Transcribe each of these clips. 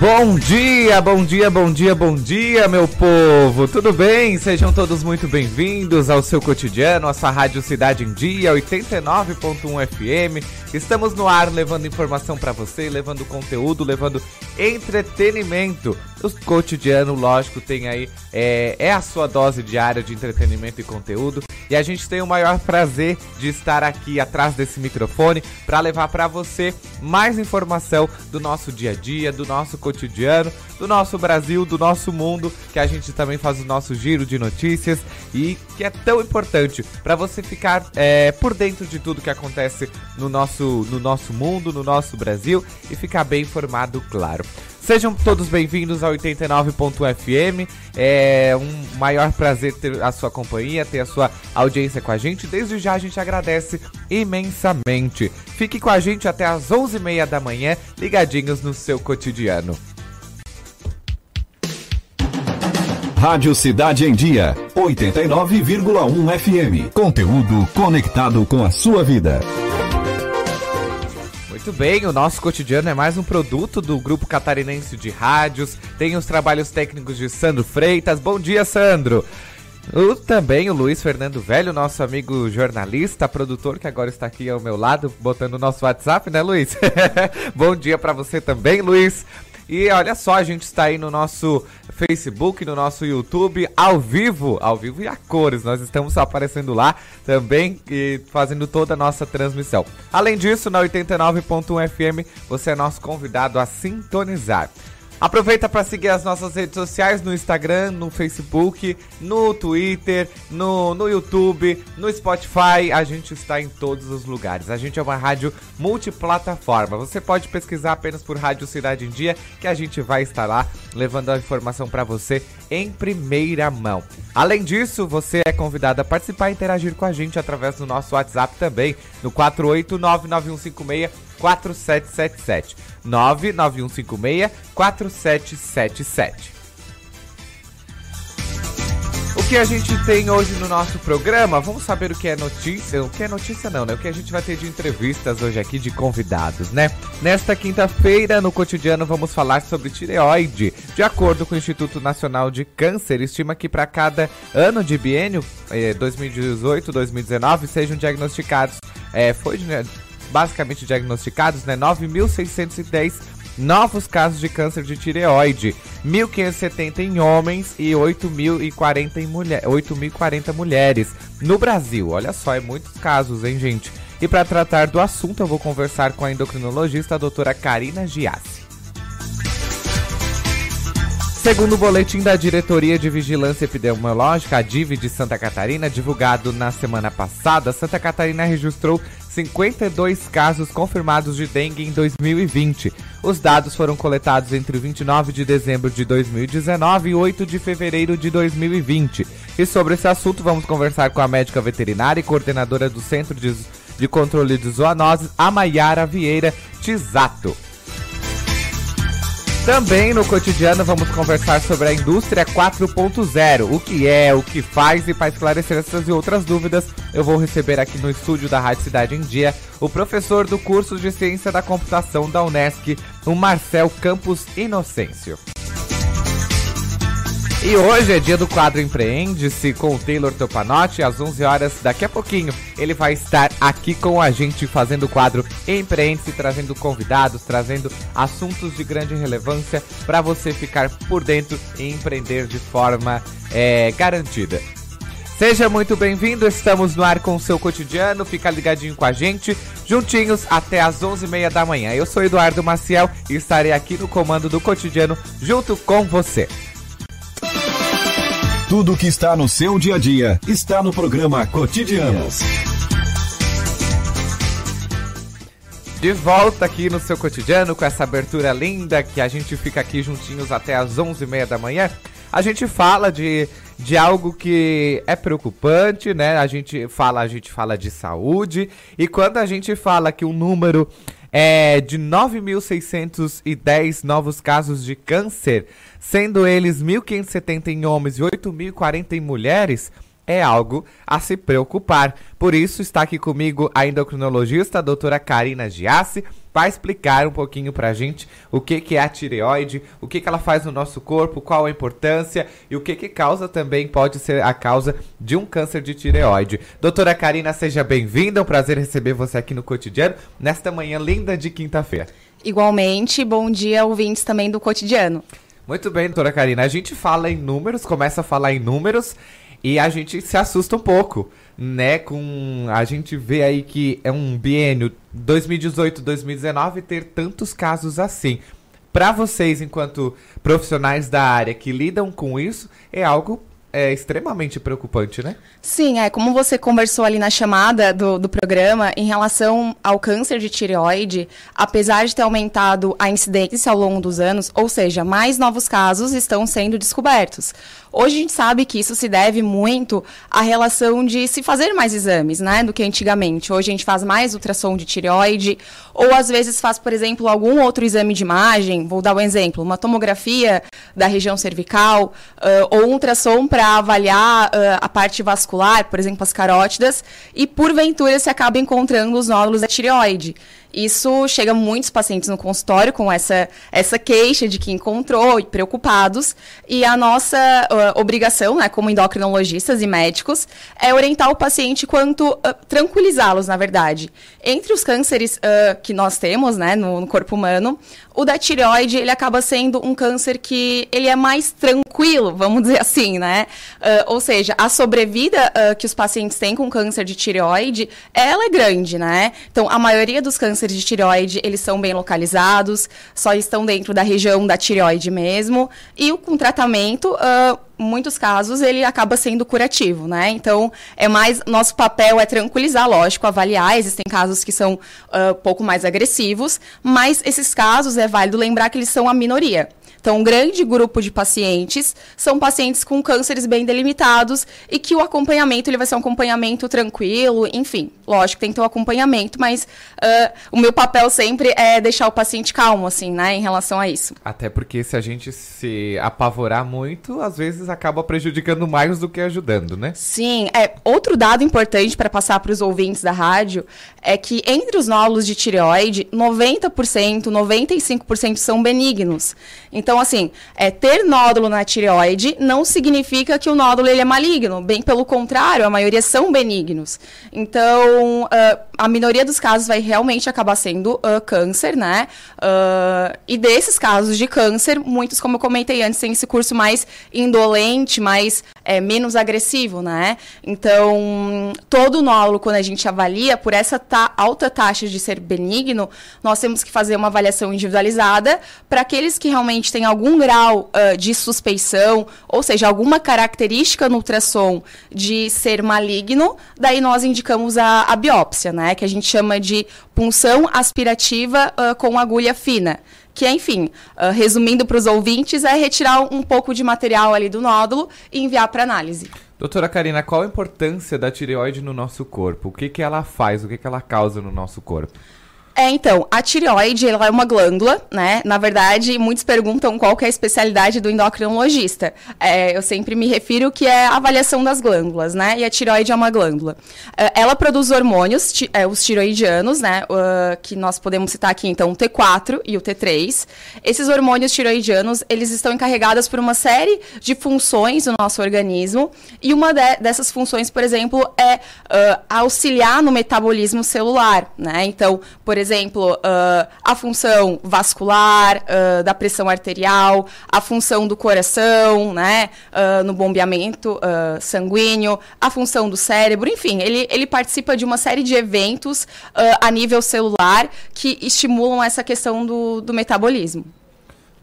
Bom dia, bom dia, bom dia, bom dia, meu povo! Tudo bem? Sejam todos muito bem-vindos ao seu cotidiano, a sua Rádio Cidade em Dia, 89.1 FM. Estamos no ar levando informação para você, levando conteúdo, levando entretenimento. O cotidiano, lógico, tem aí é, é a sua dose diária de entretenimento e conteúdo. E a gente tem o maior prazer de estar aqui atrás desse microfone para levar para você mais informação do nosso dia a dia, do nosso cotidiano, do nosso Brasil, do nosso mundo, que a gente também faz o nosso giro de notícias e que é tão importante para você ficar é, por dentro de tudo que acontece no nosso, no nosso mundo, no nosso Brasil e ficar bem informado, claro. Sejam todos bem-vindos ao 89.1 FM. É um maior prazer ter a sua companhia, ter a sua audiência com a gente. Desde já a gente agradece imensamente. Fique com a gente até às 11h30 da manhã, ligadinhos no seu cotidiano. Rádio Cidade em Dia, 89,1 FM. Conteúdo conectado com a sua vida. Muito bem, o nosso cotidiano é mais um produto do Grupo Catarinense de Rádios. Tem os trabalhos técnicos de Sandro Freitas. Bom dia, Sandro! O, também o Luiz Fernando Velho, nosso amigo jornalista, produtor, que agora está aqui ao meu lado, botando o nosso WhatsApp, né, Luiz? Bom dia para você também, Luiz. E olha só, a gente está aí no nosso Facebook, no nosso YouTube, ao vivo, ao vivo e a cores. Nós estamos aparecendo lá também e fazendo toda a nossa transmissão. Além disso, na 89.1 FM, você é nosso convidado a sintonizar. Aproveita para seguir as nossas redes sociais no Instagram, no Facebook, no Twitter, no, no YouTube, no Spotify. A gente está em todos os lugares. A gente é uma rádio multiplataforma. Você pode pesquisar apenas por Rádio Cidade em Dia, que a gente vai estar lá levando a informação para você em primeira mão. Além disso, você é convidado a participar e interagir com a gente através do nosso WhatsApp também, no 4899156 4777. 99156 4777. O que a gente tem hoje no nosso programa? Vamos saber o que é notícia. O que é notícia não, né? O que a gente vai ter de entrevistas hoje aqui de convidados, né? Nesta quinta-feira, no cotidiano, vamos falar sobre tireoide. De acordo com o Instituto Nacional de Câncer, estima que para cada ano de biênio, eh, 2018-2019, sejam diagnosticados. Eh, foi basicamente diagnosticados, né, 9.610 novos casos de câncer de tireoide, 1.570 em homens e 8.040 mulher, mulheres no Brasil. Olha só, é muitos casos, hein, gente? E para tratar do assunto, eu vou conversar com a endocrinologista a doutora Karina Giassi. Segundo o boletim da Diretoria de Vigilância Epidemiológica, a DIV de Santa Catarina, divulgado na semana passada, Santa Catarina registrou 52 casos confirmados de dengue em 2020. Os dados foram coletados entre 29 de dezembro de 2019 e 8 de fevereiro de 2020. E sobre esse assunto, vamos conversar com a médica veterinária e coordenadora do Centro de, de Controle de Zoonoses, a Vieira Tisato. Também no cotidiano vamos conversar sobre a indústria 4.0, o que é, o que faz e para esclarecer essas e outras dúvidas, eu vou receber aqui no estúdio da Rádio Cidade em Dia o professor do curso de Ciência da Computação da Unesc, o Marcel Campos Inocêncio. E hoje é dia do quadro Empreende-se com o Taylor Topanotti, às 11 horas, daqui a pouquinho. Ele vai estar aqui com a gente fazendo o quadro Empreende-se, trazendo convidados, trazendo assuntos de grande relevância para você ficar por dentro e empreender de forma é, garantida. Seja muito bem-vindo, estamos no ar com o seu cotidiano, fica ligadinho com a gente, juntinhos até às 11h30 da manhã. Eu sou Eduardo Maciel e estarei aqui no comando do cotidiano junto com você. Tudo que está no seu dia a dia está no programa Cotidianos. De volta aqui no seu cotidiano com essa abertura linda que a gente fica aqui juntinhos até as 11h30 da manhã. A gente fala de, de algo que é preocupante, né? A gente fala, a gente fala de saúde e quando a gente fala que o número é de 9.610 novos casos de câncer, sendo eles 1.570 em homens e 8.040 em mulheres, é algo a se preocupar. Por isso está aqui comigo a endocrinologista a doutora Karina Giassi, vai explicar um pouquinho pra gente o que, que é a tireoide, o que, que ela faz no nosso corpo, qual a importância e o que, que causa também, pode ser a causa de um câncer de tireoide. Doutora Karina, seja bem-vinda, é um prazer receber você aqui no cotidiano, nesta manhã linda de quinta-feira. Igualmente, bom dia, ouvintes também do cotidiano. Muito bem, doutora Karina, a gente fala em números, começa a falar em números e a gente se assusta um pouco né, com a gente vê aí que é um biênio 2018-2019 ter tantos casos assim. Para vocês, enquanto profissionais da área que lidam com isso, é algo é extremamente preocupante, né? Sim, é como você conversou ali na chamada do, do programa em relação ao câncer de tireoide, apesar de ter aumentado a incidência ao longo dos anos, ou seja, mais novos casos estão sendo descobertos. Hoje a gente sabe que isso se deve muito à relação de se fazer mais exames, né, do que antigamente. Hoje a gente faz mais ultrassom de tireoide, ou às vezes faz, por exemplo, algum outro exame de imagem. Vou dar um exemplo: uma tomografia da região cervical, uh, ou um ultrassom para avaliar uh, a parte vascular, por exemplo, as carótidas, e porventura se acaba encontrando os nódulos da tireoide. Isso chega muitos pacientes no consultório com essa, essa queixa de que encontrou e preocupados. E a nossa uh, obrigação, né, como endocrinologistas e médicos, é orientar o paciente quanto uh, tranquilizá-los, na verdade. Entre os cânceres uh, que nós temos, né, no, no, corpo humano, o da tireoide, ele acaba sendo um câncer que ele é mais tranquilo, vamos dizer assim, né? ou seja, a sobrevida que os pacientes têm com câncer de tireoide, ela é grande, né? Então, a maioria dos cânceres de tireoide, eles são bem localizados, só estão dentro da região da tireoide mesmo. E com tratamento, uh, muitos casos, ele acaba sendo curativo, né? Então, é mais. Nosso papel é tranquilizar, lógico, avaliar. Existem casos que são uh, pouco mais agressivos, mas esses casos é válido lembrar que eles são a minoria. Então, um grande grupo de pacientes são pacientes com cânceres bem delimitados e que o acompanhamento ele vai ser um acompanhamento tranquilo, enfim, lógico, tem que ter o um acompanhamento, mas uh, o meu papel sempre é deixar o paciente calmo, assim, né, em relação a isso. Até porque se a gente se apavorar muito, às vezes acaba prejudicando mais do que ajudando, né? Sim, é outro dado importante para passar para os ouvintes da rádio é que entre os nódulos de tireoide, 90%, 95% são benignos. Então, assim, é, ter nódulo na tireoide não significa que o nódulo ele é maligno. Bem pelo contrário, a maioria são benignos. Então, uh, a minoria dos casos vai realmente acabar sendo uh, câncer, né? Uh, e desses casos de câncer, muitos, como eu comentei antes, têm esse curso mais indolente, mais é, menos agressivo, né? Então, todo nódulo, quando a gente avalia, por essa ta alta taxa de ser benigno, nós temos que fazer uma avaliação individualizada para aqueles que realmente têm algum grau uh, de suspeição, ou seja, alguma característica no ultrassom de ser maligno, daí nós indicamos a, a biópsia, né? Que a gente chama de punção aspirativa uh, com agulha fina que enfim, uh, resumindo para os ouvintes, é retirar um pouco de material ali do nódulo e enviar para análise. Doutora Karina, qual a importância da tireoide no nosso corpo? O que, que ela faz? O que, que ela causa no nosso corpo? É, então, a tireoide ela é uma glândula, né? Na verdade, muitos perguntam qual é a especialidade do endocrinologista. É, eu sempre me refiro que é a avaliação das glândulas, né? E a tireoide é uma glândula. É, ela produz hormônios, ti, é, os tiroidianos, né? Uh, que nós podemos citar aqui, então, o T4 e o T3. Esses hormônios tiroidianos, eles estão encarregados por uma série de funções no nosso organismo. E uma de, dessas funções, por exemplo, é uh, auxiliar no metabolismo celular, né? Então, por exemplo, uh, a função vascular, uh, da pressão arterial, a função do coração, né, uh, no bombeamento sanguíneo, a função do cérebro, enfim, ele, ele participa de uma série de eventos a nível celular que estimulam essa questão do, do metabolismo.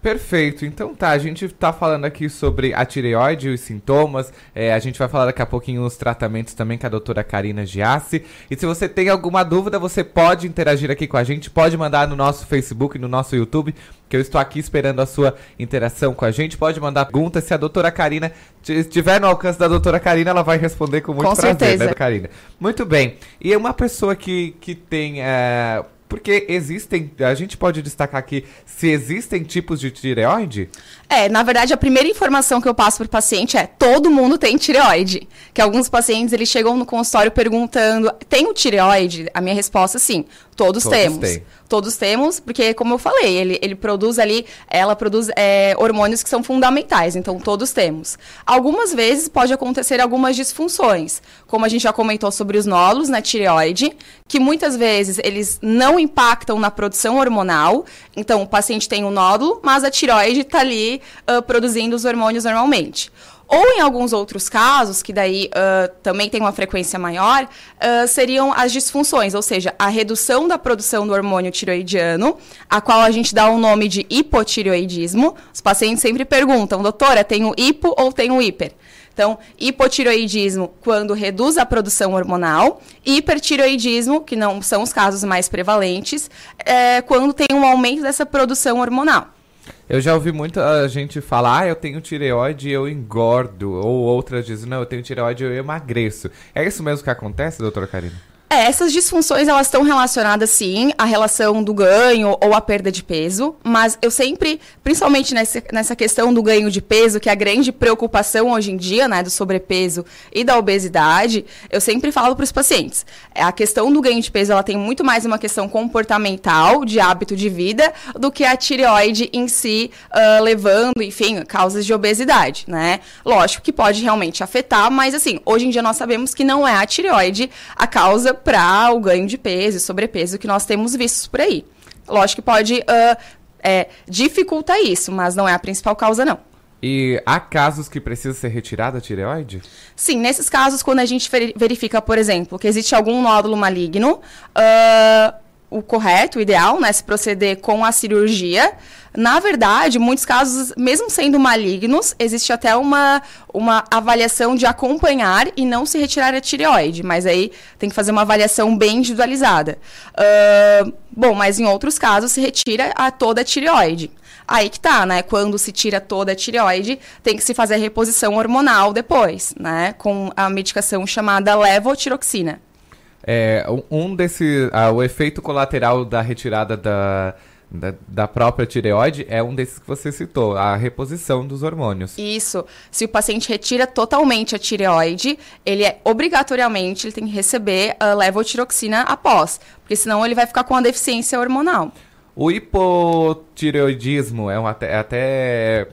Perfeito. Então tá, a gente tá falando aqui sobre a tireoide e os sintomas. É, a gente vai falar daqui a pouquinho os tratamentos também com a doutora Karina Giassi. E se você tem alguma dúvida, você pode interagir aqui com a gente, pode mandar no nosso Facebook, no nosso YouTube, que eu estou aqui esperando a sua interação com a gente. Pode mandar perguntas. Se a doutora Karina estiver no alcance da doutora Karina, ela vai responder com muito com prazer, né, certeza. né, Karina? Muito bem. E uma pessoa que, que tem. É Porque existem, a gente pode destacar aqui, se existem tipos de tireoide? É, na verdade, a primeira informação que eu passo para o paciente é: todo mundo tem tireoide. Que alguns pacientes eles chegam no consultório perguntando: tem o tireoide? A minha resposta é sim, todos, todos temos. Têm. Todos temos, porque, como eu falei, ele, ele produz ali, ela produz é, hormônios que são fundamentais, então todos temos. Algumas vezes pode acontecer algumas disfunções, como a gente já comentou sobre os nódulos na tireoide, que muitas vezes eles não impactam na produção hormonal, então o paciente tem um nódulo, mas a tireoide está ali uh, produzindo os hormônios normalmente. Ou em alguns outros casos, que daí uh, também tem uma frequência maior, uh, seriam as disfunções, ou seja, a redução da produção do hormônio tiroidiano, a qual a gente dá o um nome de hipotiroidismo. Os pacientes sempre perguntam, doutora, tenho hipo ou tenho hiper? Então, hipotiroidismo quando reduz a produção hormonal, hipertiroidismo, que não são os casos mais prevalentes, é quando tem um aumento dessa produção hormonal. Eu já ouvi muita gente falar, ah, eu tenho tireoide e eu engordo. Ou outras dizem, não, eu tenho tireoide e eu emagreço. É isso mesmo que acontece, doutora Karina? É, essas disfunções elas estão relacionadas sim à relação do ganho ou à perda de peso, mas eu sempre, principalmente nessa, nessa questão do ganho de peso, que é a grande preocupação hoje em dia, né, do sobrepeso e da obesidade, eu sempre falo para os pacientes, é, a questão do ganho de peso ela tem muito mais uma questão comportamental, de hábito de vida, do que a tireoide em si uh, levando, enfim, causas de obesidade, né? Lógico que pode realmente afetar, mas assim, hoje em dia nós sabemos que não é a tireoide a causa para o ganho de peso e sobrepeso que nós temos vistos por aí. Lógico que pode uh, é, dificultar isso, mas não é a principal causa, não. E há casos que precisa ser retirada a tireoide? Sim, nesses casos, quando a gente verifica, por exemplo, que existe algum nódulo maligno, uh, o correto, o ideal, né, se proceder com a cirurgia. Na verdade, muitos casos, mesmo sendo malignos, existe até uma, uma avaliação de acompanhar e não se retirar a tireoide, mas aí tem que fazer uma avaliação bem individualizada. Uh, bom, mas em outros casos se retira a toda a tireoide. Aí que tá, né? Quando se tira toda a tireoide, tem que se fazer a reposição hormonal depois, né? Com a medicação chamada levotiroxina. É, um desse, ah, o efeito colateral da retirada da, da, da, própria tireoide é um desses que você citou, a reposição dos hormônios. Isso. Se o paciente retira totalmente a tireoide, ele é obrigatoriamente ele tem que receber a levotiroxina após, porque senão ele vai ficar com a deficiência hormonal. O hipotireoidismo é, um, é até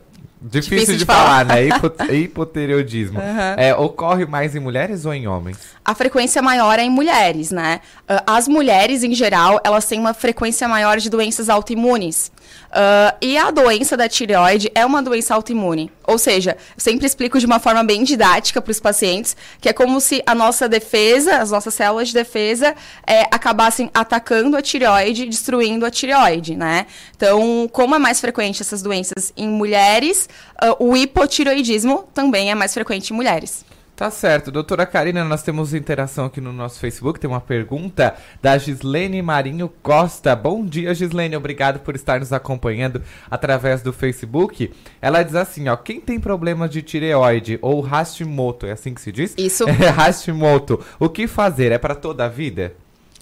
Difícil, Difícil, de, de falar, falar, né? hipotireoidismo. Uhum. É, ocorre mais em mulheres ou em homens? A frequência maior é em mulheres, né? Ah, as mulheres, em geral, elas têm uma frequência maior de doenças autoimunes. Uh, e a doença da tireoide é uma doença autoimune. Ou seja, sempre explico de uma forma bem didática para os pacientes, que é como se a nossa defesa, as nossas células de defesa, é, acabassem atacando a tireoide, destruindo a tireoide, né? Então, como é mais frequente essas doenças em mulheres, uh, o hipotireoidismo também é mais frequente em mulheres. Tá certo. Doutora Karina, nós temos interação aqui no nosso Facebook. Tem uma pergunta da Gislene Marinho Costa. Bom dia, Gislene. Obrigado por estar nos acompanhando através do Facebook. Ela diz assim, ó. Quem tem problemas de tireoide ou Hashimoto, é assim que se diz? Isso. É Hashimoto. O que fazer? É para toda a vida?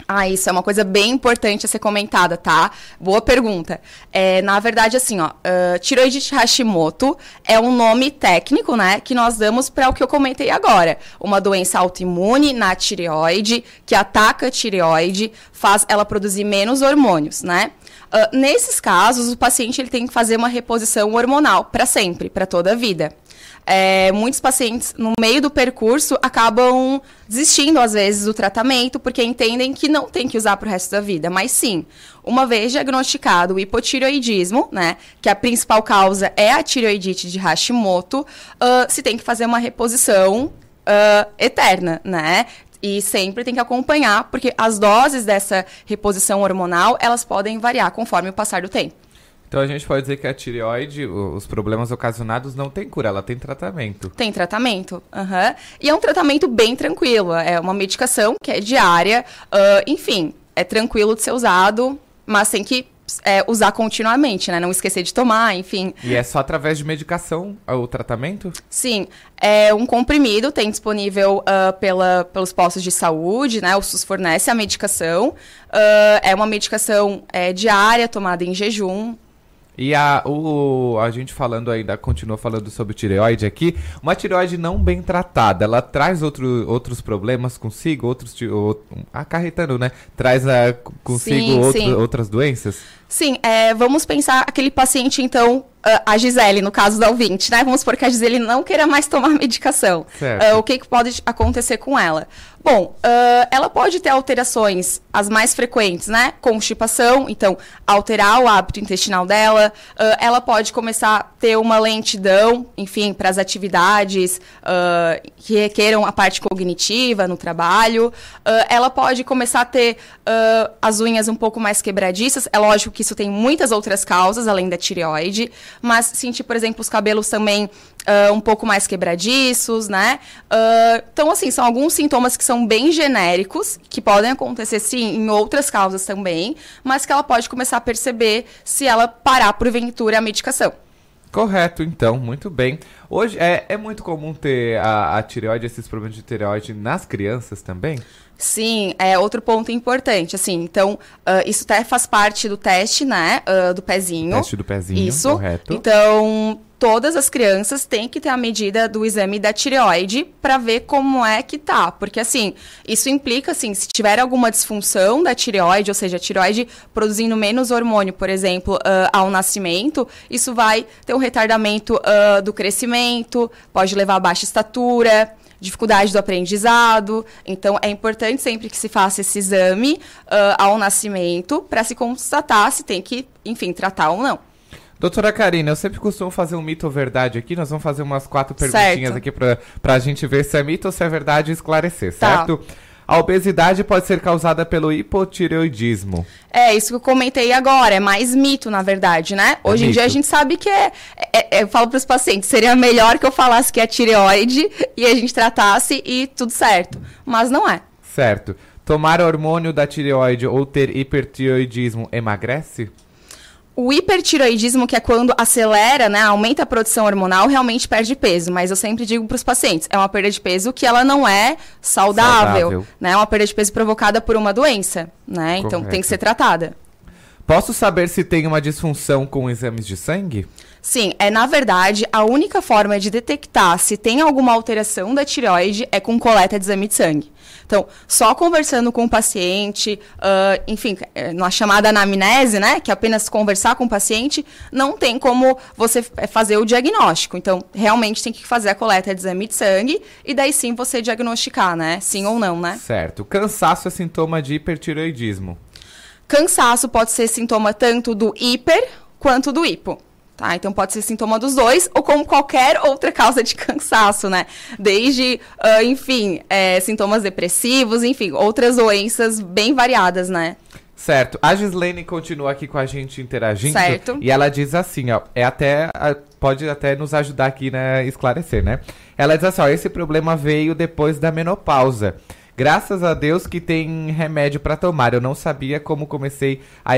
Ah, isso é uma coisa bem importante a ser comentada, tá? Boa pergunta. É, na verdade, assim, ó, uh, Hashimoto é um nome técnico, né, que nós damos para o que eu comentei agora. Uma doença autoimune na tireoide, que ataca a tireoide, faz ela produzir menos hormônios, né? Uh, nesses casos, o paciente ele tem que fazer uma reposição hormonal para sempre, para toda a vida é, muitos pacientes, no meio do percurso, acabam desistindo, às vezes, do tratamento, porque entendem que não tem que usar para o resto da vida. Mas sim, uma vez diagnosticado o hipotireoidismo, né, que a principal causa é a tireoidite de Hashimoto, uh, se tem que fazer uma reposição uh, eterna, né? E sempre tem que acompanhar, porque as doses dessa reposição hormonal, elas podem variar conforme o passar do tempo. Então a gente pode dizer que a tireoide, os problemas ocasionados não tem cura, ela tem tratamento. Tem tratamento, uhum. E é um tratamento bem tranquilo, é uma medicação que é diária, uh, enfim, é tranquilo de ser usado, mas tem que é, usar continuamente, né? Não esquecer de tomar, enfim. E é só através de medicação o tratamento? Sim. É um comprimido, tem disponível uh, pela, pelos postos de saúde, né? O SUS fornece a medicação. Uh, é uma medicação é, diária, tomada em jejum. E a, o, a gente falando ainda, continua falando sobre tireoide aqui. Uma tireoide não bem tratada, ela traz outro, outros problemas consigo, outros. acarretando, né? Traz a, consigo sim, outro, sim. outras doenças? Sim, é, vamos pensar aquele paciente, então, a Gisele, no caso da ouvinte, né? Vamos supor que a Gisele não queira mais tomar medicação. Uh, o que, que pode acontecer com ela? Bom, uh, ela pode ter alterações, as mais frequentes, né? Constipação, então, alterar o hábito intestinal dela. Uh, ela pode começar a ter uma lentidão, enfim, para as atividades que requeram a parte cognitiva no trabalho. ela pode começar a ter as unhas um pouco mais quebradiças. É lógico que isso tem muitas outras causas, além da tireoide mas sentir, por exemplo, os cabelos também uh, um pouco mais quebradiços, né? Uh, então, assim, são alguns sintomas que são bem genéricos, que podem acontecer, sim, em outras causas também, mas que ela pode começar a perceber se ela parar, porventura, a medicação. Correto, então, muito bem. Hoje é, é muito comum ter a, a tireoide, esses problemas de tireoide nas crianças também? Sim, é outro ponto importante, assim, então, uh, isso até faz parte do teste, né, do pezinho. Teste do pezinho, isso. correto. Então, todas as crianças têm que ter a medida do exame da tireoide para ver como é que tá, porque assim, isso implica assim, se tiver alguma disfunção da tireoide, ou seja, a tireoide produzindo menos hormônio, por exemplo, uh, ao nascimento, isso vai ter um retardamento do crescimento, pode levar a baixa estatura, dificuldade do aprendizado. Então, é importante sempre que se faça esse exame uh, ao nascimento para se constatar se tem que, enfim, tratar ou não. Doutora Karina, eu sempre costumo fazer um mito ou verdade aqui. Nós vamos fazer umas quatro perguntinhas certo. aqui para a gente ver se é mito ou se é verdade e esclarecer, tá. certo? A obesidade pode ser causada pelo hipotireoidismo. É, isso que eu comentei agora, é mais mito, na verdade, né? É Hoje mito. em dia a gente sabe que é, é, é eu falo para os pacientes, seria melhor que eu falasse que é tireoide e a gente tratasse e tudo certo, mas não é. Certo. Tomar hormônio da tireoide ou ter hipertireoidismo emagrece? O hipertiroidismo, que é quando acelera, né, aumenta a produção hormonal, realmente perde peso. Mas eu sempre digo para os pacientes, é uma perda de peso que ela não é saudável, saudável. né? É uma perda de peso provocada por uma doença, né? Correto. Então tem que ser tratada. Posso saber se tem uma disfunção com exames de sangue? Sim, é na verdade a única forma de detectar se tem alguma alteração da tireoide é com coleta de exame de sangue. Então, só conversando com o paciente, uh, enfim, eh, na chamada anamnese, né, que é apenas conversar com o paciente, não tem como você eh, fazer o diagnóstico. Então, realmente tem que fazer a coleta de exame de sangue e daí sim você diagnosticar, né, sim ou não, né? Certo. Cansaço é sintoma de hipertireoidismo. Cansaço pode ser sintoma tanto do hiper quanto do hipo. Tá? Então pode ser sintoma dos dois ou como qualquer outra causa de cansaço, né? Desde, uh, enfim, é, sintomas depressivos, enfim, outras doenças bem variadas, né? Certo. A Gislaine continua aqui com a gente interagindo. Certo. E ela diz assim, ó, é até pode até nos ajudar aqui, né, esclarecer, né? Ela diz assim, ó, esse problema veio depois da menopausa. Graças a Deus que tem remédio para tomar. Eu não sabia como comecei a,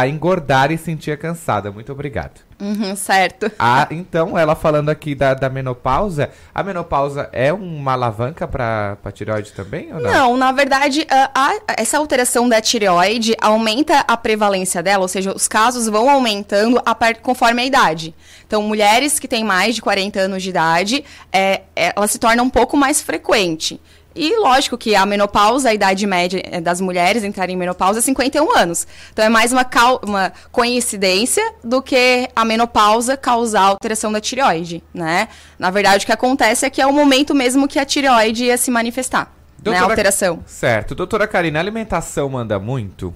a engordar e sentia cansada. Muito obrigado. Uhum, certo. Ah, então, ela falando aqui da, da menopausa, a menopausa é uma alavanca para a tireoide também ou não? Não, na verdade, a, a, essa alteração da tireoide aumenta a prevalência dela, ou seja, os casos vão aumentando a part, conforme a idade. Então, mulheres que têm mais de 40 anos de idade, é, é, ela se torna um pouco mais frequente. E lógico que a menopausa, a idade média eh, das mulheres entrarem em menopausa é 51 anos. Então é mais uma, uma coincidência do que a menopausa causar alteração da tireoide, né? Na verdade, o que acontece é que é o momento mesmo que a tireoide ia se manifestar, né? Doutora, né? alteração. Certo. Doutora Karina, a alimentação manda muito?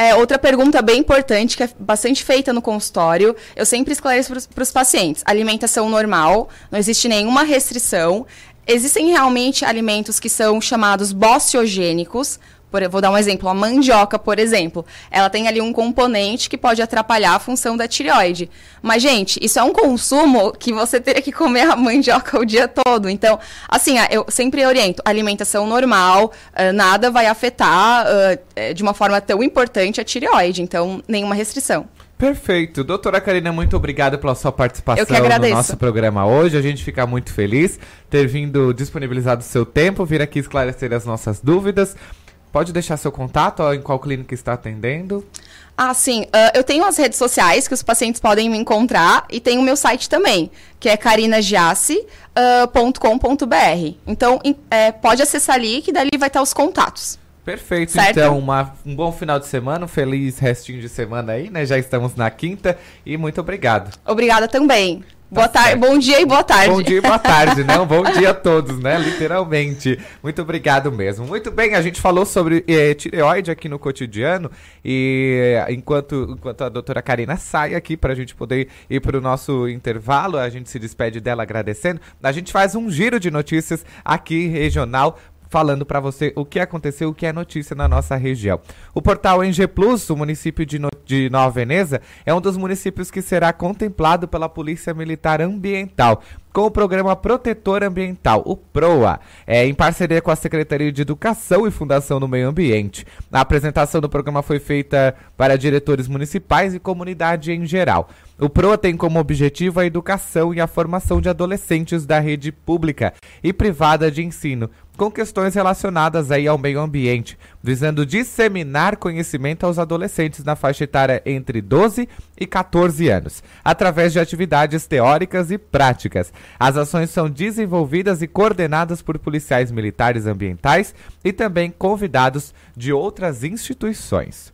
É, outra pergunta bem importante, que é bastante feita no consultório, eu sempre esclareço para os pacientes. Alimentação normal, não existe nenhuma restrição existem realmente alimentos que são chamados bociogênicos, Por, vou dar um exemplo, a mandioca, por exemplo, ela tem ali um componente que pode atrapalhar a função da tireoide. Mas, gente, isso é um consumo que você teria que comer a mandioca o dia todo. Então, assim, eu sempre oriento, alimentação normal, uh, nada vai afetar uh, de uma forma tão importante a tireoide. Então, nenhuma restrição. Perfeito. Doutora Karina, muito obrigada pela sua participação no nosso programa hoje. A gente fica muito feliz ter vindo disponibilizado o seu tempo, vir aqui esclarecer as nossas dúvidas. Pode deixar seu contato, ó, em qual clínica está atendendo? Ah, sim. Uh, eu tenho as redes sociais que os pacientes podem me encontrar e tem o meu site também, que é carinagiasse.com.br. então, é, pode acessar ali que dali vai estar os contatos. Perfeito, certo? então uma, um bom final de semana, um feliz restinho de semana aí, né? Já estamos na quinta e muito obrigado. Obrigada também. Boa tá tarde, bom dia e boa tarde. Bom dia e boa tarde, né? Um bom dia a todos, né? Literalmente. Muito obrigado mesmo. Muito bem, a gente falou sobre eh, tireoide aqui no cotidiano e eh, enquanto, enquanto a doutora Karina sai aqui para a gente poder ir para o nosso intervalo, a gente se despede dela agradecendo. A gente faz um giro de notícias aqui regional falando para você o que aconteceu, o que é notícia na nossa região. O portal NG Plus, o município de, no de Nova Veneza, é um dos municípios que será contemplado pela Polícia Militar Ambiental com o programa Protetor Ambiental, o PROA, é, em parceria com a Secretaria de Educação e Fundação do Meio Ambiente. A apresentação do programa foi feita para diretores municipais e comunidade em geral. O PROA tem como objetivo a educação e a formação de adolescentes da rede pública e privada de ensino, com questões relacionadas aí ao meio ambiente, visando disseminar conhecimento aos adolescentes na faixa etária entre 12 e 14 anos, através de atividades teóricas e práticas. As ações são desenvolvidas e coordenadas por policiais militares ambientais e também convidados de outras instituições.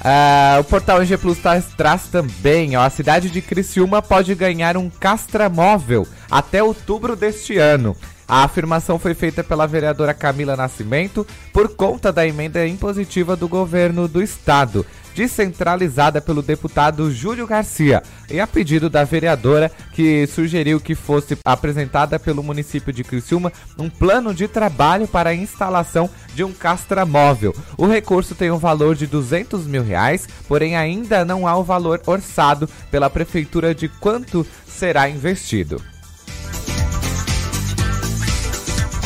Uh, o portal NG Plus traz também, ó, a cidade de Criciúma pode ganhar um castramóvel até outubro deste ano. A afirmação foi feita pela vereadora Camila Nascimento por conta da emenda impositiva do governo do estado, descentralizada pelo deputado Júlio Garcia, e a pedido da vereadora que sugeriu que fosse apresentada pelo município de Criciúma um plano de trabalho para a instalação de um castramóvel. O recurso tem um valor de 200 mil reais, porém ainda não há o valor orçado pela prefeitura de quanto será investido.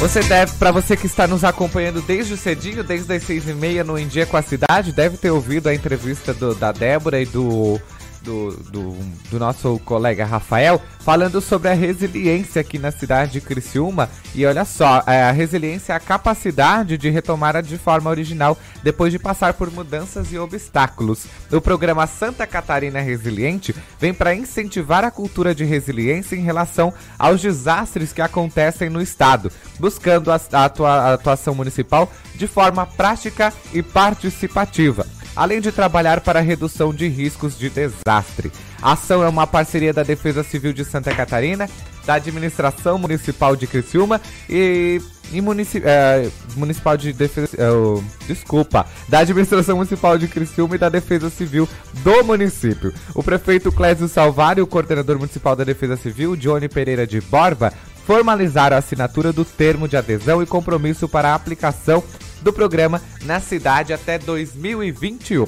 Você deve, para você que está nos acompanhando desde cedinho, desde as seis e meia no Em Dia com a Cidade, deve ter ouvido a entrevista do, da Débora e do do, do, do, nosso colega Rafael, falando sobre a resiliência aqui na cidade de Criciúma. E olha só, é, a resiliência é a capacidade de retomar de forma original depois de passar por mudanças e obstáculos. O programa Santa Catarina Resiliente vem para incentivar a cultura de resiliência em relação aos desastres que acontecem no estado, buscando a, a, a atuação municipal de forma prática e participativa além de trabalhar para a redução de riscos de desastre. A ação é uma parceria da Defesa Civil de Santa Catarina, da Administração Municipal de Criciúma e, e munici é, Municipal de Defesa. É, desculpa, da Administração Municipal de Criciúma e da Defesa Civil do município. O prefeito Clésio Salvário, o coordenador municipal da Defesa Civil, Johnny Pereira de Borba, formalizaram a assinatura do termo de adesão e compromisso para a aplicação do programa na cidade até 2021.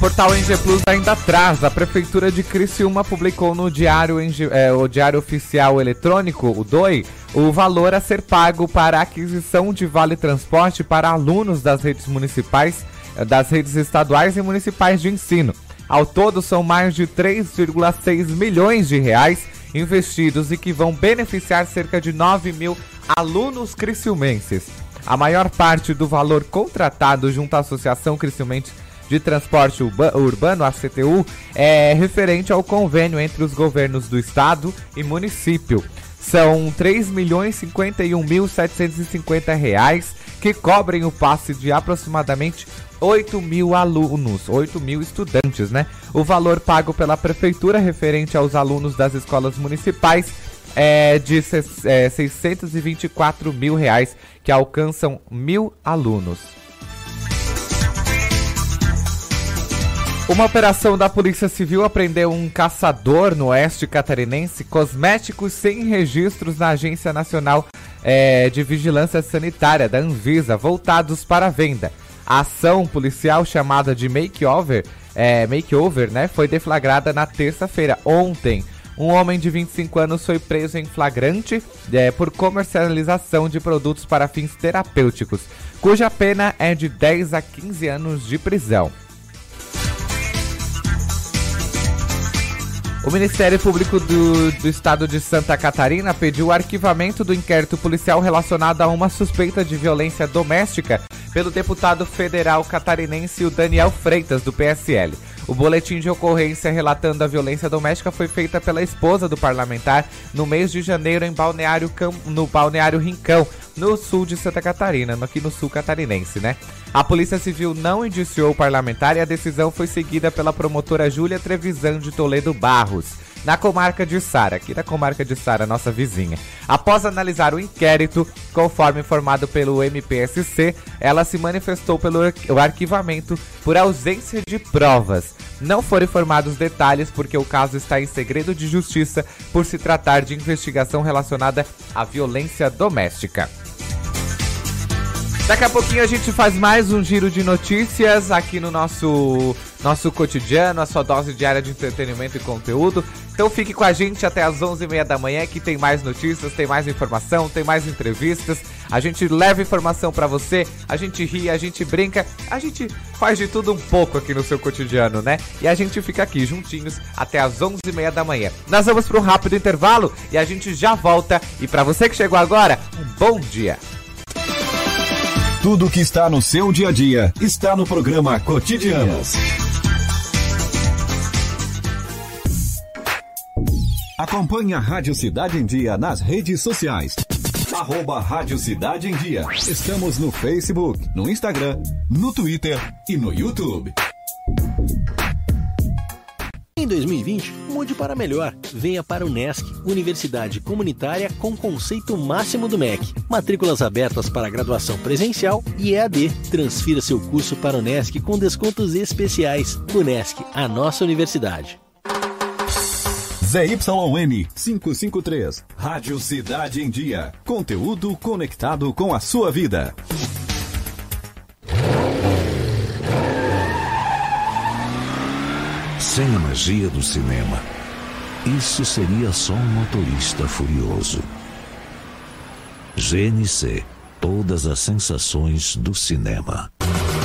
Portal NG Plus ainda traz. A Prefeitura de Criciúma publicou no Diário, é, o Diário Oficial Eletrônico, o DOI, o valor a ser pago para a aquisição de vale transporte para alunos das redes municipais, das redes estaduais e municipais de ensino. Ao todo, são mais de 3,6 milhões de reais investidos e que vão beneficiar cerca de 9 mil alunos criciumenses. A maior parte do valor contratado junto à Associação Criciumense de Transporte Urbano, a CTU, é referente ao convênio entre os governos do estado e município. São 3 milhões 51 mil 750 reais que cobrem o passe de aproximadamente 8 mil alunos, 8 mil estudantes, né? O valor pago pela prefeitura referente aos alunos das escolas municipais é de é, 624 mil reais, que alcançam mil alunos. Uma operação da Polícia Civil apreendeu um caçador no oeste catarinense cosméticos sem registros na Agência Nacional é, de vigilância sanitária da Anvisa voltados para venda. A ação policial chamada de makeover, é, makeover, né, foi deflagrada na terça-feira, ontem. Um homem de 25 anos foi preso em flagrante é, por comercialização de produtos para fins terapêuticos, cuja pena é de 10 a 15 anos de prisão. O Ministério Público do, do, Estado de Santa Catarina pediu o arquivamento do inquérito policial relacionado a uma suspeita de violência doméstica pelo deputado federal catarinense o Daniel Freitas, do PSL. O boletim de ocorrência relatando a violência doméstica foi feita pela esposa do parlamentar no mês de janeiro em Balneário, no Balneário Rincão, no sul de Santa Catarina, aqui no sul catarinense, né? A Polícia Civil não indiciou o parlamentar e a decisão foi seguida pela promotora Júlia Trevisan de Toledo Barros na comarca de Sara, aqui da comarca de Sara, nossa vizinha. Após analisar o inquérito, conforme informado pelo MPSC, ela se manifestou pelo arquivamento por ausência de provas. Não foram informados detalhes porque o caso está em segredo de justiça por se tratar de investigação relacionada à violência doméstica. Daqui a pouquinho a gente faz mais um giro de notícias aqui no nosso nosso cotidiano, a sua dose diária de entretenimento e conteúdo. Então fique com a gente até as 11h30 da manhã que tem mais notícias, tem mais informação, tem mais entrevistas. A gente leva informação para você, a gente ri, a gente brinca, a gente faz de tudo um pouco aqui no seu cotidiano, né? E a gente fica aqui juntinhos até as 11h30 da manhã. Nós vamos para um rápido intervalo e a gente já volta. E para você que chegou agora, um bom dia. Tudo que está no seu dia a dia está no programa Cotidianos. Acompanhe a Rádio Cidade em Dia nas redes sociais. Arroba Rádio Cidade em Dia. Estamos no Facebook, no Instagram, no Twitter e no YouTube. Em 2020, mude para melhor. Venha para o NESC, Universidade Comunitária com conceito máximo do MEC. Matrículas abertas para graduação presencial e EAD. Transfira seu curso para o NESC com descontos especiais. O NESC, a nossa universidade. ZYN 553. Rádio Cidade em Dia. Conteúdo conectado com a sua vida. Sem a magia do cinema, isso seria só um motorista furioso. GNC Todas as sensações do cinema.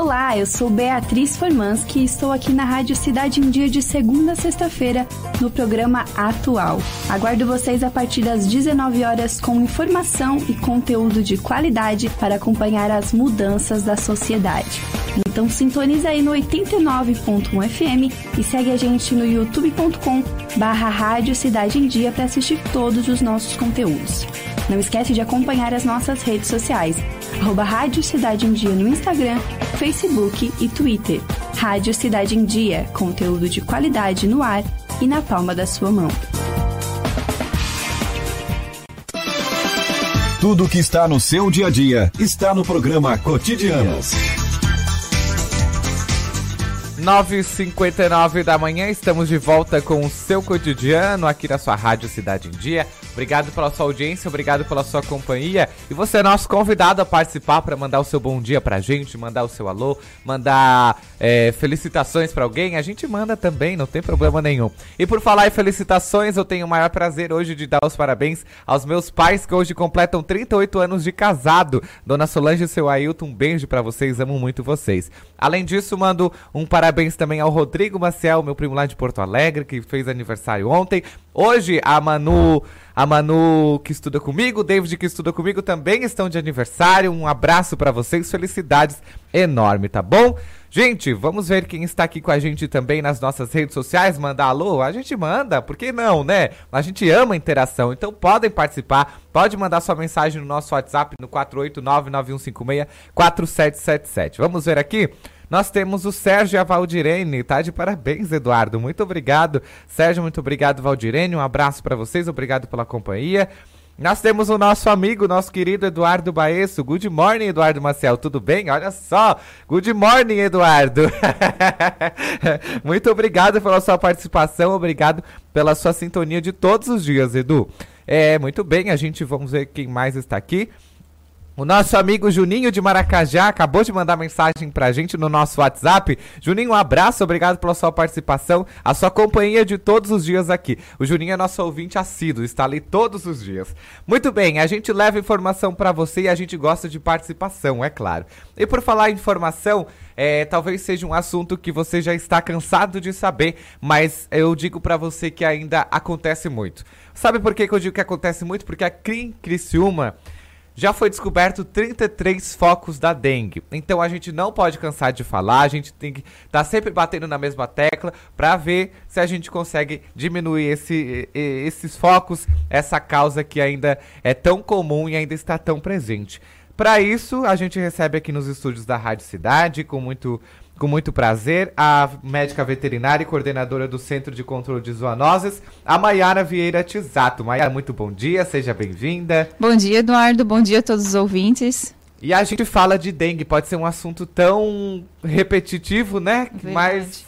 Olá, eu sou Beatriz Formanski e estou aqui na Rádio Cidade em Dia de segunda a sexta-feira no programa Atual. Aguardo vocês a partir das 19 horas com informação e conteúdo de qualidade para acompanhar as mudanças da sociedade. Então sintoniza aí no 89.1 FM e segue a gente no youtube.com barra Rádio Cidade em Dia para assistir todos os nossos conteúdos. Não esquece de acompanhar as nossas redes sociais, arroba Rádio Cidade em Dia no Instagram, Facebook e Twitter. Rádio Cidade em Dia, conteúdo de qualidade no ar e na palma da sua mão. Tudo que está no seu dia a dia está no programa Cotidianos. 9h59 da manhã, estamos de volta com o seu cotidiano aqui na sua Rádio Cidade em Dia. Obrigado pela sua audiência, obrigado pela sua companhia. E você é nosso convidado a participar para mandar o seu bom dia pra gente, mandar o seu alô, mandar é, felicitações para alguém. A gente manda também, não tem problema nenhum. E por falar em felicitações, eu tenho o maior prazer hoje de dar os parabéns aos meus pais que hoje completam 38 anos de casado. Dona Solange e seu Ailton, um beijo para vocês, amo muito vocês. Além disso, mando um parabéns também ao Rodrigo Maciel, meu primo lá de Porto Alegre, que fez aniversário ontem. Hoje, a Manu, a Manu que estuda comigo, o David que estuda comigo também estão de aniversário. Um abraço para vocês, felicidades enorme, tá bom? Gente, vamos ver quem está aqui com a gente também nas nossas redes sociais. Mandar alô? A gente manda, por que não, né? A gente ama a interação, então podem participar. Pode mandar sua mensagem no nosso WhatsApp no 489-9156-4777. Vamos ver aqui? Nós temos o Sérgio e a Valdirene, tá? De parabéns, Eduardo. Muito obrigado. Sérgio, muito obrigado, Valdirene. Um abraço para vocês, obrigado pela companhia. Nós temos o nosso amigo, nosso querido Eduardo Baesso. Good morning, Eduardo Maciel. Tudo bem? Olha só. Good morning, Eduardo. Muito obrigado pela sua participação. Obrigado pela sua sintonia de todos os dias, Edu. É, muito bem. A gente vamos ver quem mais está aqui. O nosso amigo Juninho de Maracajá acabou de mandar mensagem pra gente no nosso WhatsApp. Juninho, um abraço, obrigado pela sua participação, a sua companhia de todos os dias aqui. O Juninho é nosso ouvinte assíduo, está ali todos os dias. Muito bem, a gente leva informação para você e a gente gosta de participação, é claro. E por falar em informação, é, talvez seja um assunto que você já está cansado de saber, mas eu digo para você que ainda acontece muito. Sabe por que, que eu digo que acontece muito? Porque aqui em Criciúma já foi descoberto 33 focos da dengue. Então a gente não pode cansar de falar, a gente tem que estar tá sempre batendo na mesma tecla para ver se a gente consegue diminuir esse, esses focos, essa causa que ainda é tão comum e ainda está tão presente. Para isso, a gente recebe aqui nos estúdios da Rádio Cidade, com muito com muito prazer, a médica veterinária e coordenadora do Centro de Controle de Zoonoses, a Maiara Vieira Tisato. Maiara, muito bom dia, seja bem-vinda. Bom dia, Eduardo, bom dia a todos os ouvintes. E a gente fala de dengue, pode ser um assunto tão repetitivo, né? Verdade. Mas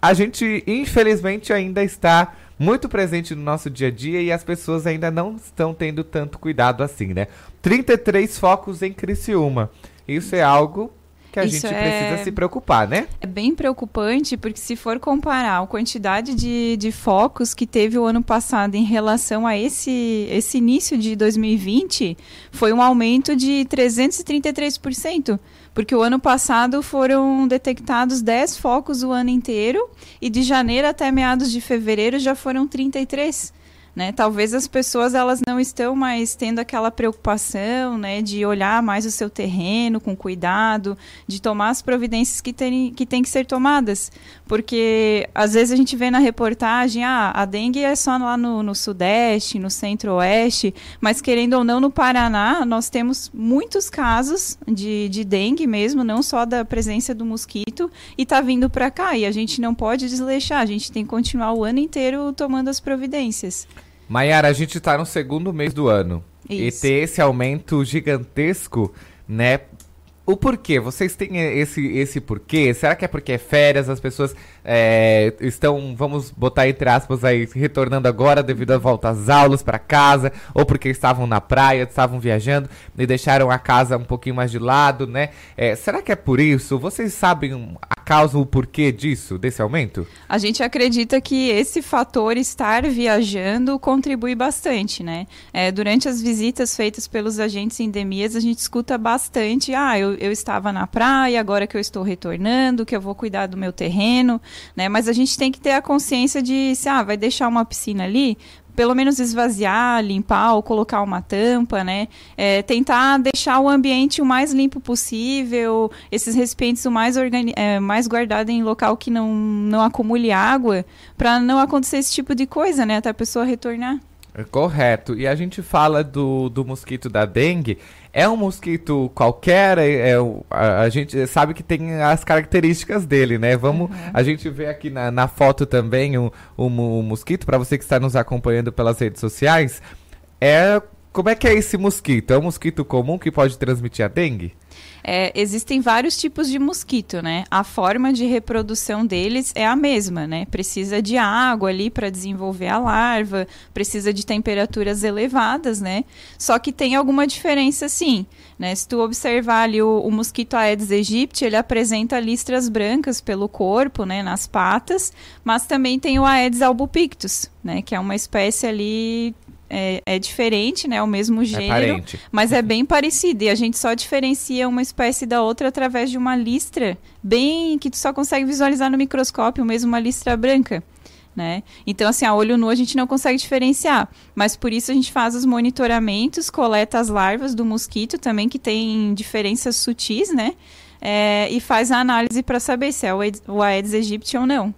a gente, infelizmente, ainda está muito presente no nosso dia a dia e as pessoas ainda não estão tendo tanto cuidado assim, né? 33 focos em Criciúma. Isso é algo que a Isso gente é- precisa se preocupar, né? É bem preocupante porque se for comparar a quantidade de, de focos que teve o ano passado em relação a esse, esse início de 2020, foi um aumento de 333%. Porque o ano passado foram detectados 10 focos o ano inteiro e de janeiro até meados de fevereiro já foram 33. Né? Talvez as pessoas elas não estão mais tendo aquela preocupação né, de olhar mais o seu terreno com cuidado, de tomar as providências que tem, que tem que ser tomadas. Porque às vezes a gente vê na reportagem, ah, a dengue é só lá no, no sudeste, no centro-oeste, mas querendo ou não, no Paraná, nós temos muitos casos de, de dengue mesmo, não só da presença do mosquito, e tá vindo para cá. E a gente não pode desleixar, a gente tem que continuar o ano inteiro tomando as providências. Maiara, a gente tá no segundo mês do ano. Isso. E ter esse aumento gigantesco, né? O porquê? Vocês têm esse, esse porquê? Será que é porque é férias, as pessoas é, estão, vamos botar entre aspas aí, retornando agora devido à volta às aulas para casa, ou porque estavam na praia, estavam viajando e deixaram a casa um pouquinho mais de lado, né? É, será que é por isso? Vocês sabem causa, o porquê disso, desse aumento? A gente acredita que esse fator estar viajando contribui bastante, né? É, durante as visitas feitas pelos agentes em endemias, a gente escuta bastante, ah, eu, eu estava na praia, agora que eu estou retornando, que eu vou cuidar do meu terreno, né? Mas a gente tem que ter a consciência de, se, ah, vai deixar uma piscina ali, pelo menos esvaziar, limpar ou colocar uma tampa, né? É, tentar deixar o ambiente o mais limpo possível, esses recipientes o mais, organi é, mais guardado em local que não, não acumule água, para não acontecer esse tipo de coisa, né? Até a pessoa retornar. É Correto. E a gente fala do, do mosquito da dengue. É um mosquito qualquer, é, é a, a gente sabe que tem as características dele, né? Vamos, a gente vê aqui na, na foto também o mosquito, para você que está nos acompanhando pelas redes sociais. É como é que é esse mosquito? É um mosquito comum que pode transmitir a dengue? É, existem vários tipos de mosquito, né? A forma de reprodução deles é a mesma, né? Precisa de água ali para desenvolver a larva, precisa de temperaturas elevadas, né? Só que tem alguma diferença sim, né? Se tu observar ali o, o mosquito Aedes aegypti, ele apresenta listras brancas pelo corpo, né? Nas patas, mas também tem o Aedes albopictus, né? Que é uma espécie ali é, é, diferente, né? É o mesmo gênero, é mas é bem parecido. E a gente só diferencia uma espécie da outra através de uma listra bem que tu só consegue visualizar no microscópio, mesmo uma listra branca. Né? Então, assim, a olho nu a gente não consegue diferenciar. Mas por isso a gente faz os monitoramentos, coleta as larvas do mosquito também, que tem diferenças sutis, né? É, e faz a análise para saber se é o Aedes aegypti ou não.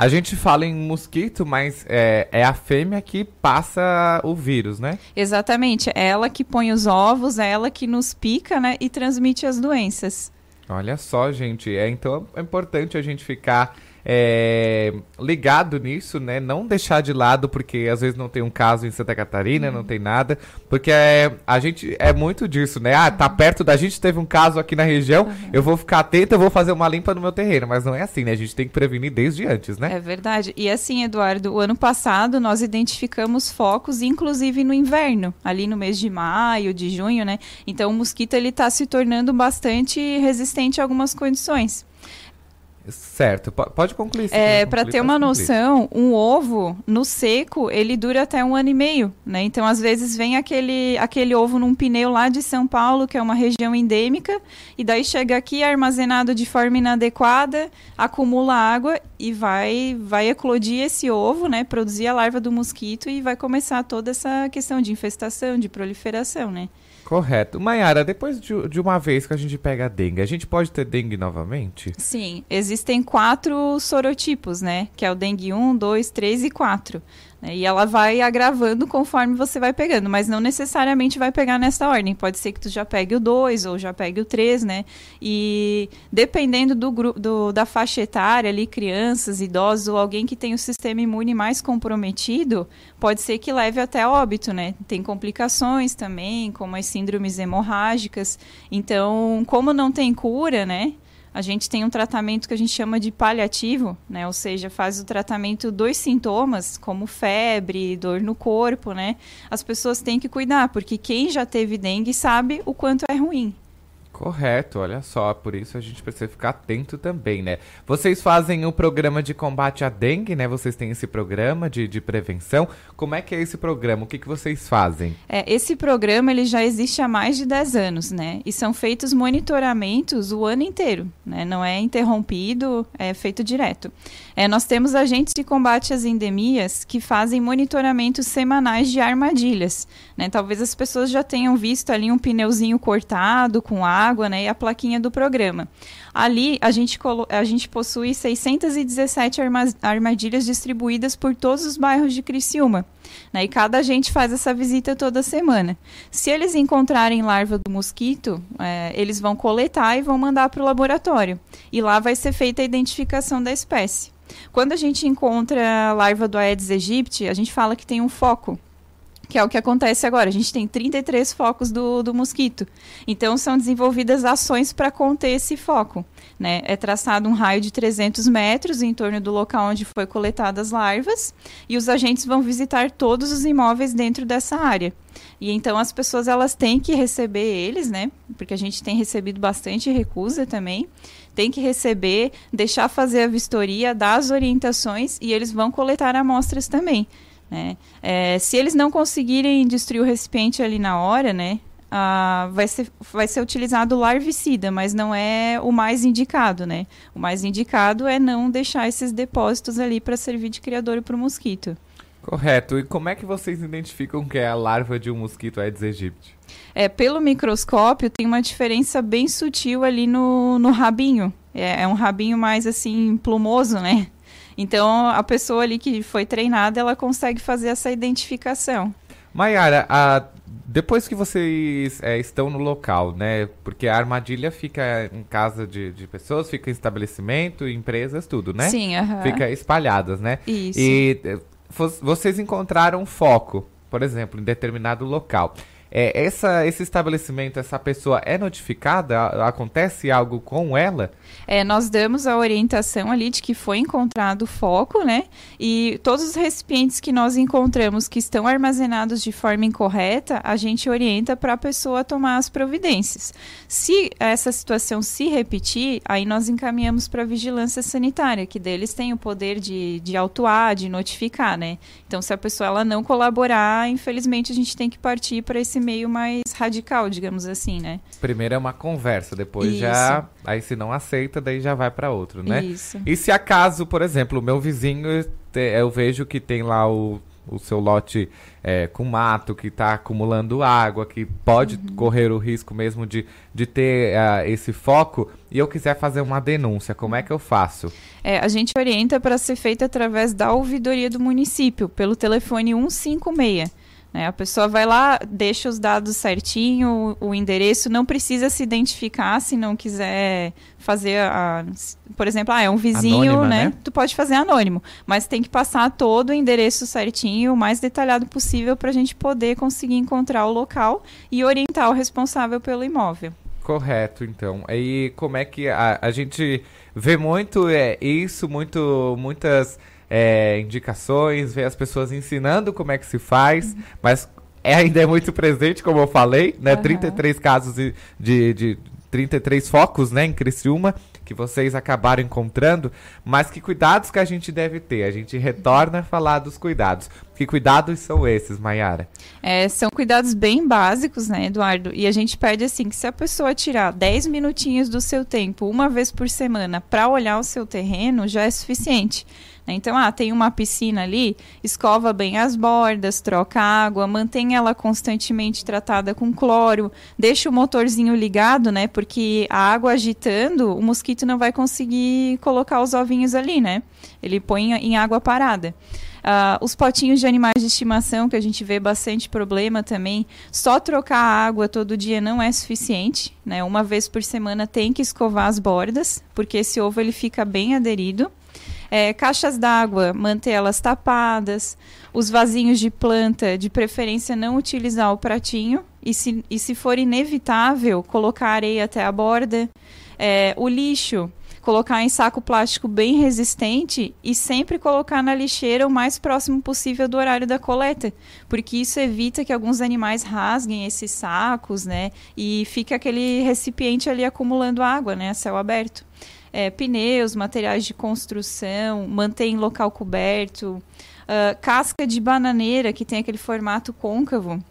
A gente fala em mosquito, mas é, é, a fêmea que passa o vírus, né? Exatamente. É ela que põe os ovos, é ela que nos pica, né? E transmite as doenças. Olha só, gente. É, então é importante a gente ficar é, ligado nisso, né? Não deixar de lado, porque às vezes não tem um caso em Santa Catarina, uhum. não tem nada. Porque é, a gente é muito disso, né? Ah, tá perto da gente, teve um caso aqui na região, uhum. eu vou ficar atento, eu vou fazer uma limpa no meu terreno. Mas não é assim, né? A gente tem que prevenir desde antes, né? É verdade. E assim, Eduardo, o ano passado nós identificamos focos, inclusive no inverno, ali no mês de maio, de junho, né? Então o mosquito ele tá se tornando bastante resistente a algumas condições. Certo, pode concluir. É, para ter uma noção, um ovo no seco ele dura até um ano e meio, né? Então às vezes vem aquele aquele ovo num pneu lá de São Paulo que é uma região endêmica e daí chega aqui armazenado de forma inadequada, acumula água e vai vai eclodir esse ovo, né? Produzir a larva do mosquito e vai começar toda essa questão de infestação, de proliferação, né? Correto. Maiara, depois de, de, uma vez que a gente pega a dengue, a gente pode ter dengue novamente? Sim, existem quatro sorotipos, né? Que é o dengue 1, 2, 3 e 4. Né? E ela vai agravando conforme você vai pegando, mas não necessariamente vai pegar nessa ordem. Pode ser que tu já pegue o 2 ou já pegue o 3, né? E dependendo do, do, da faixa etária ali, crianças, idosos ou alguém que tem o sistema imune mais comprometido, pode ser que leve até óbito, né? Tem complicações também, como as síndromes hemorrágicas. Então, como não tem cura, né? A gente tem um tratamento que a gente chama de paliativo, né? Ou seja, faz o tratamento dos sintomas, como febre, dor no corpo, né? As pessoas têm que cuidar, porque quem já teve dengue sabe o quanto é ruim. Correto, olha só, por isso a gente precisa ficar atento também, né? Vocês fazem o programa de combate à dengue, né? Vocês têm esse programa de, de prevenção. Como é que é esse programa? O que, que vocês fazem? É, esse programa ele já existe há mais de 10 anos, né? E são feitos monitoramentos o ano inteiro, né? Não é interrompido, é feito direto. É, nós temos agentes de combate às endemias que fazem monitoramentos semanais de armadilhas, né? Talvez as pessoas já tenham visto ali um pneuzinho cortado com água né, e a plaquinha do programa. Ali, a gente, a gente possui 617 armadilhas distribuídas por todos os bairros de Criciúma. Né, e cada agente faz essa visita toda semana. Se eles encontrarem larva do mosquito, é, eles vão coletar e vão mandar para o laboratório. E lá vai ser feita a identificação da espécie. Quando a gente encontra a larva do Aedes aegypti, a gente fala que tem um foco que é o que acontece agora. A gente tem 33 focos do, do mosquito. Então, são desenvolvidas ações para conter esse foco. Né? É traçado um raio de 300 metros em torno do local onde foi coletadas as larvas e os agentes vão visitar todos os imóveis dentro dessa área. E então as pessoas elas têm que receber eles, né? Porque a gente tem recebido bastante recusa também. Tem que receber, deixar fazer a vistoria, dar as orientações e eles vão coletar amostras também. Né? É, se eles não conseguirem destruir o recipiente ali na hora, né, ah, vai, ser, vai ser utilizado larvicida, mas não é o mais indicado, né? O mais indicado é não deixar esses depósitos ali para servir de criador para o mosquito. Correto. E como é que vocês identificam que é a larva de um mosquito Aedes aegypti? É, pelo microscópio tem uma diferença bem sutil ali no, no rabinho. É, é um rabinho mais assim plumoso, né? Então, a pessoa ali que foi treinada, ela consegue fazer essa identificação. Maiara, depois que vocês é, estão no local, né? Porque a armadilha fica em casa de, de pessoas, fica em estabelecimento, empresas, tudo, né? Sim, aham. Fica espalhadas, né? Isso. E eh, vocês encontraram foco. por exemplo, em determinado local. É, essa, esse estabelecimento, essa pessoa é notificada? Acontece algo com ela? É, nós damos a orientação ali de que foi encontrado o foco, né? E todos os recipientes que nós encontramos que estão armazenados de forma incorreta, a gente orienta para a pessoa tomar as providências. Se essa situação se repetir, aí nós encaminhamos para a vigilância sanitária, que deles tem o poder de, de autuar, de notificar, né? Então, se a pessoa ela não colaborar, infelizmente a gente tem que partir para esse meio mais radical, digamos assim, né? Primeiro é uma conversa, depois Isso. já. Aí se não aceita, daí já vai para outro, né? Isso. E se acaso, por exemplo, o meu vizinho, eu vejo que tem lá o o seu lote é, com mato, que está acumulando água, que pode uhum. correr o risco mesmo de, de ter uh, esse foco, e eu quiser fazer uma denúncia, como é que eu faço? É, a gente orienta para ser feita através da ouvidoria do município, pelo telefone 156. Né? A pessoa vai lá, deixa os dados certinho, o, endereço, não precisa se identificar se não quiser fazer, a, por exemplo, ah, é um vizinho, Anônima, né? né? Tu pode fazer anônimo, mas tem que passar todo o endereço certinho, o mais detalhado possível para a gente poder conseguir encontrar o local e orientar o responsável pelo imóvel. Correto, então. Aí como é que a, a gente vê muito é, isso, muito, muitas é, indicações, ver as pessoas ensinando como é que se faz, uhum. mas é, ainda é muito presente, como eu falei, né? Uhum. 33 casos de, de, de 33 focos, né, em Criciúma, que vocês acabaram encontrando, mas que cuidados que a gente deve ter? A gente retorna a falar dos cuidados. Que cuidados são esses, Mayara? É, são cuidados bem básicos, né, Eduardo? E a gente pede assim que se a pessoa tirar 10 minutinhos do seu tempo, uma vez por semana, para olhar o seu terreno, já é suficiente. Né? Então, ah, tem uma piscina ali, escova bem as bordas, troca água, mantém ela constantemente tratada com cloro, deixa o motorzinho ligado, né? Porque a água agitando, o mosquito não vai conseguir colocar os ovinhos ali, né? Ele põe em água parada. Uh, os potinhos de animais de estimação, que a gente vê bastante problema também, só trocar a água todo dia não é suficiente. Né? Uma vez por semana tem que escovar as bordas, porque esse ovo ele fica bem aderido. É, caixas d'água, manter elas tapadas. Os vasinhos de planta, de preferência não utilizar o pratinho. E se, e se for inevitável, colocar areia até a borda. É, o lixo, colocar em saco plástico bem resistente e sempre colocar na lixeira o mais próximo possível do horário da coleta, porque isso evita que alguns animais rasguem esses sacos, né? E fica aquele recipiente ali acumulando água, né? A céu aberto é, pneus, materiais de construção, mantém local coberto, uh, casca de bananeira que tem aquele formato côncavo.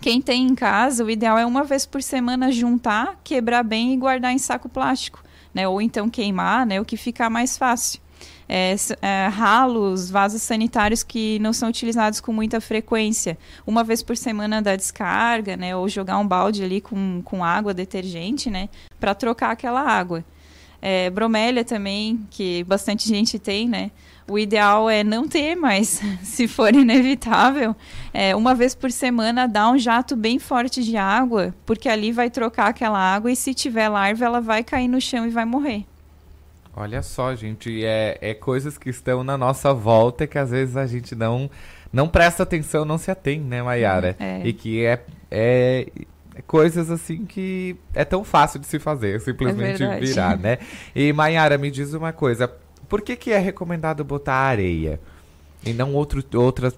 Quem tem em casa, o ideal é uma vez por semana juntar, quebrar bem e guardar em saco plástico, né? Ou então queimar, né? O que ficar mais fácil. É, é, ralos, vasos sanitários que não são utilizados com muita frequência. Uma vez por semana da descarga, né? Ou jogar um balde ali com, com água, detergente, né? Para trocar aquela água. É, bromélia também, que bastante gente tem, né? O ideal é não ter, mas se for inevitável, é, uma vez por semana dá um jato bem forte de água, porque ali vai trocar aquela água e se tiver larva, ela vai cair no chão e vai morrer. Olha só, gente, é, é coisas que estão na nossa volta que às vezes a gente não, não presta atenção, não se atém, né, Mayara? É. E que é, é coisas assim que é tão fácil de se fazer, simplesmente é virar, né? E Mayara, me diz uma coisa, por que, que é recomendado botar areia e não outro, outra,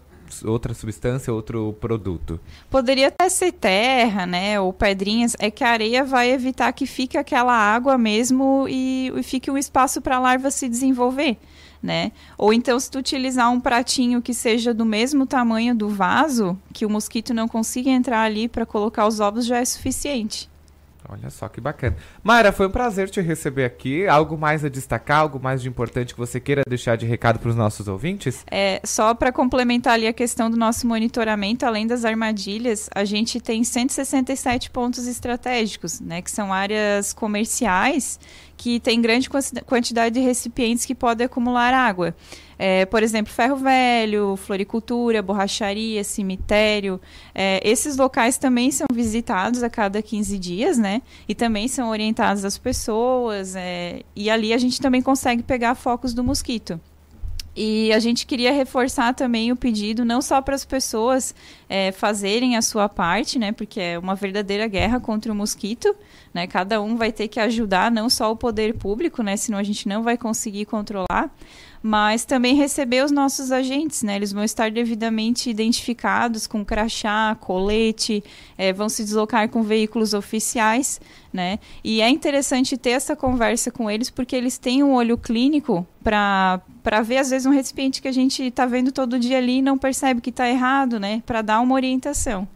outra substância, outro produto? Poderia até ser terra, né, ou pedrinhas, é que a areia vai evitar que fique aquela água mesmo e, e fique um espaço para a larva se desenvolver né? Ou então se tu utilizar um pratinho que seja do mesmo tamanho do vaso, que o mosquito não consiga entrar ali para colocar os ovos já é suficiente. Olha só que bacana. Mara, foi um prazer te receber aqui. Algo mais a destacar, algo mais de importante que você queira deixar de recado para os nossos ouvintes? É, só para complementar ali a questão do nosso monitoramento, além das armadilhas, a gente tem 167 pontos estratégicos, né, que são áreas comerciais que tem grande quantidade de recipientes que podem acumular água. É, por exemplo, ferro velho, floricultura, borracharia, cemitério. É, esses locais também são visitados a cada 15 dias, né? E também são orientados às pessoas. É, e ali a gente também consegue pegar focos do mosquito. E a gente queria reforçar também o pedido, não só para as pessoas é, fazerem a sua parte, né? Porque é uma verdadeira guerra contra o mosquito, né? Cada um vai ter que ajudar, não só o poder público, né? Senão a gente não vai conseguir controlar mas também receber os nossos agentes, né? Eles vão estar devidamente identificados com crachá, colete, é, vão se deslocar com veículos oficiais, né? E é interessante ter essa conversa com eles porque eles têm um olho clínico para ver às vezes um recipiente que a gente está vendo todo dia ali e não percebe que está errado, né? Para dar uma orientação.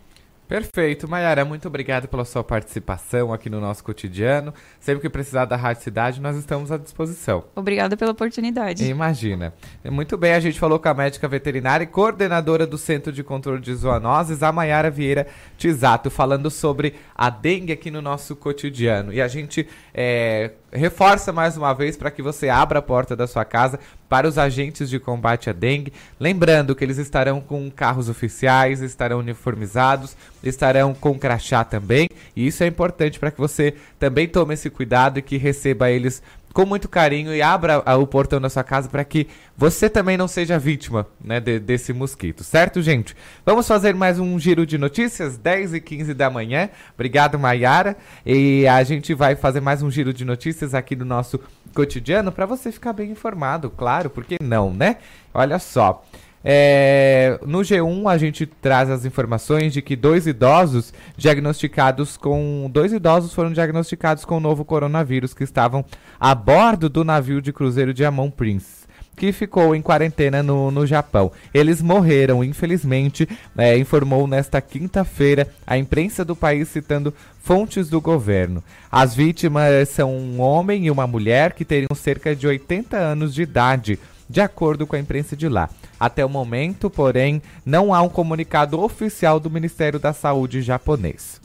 Perfeito. Mayara, muito obrigado pela sua participação aqui no nosso cotidiano. Sempre que precisar da Rádio Cidade, nós estamos à disposição. Obrigada pela oportunidade. Imagina. Muito bem, a gente falou com a médica veterinária e coordenadora do Centro de Controle de Zoonoses, a Mayara Vieira Tisato, falando sobre a dengue aqui no nosso cotidiano. E a gente é, reforça mais uma vez para que você abra a porta da sua casa para os agentes de combate à dengue. Lembrando que eles estarão com carros oficiais, estarão uniformizados, estarão com crachá também. E isso é importante para que você também tome esse cuidado e que receba eles com muito carinho e abra o portão da sua casa para que você também não seja vítima né, de, desse mosquito, certo, gente? Vamos fazer mais um giro de notícias, 10 e 15 da manhã. Obrigado, Mayara. E a gente vai fazer mais um giro de notícias aqui no nosso cotidiano para você ficar bem informado, claro, porque não, né? Olha só. É, no G1 a gente traz as informações de que dois idosos diagnosticados com dois idosos foram diagnosticados com o novo coronavírus que estavam a bordo do navio de cruzeiro Diamond Prince que ficou em quarentena no, no Japão. Eles morreram, infelizmente, é, informou nesta quinta-feira a imprensa do país citando fontes do governo. As vítimas são um homem e uma mulher que teriam cerca de 80 anos de idade de acordo com a imprensa de lá. Até o momento, porém, não há um comunicado oficial do Ministério da Saúde japonês.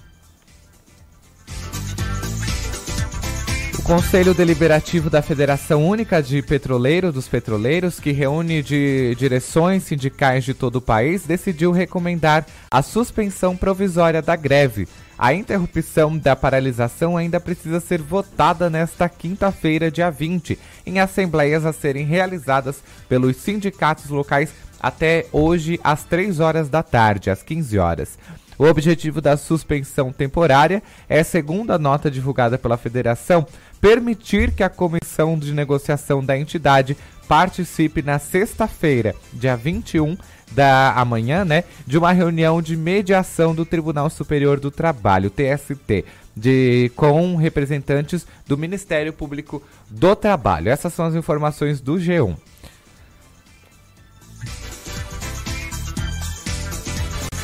O Conselho Deliberativo da Federação Única de Petroleiros dos Petroleiros, que reúne de direções sindicais de todo o país, decidiu recomendar a suspensão provisória da greve a interrupção da paralisação ainda precisa ser votada nesta quinta-feira, dia 20, em assembleias a serem realizadas pelos sindicatos locais até hoje às 3 horas da tarde, às 15 horas. O objetivo da suspensão temporária é, segundo a nota divulgada pela federação, permitir que a comissão de negociação da entidade participe na sexta-feira, dia 21, da amanhã, né, de uma reunião de mediação do Tribunal Superior do Trabalho, TST, de com representantes do Ministério Público do Trabalho. Essas são as informações do G1.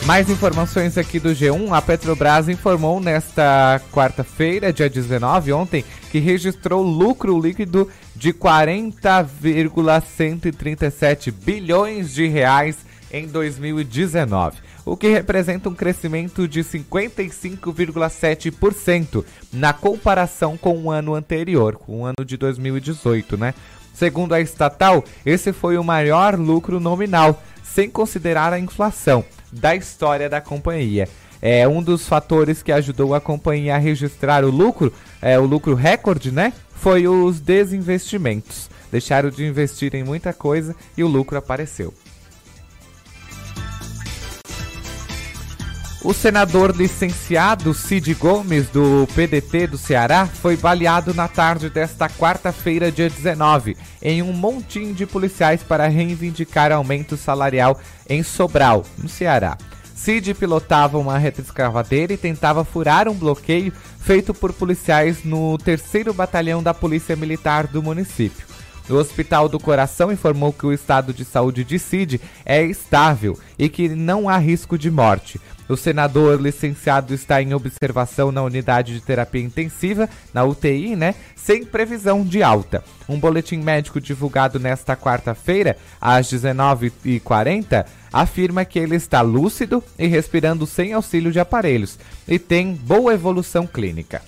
Mais informações aqui do G1. A Petrobras informou nesta quarta-feira, dia 19, ontem, que registrou lucro líquido de 40,137 bilhões de reais em 2019, o que representa um crescimento de 55,7% na comparação com o ano anterior, com o ano de 2018, né? Segundo a estatal, esse foi o maior lucro nominal, sem considerar a inflação, da história da companhia. É um dos fatores que ajudou a companhia a registrar o lucro, é, o lucro recorde, né? Foi os desinvestimentos. Deixaram de investir em muita coisa e o lucro apareceu. O senador licenciado Cid Gomes, do PDT do Ceará, foi baleado na tarde desta quarta-feira, dia 19, em um montinho de policiais para reivindicar aumento salarial em Sobral, no Ceará. Cid pilotava uma retroescavadeira e tentava furar um bloqueio feito por policiais no 3 Batalhão da Polícia Militar do município. O Hospital do Coração informou que o estado de saúde de Cid é estável e que não há risco de morte. O senador licenciado está em observação na unidade de terapia intensiva, na UTI, né? Sem previsão de alta. Um boletim médico divulgado nesta quarta-feira, às 19h40, afirma que ele está lúcido e respirando sem auxílio de aparelhos e tem boa evolução clínica.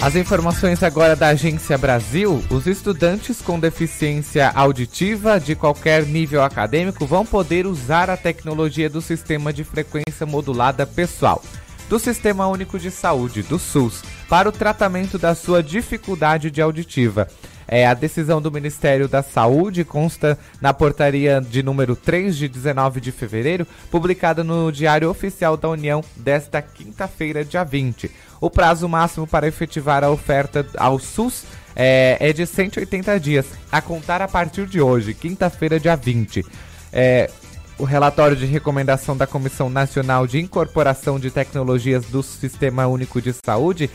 As informações agora da Agência Brasil: os estudantes com deficiência auditiva de qualquer nível acadêmico vão poder usar a tecnologia do sistema de frequência modulada pessoal. do Sistema Único de Saúde, do SUS, para o tratamento da sua dificuldade de auditiva. É, a decisão do Ministério da Saúde consta na portaria de número 3 de 19 de fevereiro, publicada no Diário Oficial da União desta quinta-feira, dia 20. O prazo máximo para efetivar a oferta ao SUS é, é de 180 dias, a contar a partir de hoje, quinta-feira, dia 20. É, o relatório de recomendação da Comissão Nacional de Incorporação de Tecnologias do Sistema Único de Saúde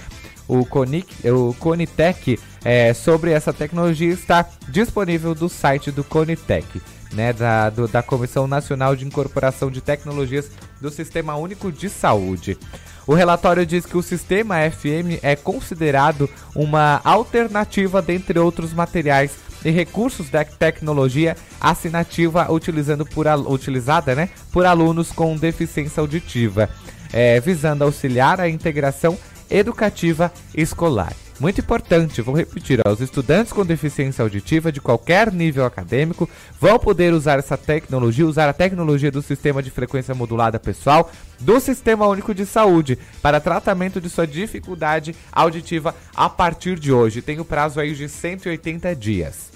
o, Conic, o Conitec é, sobre essa tecnologia está disponível do site do Conitec, né, da, do, da Comissão Nacional de Incorporação de Tecnologias do Sistema Único de Saúde. O relatório diz que o sistema FM é considerado uma alternativa dentre outros materiais e recursos da tecnologia assinativa utilizando por, utilizada né, por alunos com deficiência auditiva, é, visando auxiliar a integração educativa escolar. Muito importante, vou repetir, os estudantes com deficiência auditiva de qualquer nível acadêmico vão poder usar essa tecnologia, usar a tecnologia do sistema de frequência modulada pessoal do Sistema Único de Saúde para tratamento de sua dificuldade auditiva a partir de hoje. Tem o prazo aí de 180 dias.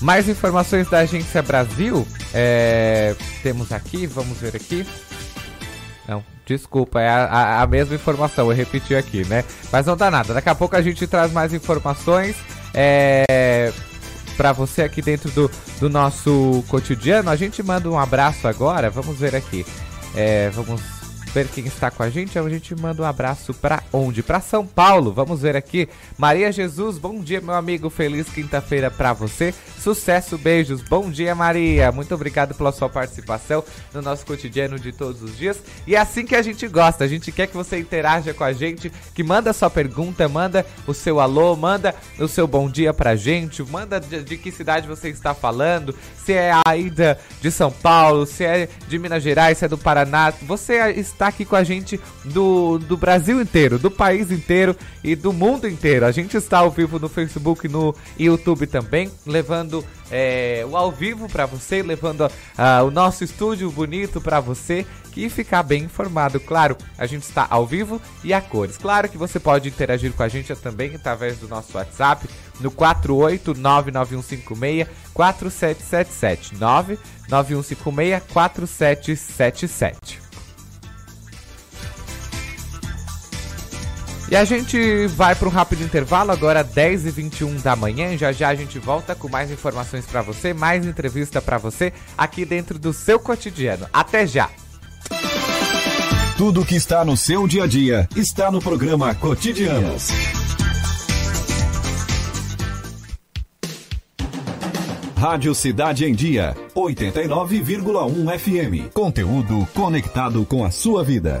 Mais informações da Agência Brasil, é, temos aqui, vamos ver aqui. Não, desculpa, é a, a, mesma informação, eu repeti aqui, né? Mas não dá nada, daqui a pouco a gente traz mais informações é, para você aqui dentro do, do nosso cotidiano. A gente manda um abraço agora, vamos ver aqui. É, vamos ver quem está com a gente. A gente manda um abraço para onde? Para São Paulo. Vamos ver aqui. Maria Jesus, bom dia, meu amigo. Feliz quinta-feira para você. Sucesso, beijos. Bom dia, Maria. Muito obrigado pela sua participação no nosso cotidiano de todos os dias. E é assim que a gente gosta. A gente quer que você interaja com a gente, que manda sua pergunta, manda o seu alô, manda o seu bom dia pra gente, manda de, de que cidade você está falando, se é aí de São Paulo, se é de Minas Gerais, se é do Paraná. Você está está aqui com a gente do, do Brasil inteiro, do país inteiro e do mundo inteiro. A gente está ao vivo no Facebook e no YouTube também, levando é, o ao vivo para você, levando o nosso estúdio bonito para você e ficar bem informado. Claro, a gente está ao vivo e a cores. Claro que você pode interagir com a gente também através do nosso WhatsApp no 4899156 4777 E a gente vai para um rápido intervalo, agora 10 e 21 da manhã. Já já a gente volta com mais informações para você, mais entrevista para você aqui dentro do seu cotidiano. Até já! Tudo que está no seu dia a dia está no programa Cotidianos. Rádio Cidade em Dia, 89,1 FM. Conteúdo conectado com a sua vida.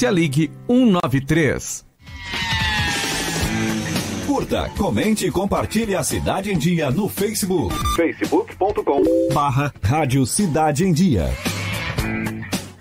ligue 193. Curta, comente e compartilhe a Cidade em Dia no Facebook. facebook.com barra Rádio Cidade em Dia.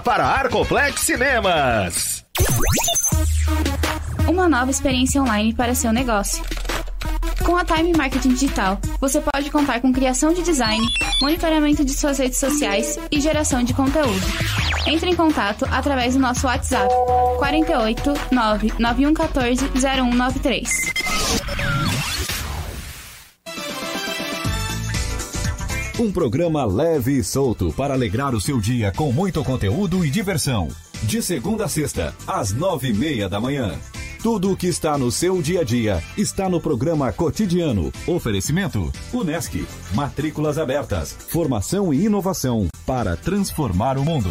para Arcoplex Cinemas. Uma nova experiência online para seu negócio. Com a Time Marketing Digital, você pode contar com criação de design, monitoramento de suas redes sociais e geração de conteúdo. Entre em contato através do nosso WhatsApp 48 99114 0193. Um programa leve e solto para alegrar o seu dia com muito conteúdo e diversão. De segunda a sexta, às nove e meia da manhã. Tudo o que está no seu dia a dia está no programa cotidiano. Oferecimento: Unesc. Matrículas abertas. Formação e inovação para transformar o mundo.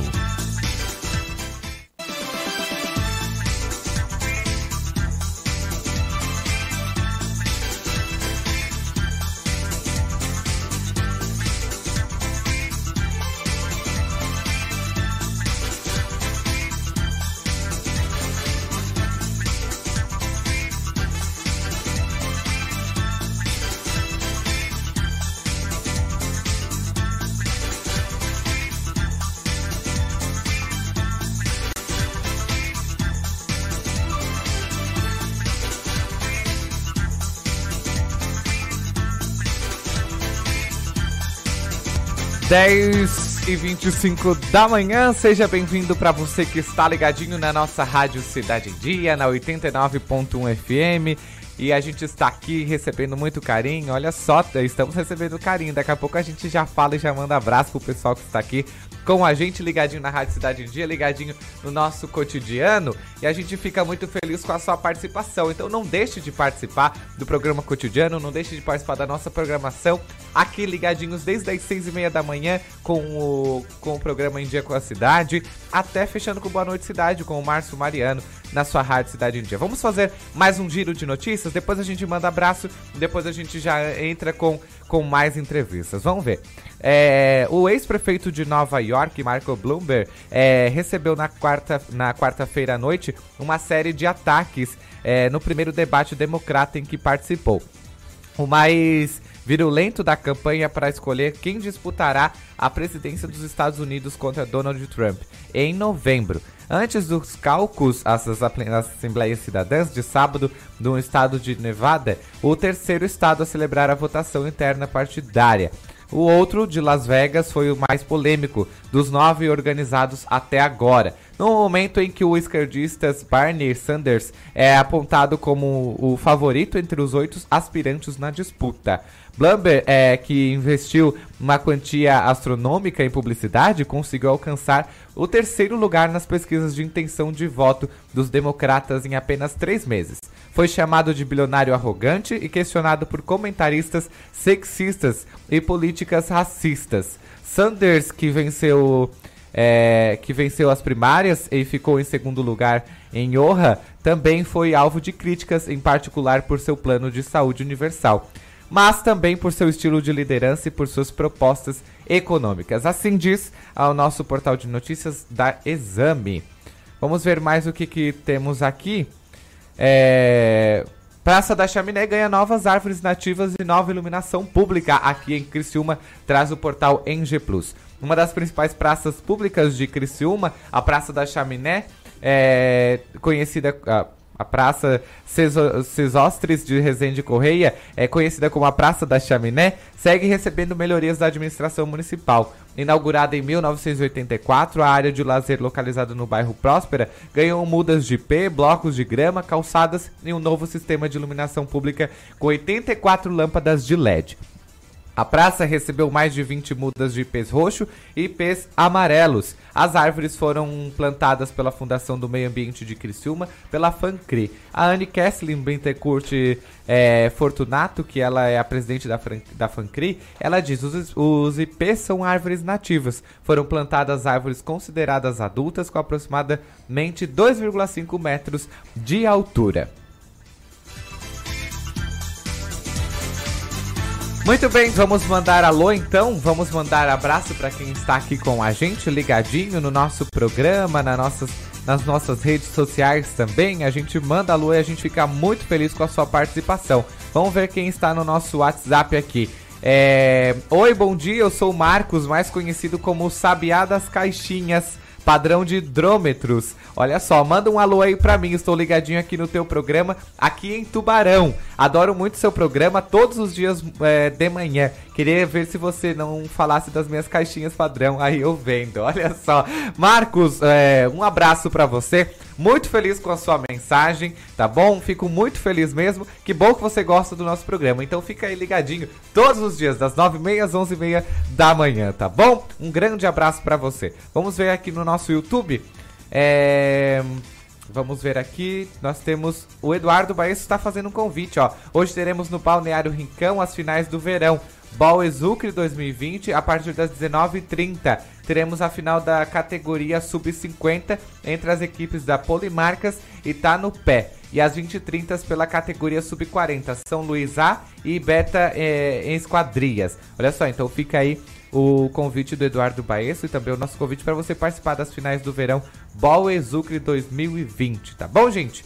10 e 25 da manhã, seja bem-vindo para você que está ligadinho na nossa Rádio Cidade em Dia, na 89.1 FM. E a gente está aqui recebendo muito carinho. Olha só, estamos recebendo carinho. Daqui a pouco a gente já fala e já manda abraço pro pessoal que está aqui com a gente, ligadinho na Rádio Cidade em Dia, ligadinho no nosso cotidiano. E a gente fica muito feliz com a sua participação. Então não deixe de participar do programa cotidiano, não deixe de participar da nossa programação aqui ligadinhos desde as seis e meia da manhã com o, com o programa Em Dia com a Cidade, até fechando com Boa Noite Cidade com o Márcio Mariano na sua Rádio Cidade em Dia. Vamos fazer mais um giro de notícias, depois a gente manda abraço, depois a gente já entra com, com mais entrevistas. Vamos ver. É, o ex-prefeito de Nova York, Michael Bloomberg, é, recebeu na quarta na quarta-feira à noite uma série de ataques é, no primeiro debate democrata em que participou. O mais virulento da campanha para escolher quem disputará a presidência dos Estados Unidos contra Donald Trump em novembro. Antes dos cálculos às Assembleias Cidadãs de sábado no estado de Nevada, o terceiro estado a celebrar a votação interna partidária. O outro, de Las Vegas, foi o mais polêmico dos nove organizados até agora. No momento em que o esquerdista Barney Sanders é apontado como o favorito entre os oito aspirantes na disputa. Blumber, é, que investiu uma quantia astronômica em publicidade, conseguiu alcançar o terceiro lugar nas pesquisas de intenção de voto dos democratas em apenas três meses. Foi chamado de bilionário arrogante e questionado por comentaristas sexistas e políticas racistas. Sanders, que venceu, é, que venceu as primárias e ficou em segundo lugar em Iowa, também foi alvo de críticas, em particular por seu plano de saúde universal, mas também por seu estilo de liderança e por suas propostas econômicas. Assim diz ao nosso portal de notícias da Exame. Vamos ver mais o que, que temos aqui. É... Praça da Chaminé ganha novas árvores nativas e nova iluminação pública aqui em Criciúma, traz o portal NG Plus. Uma das principais praças públicas de Criciúma, a Praça da Chaminé, é conhecida a Praça Cesostres de Resende Correia, é conhecida como a Praça da Chaminé, segue recebendo melhorias da administração municipal. Inaugurada em 1984, a área de lazer localizada no bairro Próspera ganhou mudas de P, blocos de grama, calçadas e um novo sistema de iluminação pública com 84 lâmpadas de LED. A praça recebeu mais de 20 mudas de ipês roxo e ipês amarelos. As árvores foram plantadas pela Fundação do Meio Ambiente de Criciúma, pela FANCRI. A Anne Kesslin Bentecourt é, Fortunato, que ela é a presidente da, da FANCRI, ela diz os, os ipês são árvores nativas. Foram plantadas árvores consideradas adultas com aproximadamente 2,5 metros de altura. Muito bem, vamos mandar alô então, vamos mandar abraço para quem está aqui com a gente, ligadinho no nosso programa, nas nossas, nas nossas redes sociais também. A gente manda alô e a gente fica muito feliz com a sua participação. Vamos ver quem está no nosso WhatsApp aqui. É... Oi, bom dia, eu sou o Marcos, mais conhecido como Sabiá das Caixinhas. Padrão de hidrômetros. Olha só, manda um alô aí pra mim, estou ligadinho aqui no teu programa, aqui em Tubarão. Adoro muito seu programa, todos os dias é, de manhã. Queria ver se você não falasse das minhas caixinhas padrão, aí eu vendo, olha só. Marcos, é, um abraço para você. Muito feliz com a sua mensagem, tá bom? Fico muito feliz mesmo. Que bom que você gosta do nosso programa. Então fica aí ligadinho todos os dias, das 9h30 às 11h30 da manhã, tá bom? Um grande abraço para você. Vamos ver aqui no nosso YouTube. É... Vamos ver aqui, nós temos o Eduardo Baesso está fazendo um convite, ó. Hoje teremos no Balneário Rincão as finais do verão. Ball Exucre 2020 a partir das 19h30. Teremos a final da categoria Sub-50 entre as equipes da Polimarcas e Tá no Pé. E às 20h30 pela categoria Sub-40, São Luís A e Beta é, em esquadrias. Olha só, então fica aí o convite do Eduardo Baesso e também o nosso convite para você participar das finais do verão Ball Exucre 2020, tá bom, gente?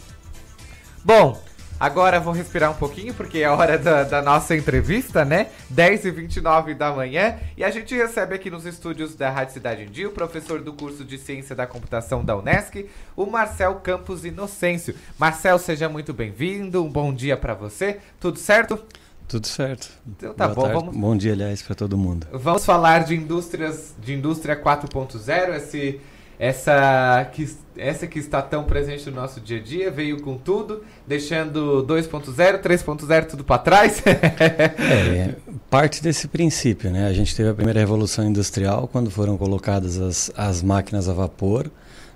Bom, Agora vou respirar um pouquinho, porque é hora da, da nossa entrevista, né? 10h29 da manhã. E a gente recebe aqui nos estúdios da Rádio Cidade em Dia o professor do curso de Ciência da Computação da Unesc, o Marcel Campos Inocêncio. Marcel, seja muito bem-vindo. Um bom dia para você. Tudo certo? Tudo certo. Então tá Boa bom, vamos... Bom dia, aliás, para todo mundo. Vamos falar de indústrias, de indústria 4.0, esse essa que, essa que está tão presente no nosso dia a dia veio com tudo, deixando 2.0, 3.0 tudo para trás. é, parte desse princípio, né? A gente teve a primeira revolução industrial quando foram colocadas as, as máquinas a vapor,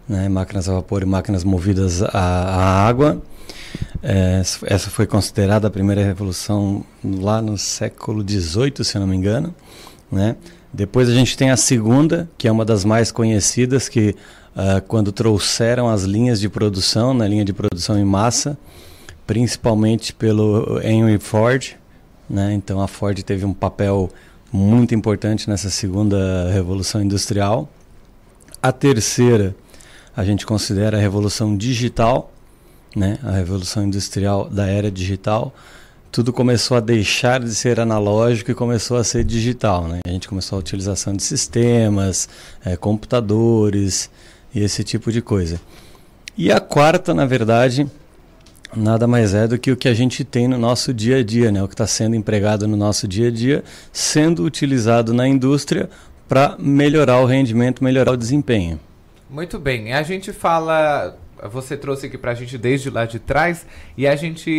né? Máquinas a vapor e máquinas movidas a, a água. É, essa foi considerada a primeira revolução lá no século XVIII, se eu não me engano, né? Depois a gente tem a segunda, que é uma das mais conhecidas, que uh, quando trouxeram as linhas de produção, na linha de produção em massa, principalmente pelo Henry Ford, né? Então a Ford teve um papel muito importante nessa segunda revolução industrial. A terceira, a gente considera a revolução digital, né? A revolução industrial da era digital, tudo começou a deixar de ser analógico e começou a ser digital. Né? A gente começou a utilização de sistemas, é, computadores e esse tipo de coisa. E a quarta, na verdade, nada mais é do que o que a gente tem no nosso dia a dia, né? o que está sendo empregado no nosso dia a dia, sendo utilizado na indústria para melhorar o rendimento, melhorar o desempenho. Muito bem, a gente fala você trouxe aqui para a gente desde lá de trás e a gente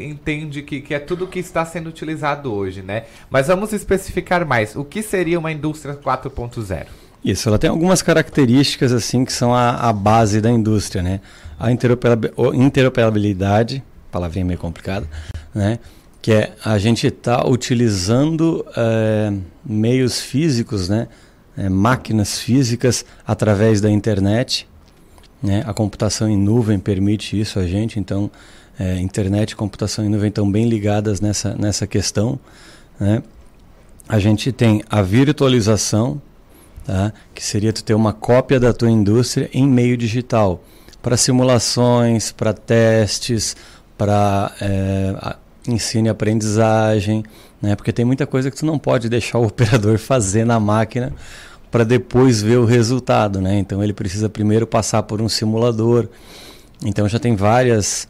entende que, que é tudo que está sendo utilizado hoje, né? Mas vamos especificar mais. O que seria uma indústria 4.0? Isso, ela tem algumas características assim que são a, a base da indústria, né? A interoperabilidade, palavrinha meio complicada, né? Que é a gente está utilizando é, meios físicos, né? É, máquinas físicas através da internet né? A computação em nuvem permite isso a gente, então é, internet e computação em nuvem estão bem ligadas nessa, nessa questão. Né? A gente tem a virtualização, tá? que seria tu ter uma cópia da tua indústria em meio digital, para simulações, para testes, para é, ensino e aprendizagem, né? porque tem muita coisa que tu não pode deixar o operador fazer na máquina para depois ver o resultado, né? Então ele precisa primeiro passar por um simulador. Então já tem várias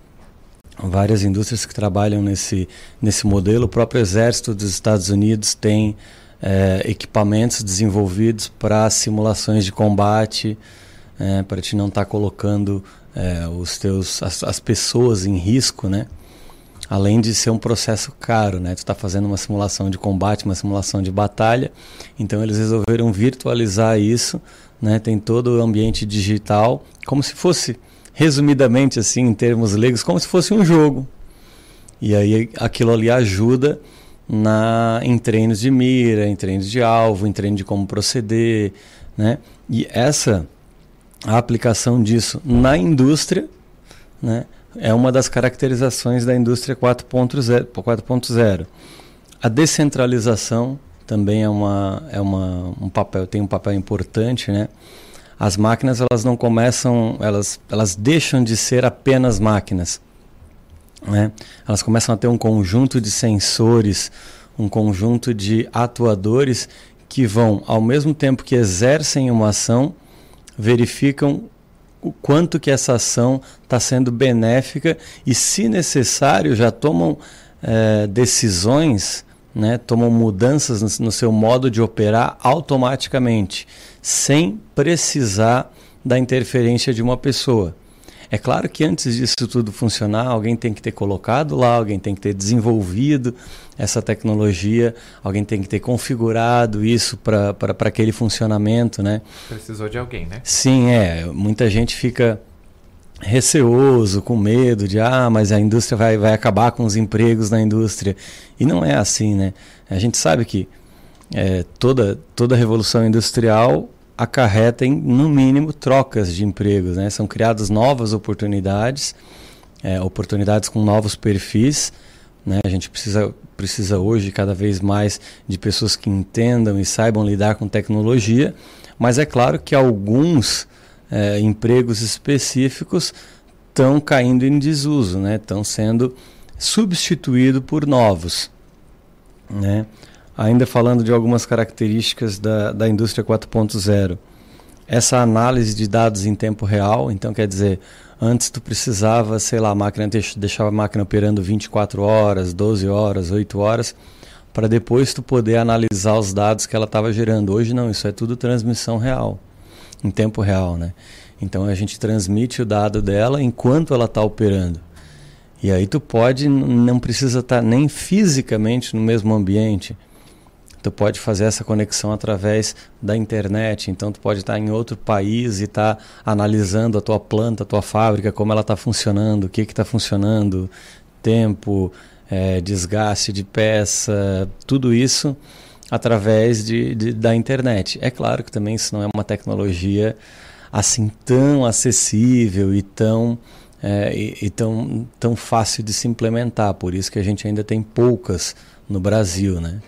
várias indústrias que trabalham nesse nesse modelo. O próprio Exército dos Estados Unidos tem é, equipamentos desenvolvidos para simulações de combate, é, para te não estar tá colocando é, os teus as, as pessoas em risco, né? além de ser um processo caro, né? Tu está fazendo uma simulação de combate, uma simulação de batalha, então eles resolveram virtualizar isso, né? Tem todo o ambiente digital, como se fosse, resumidamente assim, em termos leigos, como se fosse um jogo. E aí aquilo ali ajuda na em treinos de mira, em treinos de alvo, em treino de como proceder, né? E essa a aplicação disso na indústria, né? é uma das caracterizações da indústria 4.0. A descentralização também é uma é uma um papel tem um papel importante, né? As máquinas elas não começam, elas elas deixam de ser apenas máquinas, né? Elas começam a ter um conjunto de sensores, um conjunto de atuadores que vão ao mesmo tempo que exercem uma ação, verificam o quanto que essa ação está sendo benéfica e, se necessário, já tomam é, decisões, né, tomam mudanças no, no seu modo de operar automaticamente, sem precisar da interferência de uma pessoa. É claro que antes disso tudo funcionar, alguém tem que ter colocado lá, alguém tem que ter desenvolvido essa tecnologia, alguém tem que ter configurado isso para aquele funcionamento, né? Precisou de alguém, né? Sim, é. Muita gente fica receoso, com medo de ah, mas a indústria vai, vai acabar com os empregos na indústria. E não é assim, né? A gente sabe que é, toda, toda revolução industrial acarreta em, no mínimo, trocas de empregos. Né? São criadas novas oportunidades, é, oportunidades com novos perfis. Né? A gente precisa, precisa hoje cada vez mais de pessoas que entendam e saibam lidar com tecnologia, mas é claro que alguns é, empregos específicos estão caindo em desuso, estão né? sendo substituídos por novos. Né? Ainda falando de algumas características da, da indústria 4.0. Essa análise de dados em tempo real, então quer dizer, antes tu precisava, sei lá, a máquina deixava a máquina operando 24 horas, 12 horas, 8 horas, para depois tu poder analisar os dados que ela estava gerando. Hoje não, isso é tudo transmissão real, em tempo real, né? Então a gente transmite o dado dela enquanto ela está operando. E aí tu pode, não precisa estar tá nem fisicamente no mesmo ambiente tu pode fazer essa conexão através da internet. Então, tu pode estar em outro país e estar tá analisando a tua planta, a tua fábrica, como ela está funcionando, o que está funcionando, tempo, é, desgaste de peça, tudo isso através de, de, da internet. É claro que também isso não é uma tecnologia assim tão acessível e tão é, e, e, tão, tão fácil de se implementar. Por isso que a gente ainda tem poucas no Brasil, né?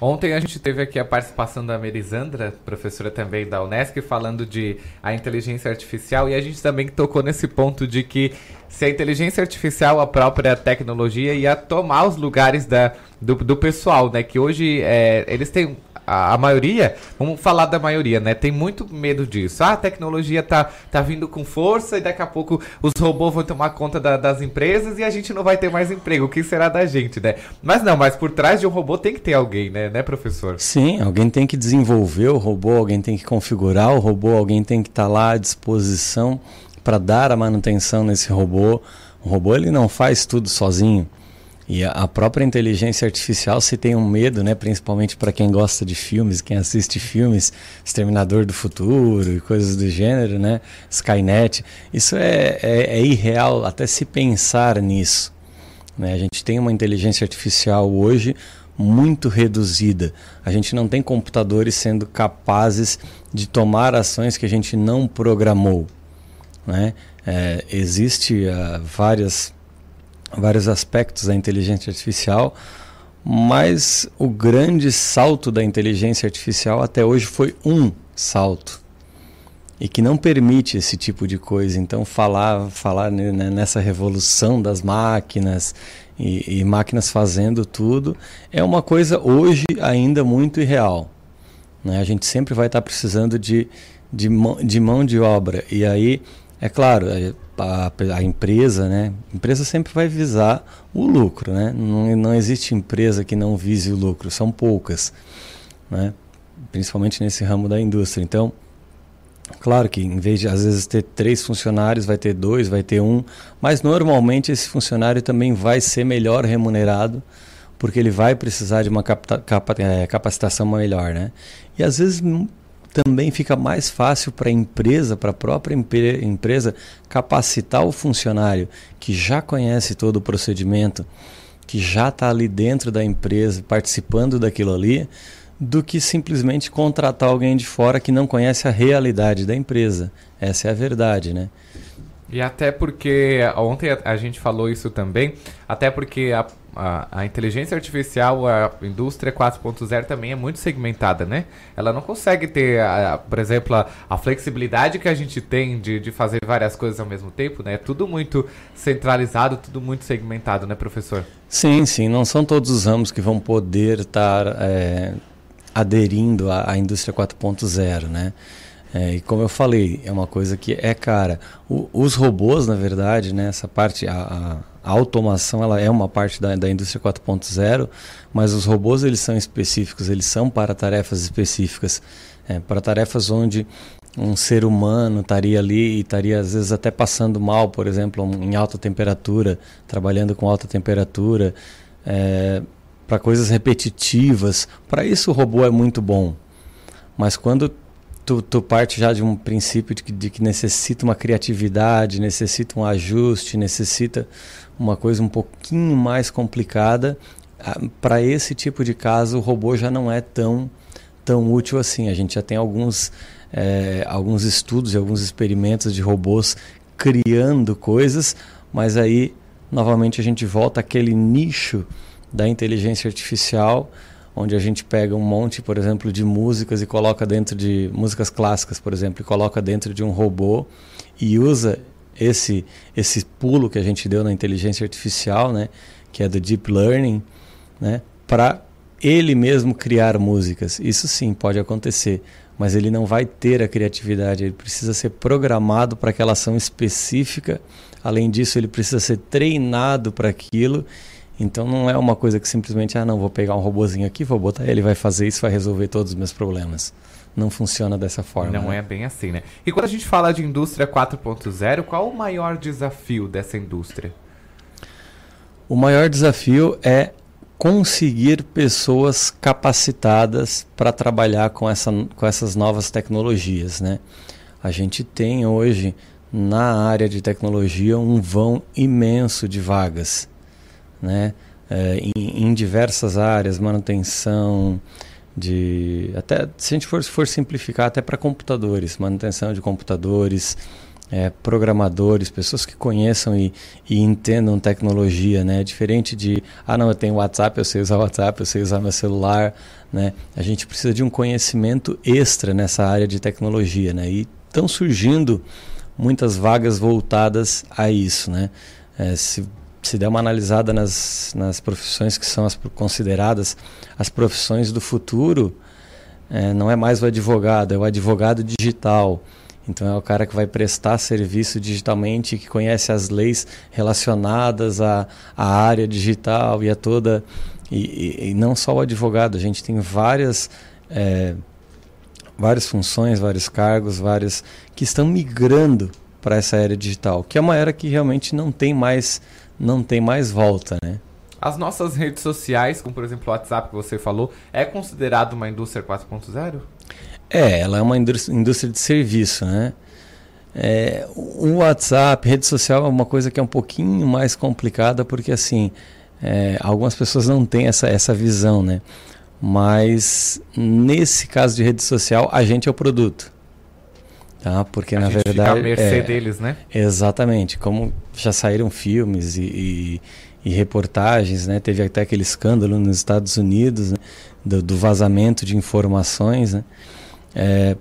Ontem a gente teve aqui a participação da Merisandra, professora também da Unesc, falando de a inteligência artificial e a gente também tocou nesse ponto de que se a inteligência artificial, a própria tecnologia, ia tomar os lugares da, do, do pessoal, né? Que hoje é, eles têm a, a, maioria, vamos falar da maioria, né? Tem muito medo disso. Ah, a tecnologia tá, tá vindo com força e daqui a pouco os robôs vão tomar conta da, das empresas e a gente não vai ter mais emprego. O que será da gente, né? Mas não, mas por trás de um robô tem que ter alguém, né, né professor? Sim, alguém tem que desenvolver o robô, alguém tem que configurar o robô, alguém tem que estar tá lá à disposição para dar a manutenção nesse robô. O robô ele não faz tudo sozinho. E a própria inteligência artificial, se tem um medo, né, principalmente para quem gosta de filmes, quem assiste filmes, Exterminador do Futuro e coisas do gênero, né, Skynet, isso é, é, é irreal até se pensar nisso. Né? A gente tem uma inteligência artificial hoje muito reduzida. A gente não tem computadores sendo capazes de tomar ações que a gente não programou. Né? É, existe uh, várias vários aspectos da inteligência artificial, mas o grande salto da inteligência artificial até hoje foi um salto e que não permite esse tipo de coisa. Então falar falar nessa revolução das máquinas e, e máquinas fazendo tudo é uma coisa hoje ainda muito irreal. Né? A gente sempre vai estar precisando de, de, de mão de obra e aí é claro a, a, empresa, né? Empresa sempre vai visar o lucro, né? Não, não existe empresa que não vise o lucro, são poucas, né? Principalmente nesse ramo da indústria. Então, claro que em vez de às vezes ter três funcionários, vai ter dois, vai ter um, mas normalmente esse funcionário também vai ser melhor remunerado porque ele vai precisar de uma é, capacitação melhor, né? E às vezes também fica mais fácil para a empresa, para a própria empresa, capacitar o funcionário que já conhece todo o procedimento, que já está ali dentro da empresa, participando daquilo ali, do que simplesmente contratar alguém de fora que não conhece a realidade da empresa. Essa é a verdade, né? E até porque, ontem a, gente falou isso também, até porque a, a, a, inteligência artificial, a indústria 4.0 também é muito segmentada, né? Ela não consegue ter, a, por exemplo, a, a, flexibilidade que a gente tem de, de fazer várias coisas ao mesmo tempo, né? É tudo muito centralizado, tudo muito segmentado, né, professor? Sim, sim. Não são todos os ramos que vão poder estar é, aderindo à, à indústria 4.0, né? É, e como eu falei, é uma coisa que é cara. O, os robôs, na verdade, né, essa parte, a, a, automação, ela é uma parte da, da indústria 4.0, mas os robôs eles são específicos, eles são para tarefas específicas, é, para tarefas onde um ser humano estaria ali e estaria às vezes até passando mal, por exemplo, em alta temperatura, trabalhando com alta temperatura, é, para coisas repetitivas. Para isso o robô é muito bom. Mas quando tu, tu parte já de um princípio de que, de que necessita uma criatividade, necessita um ajuste, necessita uma coisa um pouquinho mais complicada. Ah, Para esse tipo de caso, o robô já não é tão, tão útil assim. A gente já tem alguns, é, alguns estudos e alguns experimentos de robôs criando coisas, mas aí, novamente, a gente volta àquele nicho da inteligência artificial onde a gente pega um monte, por exemplo, de músicas e coloca dentro de músicas clássicas, por exemplo, e coloca dentro de um robô e usa esse esse pulo que a gente deu na inteligência artificial, né, que é do deep learning, né, para ele mesmo criar músicas. Isso sim pode acontecer, mas ele não vai ter a criatividade, ele precisa ser programado para aquela ação específica. Além disso, ele precisa ser treinado para aquilo então não é uma coisa que simplesmente, ah, não, vou pegar um robozinho aqui, vou botar ele, vai fazer isso, vai resolver todos os meus problemas. Não funciona dessa forma. Não né? é bem assim, né? E quando a gente fala de indústria 4.0, qual o maior desafio dessa indústria? O maior desafio é conseguir pessoas capacitadas para trabalhar com, essa, com essas novas tecnologias, né? A gente tem hoje na área de tecnologia um vão imenso de vagas né? É, em, em, diversas áreas, manutenção de até se a gente for, for simplificar até para computadores, manutenção de computadores, é, programadores, pessoas que conheçam e, e, entendam tecnologia, né? Diferente de, ah não, eu tenho WhatsApp, eu sei usar WhatsApp, eu sei usar meu celular, né? A gente precisa de um conhecimento extra nessa área de tecnologia, né? E estão surgindo muitas vagas voltadas a isso, né? É, se se der uma analisada nas, nas profissões que são as consideradas as profissões do futuro, é, não é mais o advogado, é o advogado digital. Então é o cara que vai prestar serviço digitalmente, que conhece as leis relacionadas à, à área digital e a toda. E, e, e não só o advogado, a gente tem várias, é, várias funções, vários cargos, vários que estão migrando para essa era digital, que é uma era que realmente não tem mais não tem mais volta, né? As nossas redes sociais, como por exemplo o WhatsApp que você falou, é considerado uma indústria 4.0? É, ela é uma indústria de serviço, né? É, o WhatsApp, rede social é uma coisa que é um pouquinho mais complicada porque assim é, algumas pessoas não têm essa, essa visão, né? Mas nesse caso de rede social, a gente é o produto. Tá? Porque a na gente verdade. Fica à mercê é, deles, né? Exatamente. Como já saíram filmes e, e, e, reportagens, né? Teve até aquele escândalo nos Estados Unidos né? do, do, vazamento de informações, né? É,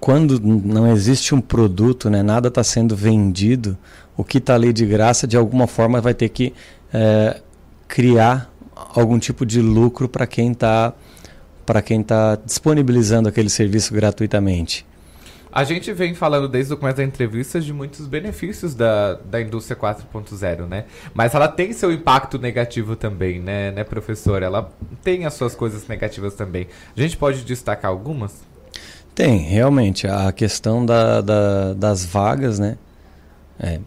quando não existe um produto, né? Nada está sendo vendido. O que está ali de graça, de alguma forma, vai ter que é, criar algum tipo de lucro para quem está para quem está disponibilizando aquele serviço gratuitamente. A gente vem falando desde o começo da entrevista de muitos benefícios da, da indústria 4.0, né? Mas ela tem seu impacto negativo também, né, né, professor? Ela tem as suas coisas negativas também. A gente pode destacar algumas? Tem, realmente. A questão da, da das vagas, né? É,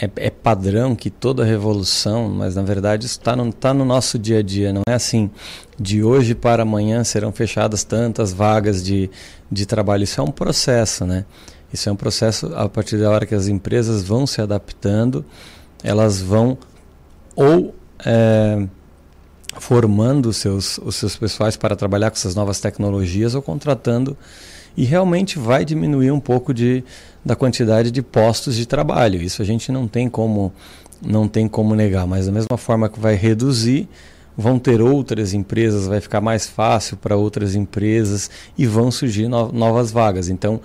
é, é, padrão que toda revolução, mas na verdade isso está no, tá no nosso dia a dia. Não é assim, de hoje para amanhã serão fechadas tantas vagas de, de trabalho. Isso é um processo, né? Isso é um processo a partir da hora que as empresas vão se adaptando, elas vão ou é, formando os seus, os seus pessoais para trabalhar com essas novas tecnologias ou contratando e realmente vai diminuir um pouco de, da quantidade de postos de trabalho. Isso a gente não tem como não tem como negar, mas da mesma forma que vai reduzir, vão ter outras empresas, vai ficar mais fácil para outras empresas e vão surgir no, novas vagas. Então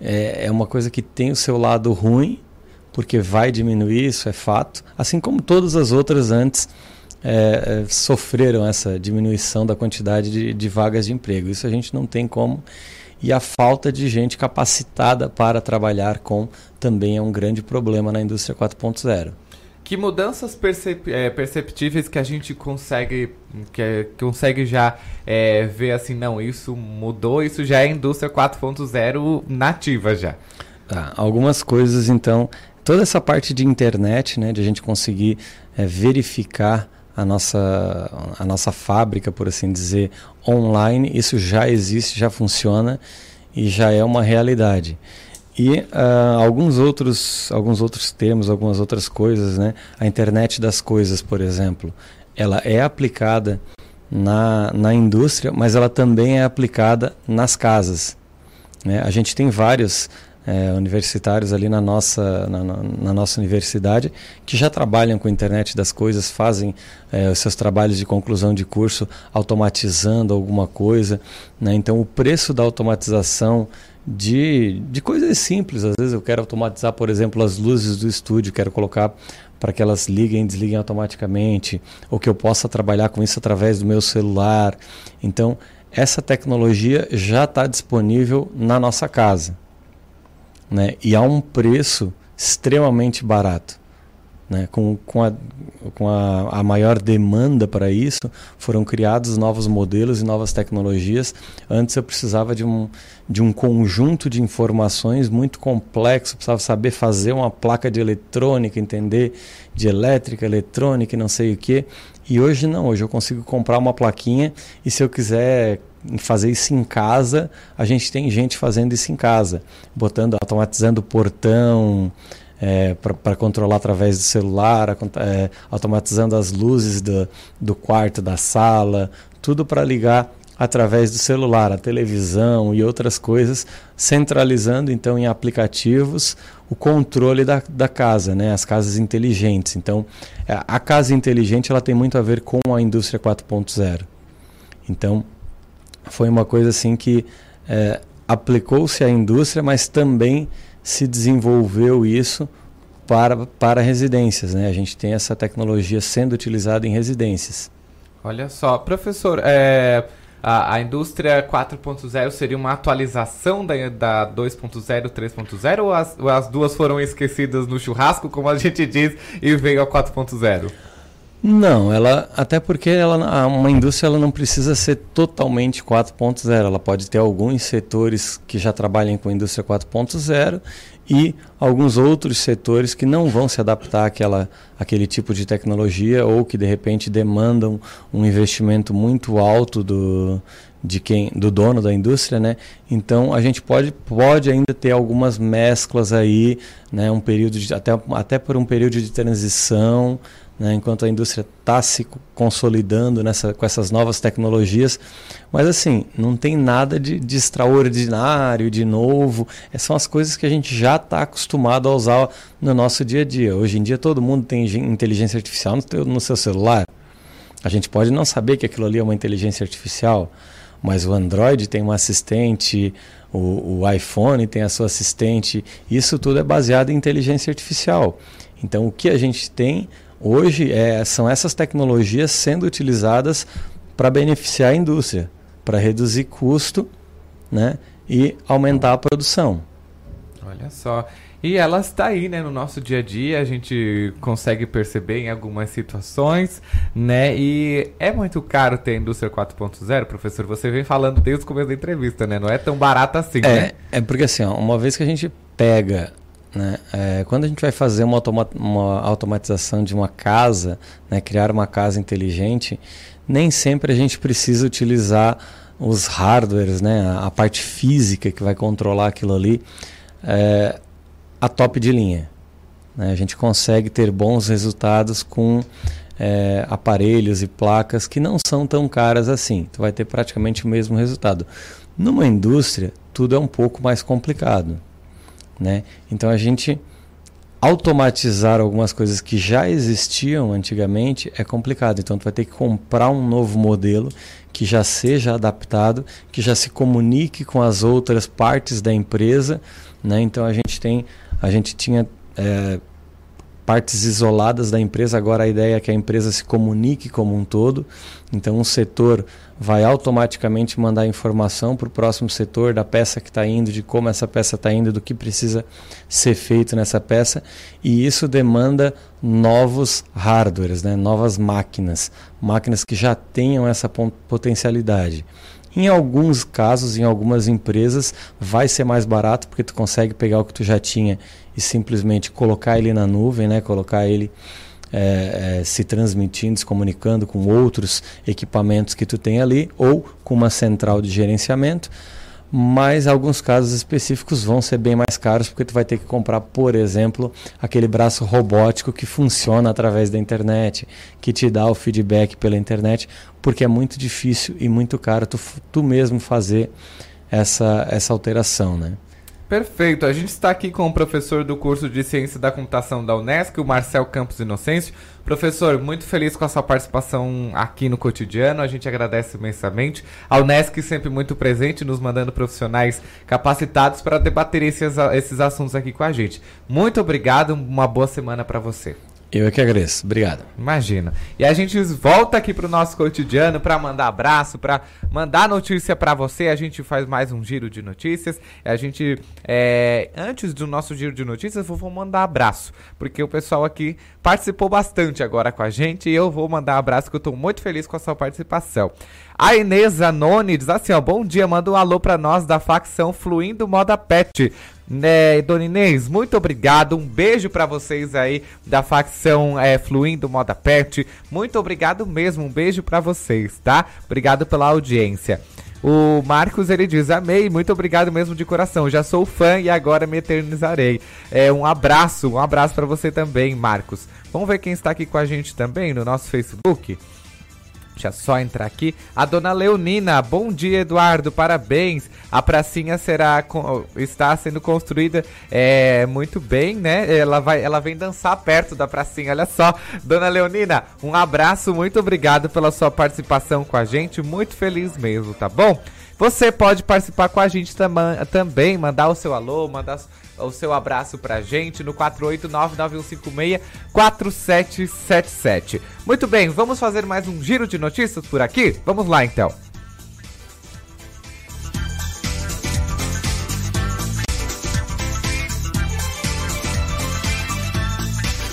é, é uma coisa que tem o seu lado ruim, porque vai diminuir, isso é fato, assim como todas as outras antes é, é sofreram essa diminuição da quantidade de, de vagas de emprego. Isso a gente não tem como e a falta de gente capacitada para trabalhar com também é um grande problema na indústria 4.0. Que mudanças percep é, perceptíveis que a gente consegue que é, consegue já é, ver assim, não, isso mudou, isso já é indústria 4.0 nativa já. Tá, algumas coisas então, toda essa parte de internet, né, de a gente conseguir é, verificar a nossa, a nossa fábrica, por assim dizer, online, isso já existe, já funciona e já é uma realidade. E uh, alguns, outros, alguns outros termos, algumas outras coisas, né? A internet das coisas, por exemplo, ela é aplicada na, na indústria, mas ela também é aplicada nas casas. Né? A gente tem vários é, universitários ali na nossa, na, na, nossa universidade que já trabalham com a internet das coisas, fazem é, os seus trabalhos de conclusão de curso automatizando alguma coisa. Né? Então, o preço da automatização de, de coisas simples. Às vezes eu quero automatizar, por exemplo, as luzes do estúdio, quero colocar para que elas liguem e desliguem automaticamente, ou que eu possa trabalhar com isso através do meu celular. Então, essa tecnologia já está disponível na nossa casa. Né? E a um preço extremamente barato né, com, com, a, com a, a maior demanda para isso, foram criados novos modelos e novas tecnologias. Antes eu precisava de um, de um conjunto de informações muito complexo, precisava saber fazer uma placa de eletrônica, entender de elétrica, eletrônica e não sei o que. E hoje não, hoje eu consigo comprar uma plaquinha e se eu quiser fazer isso em casa, a gente tem gente fazendo isso em casa, botando, automatizando o portão, é, para controlar através do celular, é, automatizando as luzes do, do quarto, da sala, tudo para ligar através do celular, a televisão e outras coisas, centralizando então em aplicativos o controle da, da casa, né? as casas inteligentes. Então, a casa inteligente ela tem muito a ver com a indústria 4.0. Então, foi uma coisa assim que é, aplicou-se à indústria, mas também se desenvolveu isso para, para residências. Né? A gente tem essa tecnologia sendo utilizada em residências. Olha só, professor, é, a, a indústria 4.0 seria uma atualização da, da 2.0, 3.0 ou as, ou as duas foram esquecidas no churrasco, como a gente diz, e veio a 4.0? Não, ela até porque ela, uma indústria ela não precisa ser totalmente 4.0. Ela pode ter alguns setores que já trabalhem com indústria 4.0 e alguns outros setores que não vão se adaptar àquela, àquele tipo de tecnologia ou que de repente demandam um investimento muito alto do, de quem, do dono da indústria, né? Então a gente pode, pode ainda ter algumas mesclas aí, né? Um período de, até, até por um período de transição né, enquanto a indústria está se consolidando nessa, com essas novas tecnologias. Mas assim, não tem nada de, de extraordinário, de novo. Essas é, são as coisas que a gente já está acostumado a usar no nosso dia a dia. Hoje em dia todo mundo tem inteligência artificial no, teu, no seu celular. A gente pode não saber que aquilo ali é uma inteligência artificial, mas o Android tem um assistente, o, o iPhone tem a sua assistente. Isso tudo é baseado em inteligência artificial. Então o que a gente tem Hoje é, são essas tecnologias sendo utilizadas para beneficiar a indústria, para reduzir custo né, e aumentar a produção. Olha só. E ela está aí, né, no nosso dia a dia, a gente consegue perceber em algumas situações, né? E é muito caro ter a indústria 4.0, professor. Você vem falando desde o começo da entrevista, né? Não é tão barato assim, é, né? É porque assim, ó, uma vez que a gente pega né? É, quando a gente vai fazer uma, automa uma automatização de uma casa, né, criar uma casa inteligente, nem sempre a gente precisa utilizar os hardwares, né, a, a parte física que vai controlar aquilo ali, é, a top de linha. Né? A gente consegue ter bons resultados com é, aparelhos e placas que não são tão caras assim. Tu vai ter praticamente o mesmo resultado. Numa indústria, tudo é um pouco mais complicado. Né? Então a gente automatizar algumas coisas que já existiam antigamente é complicado. Então tu vai ter que comprar um novo modelo que já seja adaptado, que já se comunique com as outras partes da empresa. Né? Então a gente tem, a gente tinha é, partes isoladas da empresa. Agora a ideia é que a empresa se comunique como um todo. Então, um setor vai automaticamente mandar informação para o próximo setor da peça que está indo, de como essa peça está indo, do que precisa ser feito nessa peça. E isso demanda novos hardwares, né? novas máquinas, máquinas que já tenham essa potencialidade. Em alguns casos, em algumas empresas, vai ser mais barato porque tu consegue pegar o que tu já tinha e simplesmente colocar ele na nuvem, né? colocar ele é, é, se transmitindo, se comunicando com outros equipamentos que tu tem ali ou com uma central de gerenciamento mas alguns casos específicos vão ser bem mais caros porque tu vai ter que comprar, por exemplo, aquele braço robótico que funciona através da internet, que te dá o feedback pela internet, porque é muito difícil e muito caro tu, tu mesmo fazer essa, essa alteração, né? Perfeito. A gente está aqui com o professor do curso de Ciência da Computação da Unesc, o Marcel Campos Inocêncio. Professor, muito feliz com a sua participação aqui no cotidiano. A gente agradece imensamente. A Unesc sempre muito presente, nos mandando profissionais capacitados para debater esses, esses assuntos aqui com a gente. Muito obrigado. Uma boa semana para você. Eu é que agradeço. Obrigado. Imagina. E a gente volta aqui pro nosso cotidiano para mandar abraço, para mandar notícia para você. A gente faz mais um giro de notícias. A gente, é, antes do nosso giro de notícias, eu vou mandar abraço, porque o pessoal aqui participou bastante agora com a gente e eu vou mandar abraço que eu tô muito feliz com a sua participação. A Inês Zanoni diz assim, ó, bom dia, manda um alô para nós da facção Fluindo Moda Pet. Né, Dona Inês, muito obrigado. Um beijo para vocês aí da facção é, Fluindo Moda Pet. Muito obrigado mesmo. Um beijo para vocês, tá? Obrigado pela audiência. O Marcos ele diz: Amei, muito obrigado mesmo de coração. Já sou fã e agora me eternizarei. É um abraço, um abraço para você também, Marcos. Vamos ver quem está aqui com a gente também no nosso Facebook. Deixa só entrar aqui. A dona Leonina, bom dia, Eduardo, parabéns. A pracinha será está sendo construída é, muito bem, né? Ela vai, ela vem dançar perto da pracinha. Olha só, dona Leonina, um abraço, muito obrigado pela sua participação com a gente, muito feliz mesmo, tá bom? Você pode participar com a gente também, mandar o seu alô, mandar o seu abraço pra gente no 48991564777. Muito bem, vamos fazer mais um giro de notícias por aqui? Vamos lá então.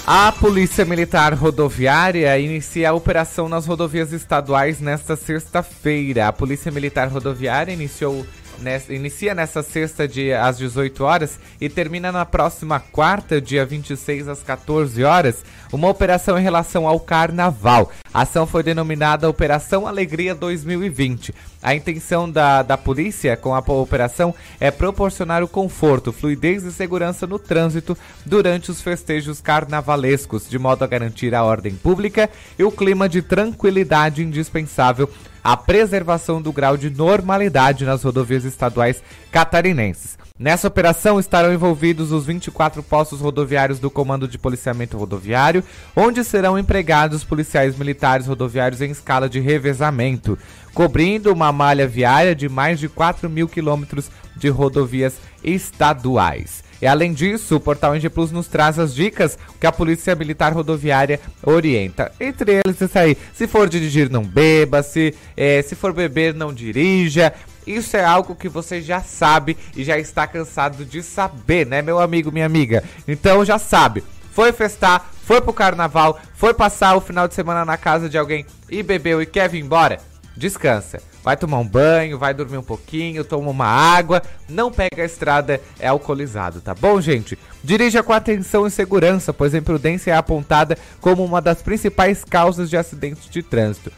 A Polícia Militar Rodoviária inicia a operação nas rodovias estaduais nesta sexta-feira. A Polícia Militar Rodoviária iniciou Nessa, inicia nessa sexta, dia, às 18 horas, e termina na próxima quarta, dia 26, às 14 horas, uma operação em relação ao carnaval. A ação foi denominada Operação Alegria 2020. A intenção da, da polícia com a operação é proporcionar o conforto, fluidez e segurança no trânsito durante os festejos carnavalescos, de modo a garantir a ordem pública e o clima de tranquilidade indispensável à preservação do grau de normalidade nas rodovias estaduais catarinenses. Nessa operação estarão envolvidos os 24 postos rodoviários do Comando de Policiamento Rodoviário, onde serão empregados policiais militares rodoviários em escala de revezamento, cobrindo uma malha viária de mais de 4 mil quilômetros de rodovias estaduais. E além disso, o portal NG Plus nos traz as dicas que a Polícia Militar Rodoviária orienta. Entre eles, isso aí: se for dirigir, não beba, se, é, se for beber, não dirija. Isso é algo que você já sabe e já está cansado de saber, né, meu amigo, minha amiga? Então já sabe. Foi festar, foi pro carnaval, foi passar o final de semana na casa de alguém e bebeu e quer vir embora? Descansa. Vai tomar um banho, vai dormir um pouquinho, toma uma água, não pega a estrada, é alcoolizado, tá bom, gente? Dirija com atenção e segurança, pois a imprudência é apontada como uma das principais causas de acidentes de trânsito.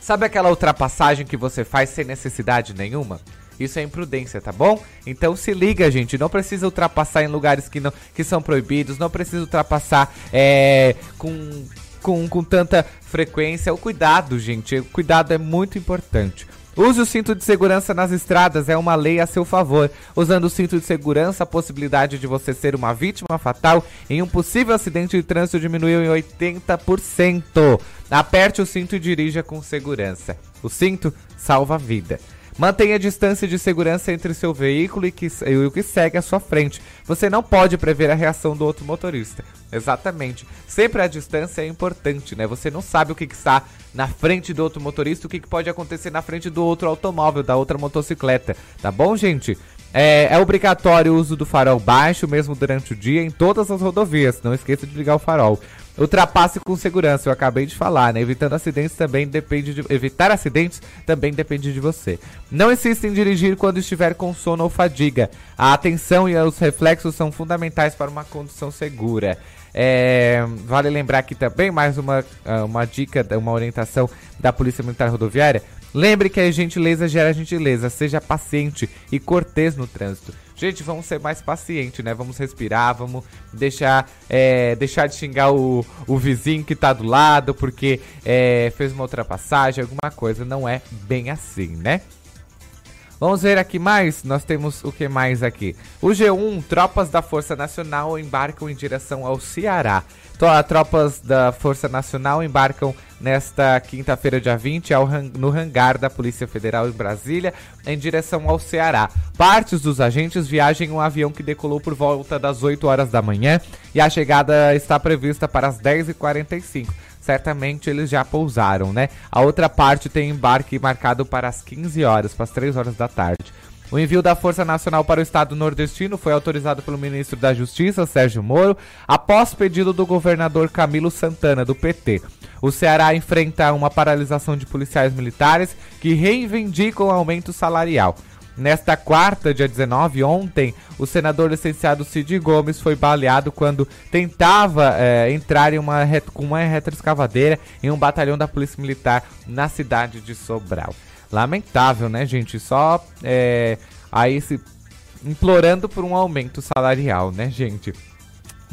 Sabe aquela ultrapassagem que você faz sem necessidade nenhuma? Isso é imprudência, tá bom? Então se liga, gente. Não precisa ultrapassar em lugares que, não, que são proibidos. Não precisa ultrapassar é, com, com, com tanta frequência. O cuidado, gente. O cuidado é muito importante. Use o cinto de segurança nas estradas, é uma lei a seu favor. Usando o cinto de segurança, a possibilidade de você ser uma vítima fatal em um possível acidente de trânsito diminuiu em 80%. Aperte o cinto e dirija com segurança. O cinto salva a vida. Mantenha a distância de segurança entre seu veículo e, que, e o que segue à sua frente. Você não pode prever a reação do outro motorista. Exatamente. Sempre a distância é importante, né? Você não sabe o que, que está na frente do outro motorista, o que, que pode acontecer na frente do outro automóvel, da outra motocicleta. Tá bom, gente? É, é, obrigatório o uso do farol baixo, mesmo durante o dia, em todas as rodovias. Não esqueça de ligar o farol. Ultrapasse com segurança, eu acabei de falar, né? Evitando acidentes também depende de. Evitar acidentes também depende de você. Não insista em dirigir quando estiver com sono ou fadiga. A atenção e os reflexos são fundamentais para uma condução segura. É, vale lembrar aqui também mais uma, ah, uma dica, uma orientação da Polícia Militar Rodoviária. Lembre que a gentileza gera gentileza, seja paciente e cortês no trânsito. Gente, vamos ser mais pacientes, né? Vamos respirar, vamos deixar, é, deixar de xingar o, o vizinho que tá do lado porque é, fez uma ultrapassagem, alguma coisa. Não é bem assim, né? Vamos ver aqui mais. Nós temos o que mais aqui? O G1, tropas da Força Nacional embarcam em direção ao Ceará. Tropas da Força Nacional embarcam nesta quinta-feira, dia 20, ao, no hangar da Polícia Federal em Brasília, em direção ao Ceará. Partes dos agentes viajam em um avião que decolou por volta das 8 horas da manhã e a chegada está prevista para as 10h45 certamente eles já pousaram, né? A outra parte tem embarque marcado para as 15 horas, para as 3 horas da tarde. O envio da Força Nacional para o Estado nordestino foi autorizado pelo ministro da Justiça, Sérgio Moro, após pedido do governador Camilo Santana, do PT. O Ceará enfrenta uma paralisação de policiais militares que reivindicam aumento salarial. Nesta quarta, dia 19, ontem, o senador licenciado Cid Gomes foi baleado quando tentava é, entrar em uma com uma retroescavadeira em um batalhão da Polícia Militar na cidade de Sobral. Lamentável, né, gente? Só é, aí se implorando por um aumento salarial, né, gente?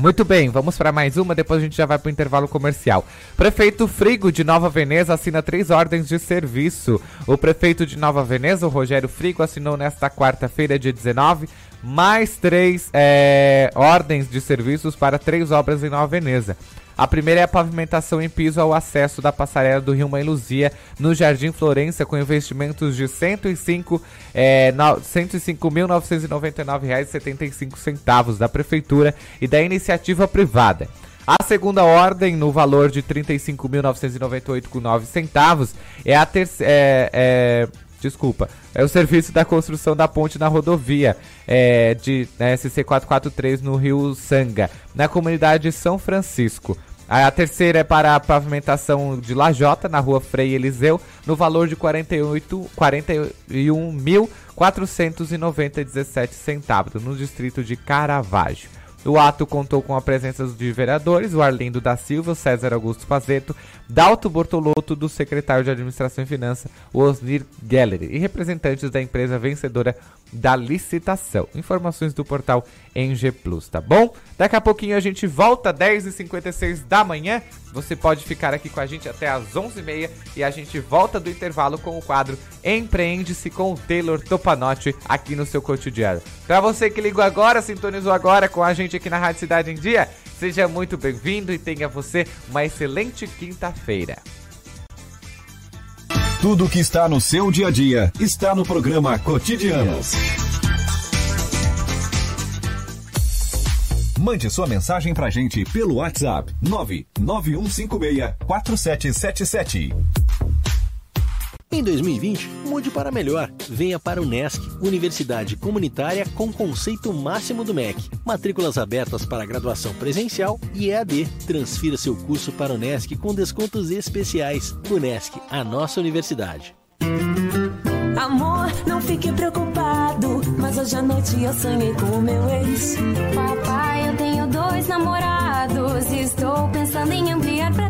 Muito bem, vamos para mais uma, depois a gente já vai para o intervalo comercial. Prefeito Frigo de Nova Veneza assina três ordens de serviço. O prefeito de Nova Veneza, o Rogério Frigo, assinou nesta quarta-feira, dia 19, mais três é, ordens de serviços para três obras em Nova Veneza. A primeira é a pavimentação em piso ao acesso da passarela do Rio Mãe Luzia, no Jardim Florença, com investimentos de R$ 105, é, 105.999,75 da Prefeitura e da iniciativa privada. A segunda ordem, no valor de R$ 35.998,9 centavos, é a terceira. É, é, desculpa, é o serviço da construção da ponte na rodovia é, de né, SC443 no Rio Sanga, na comunidade São Francisco. A terceira é para a pavimentação de Lajota, na rua Frei Eliseu, no valor de R$ 41.490,17 centavos, no distrito de Caravaggio. O ato contou com a presença de vereadores, o Arlindo da Silva, César Augusto Fazeto, Dalto Bortolotto, do secretário de Administração e Finanças, Osnir Gelleri, e representantes da empresa vencedora da licitação. Informações do portal NG Plus, tá bom? Daqui a pouquinho a gente volta, 10h56 da manhã. Você pode ficar aqui com a gente até às 11h30 e a gente volta do intervalo com o quadro Empreende-se com o Taylor Topanotti aqui no seu cotidiano. Para você que ligou agora, sintonizou agora com a gente aqui na Rádio Cidade em Dia, seja muito bem-vindo e tenha você uma excelente quinta-feira. Tudo que está no seu dia a dia está no programa Cotidianos. Mande sua mensagem pra gente pelo WhatsApp 99156 4777. Em 2020, mude para melhor. Venha para o NESC, Universidade Comunitária com conceito máximo do MEC. Matrículas abertas para graduação presencial e EAD. Transfira seu curso para o NESC com descontos especiais. O NESC, a nossa universidade. Amor, não fique preocupado, mas hoje à noite eu sonhei com o meu ex. Papai, eu tenho dois namorados e estou pensando em ampliar para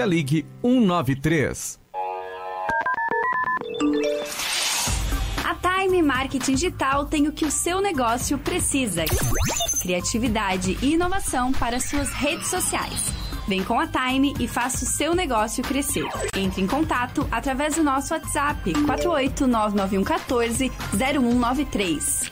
ligue 193. A Time Marketing Digital tem o que o seu negócio precisa: criatividade e inovação para suas redes sociais. Vem com a Time e faça o seu negócio crescer. Entre em contato através do nosso WhatsApp 4899114 0193.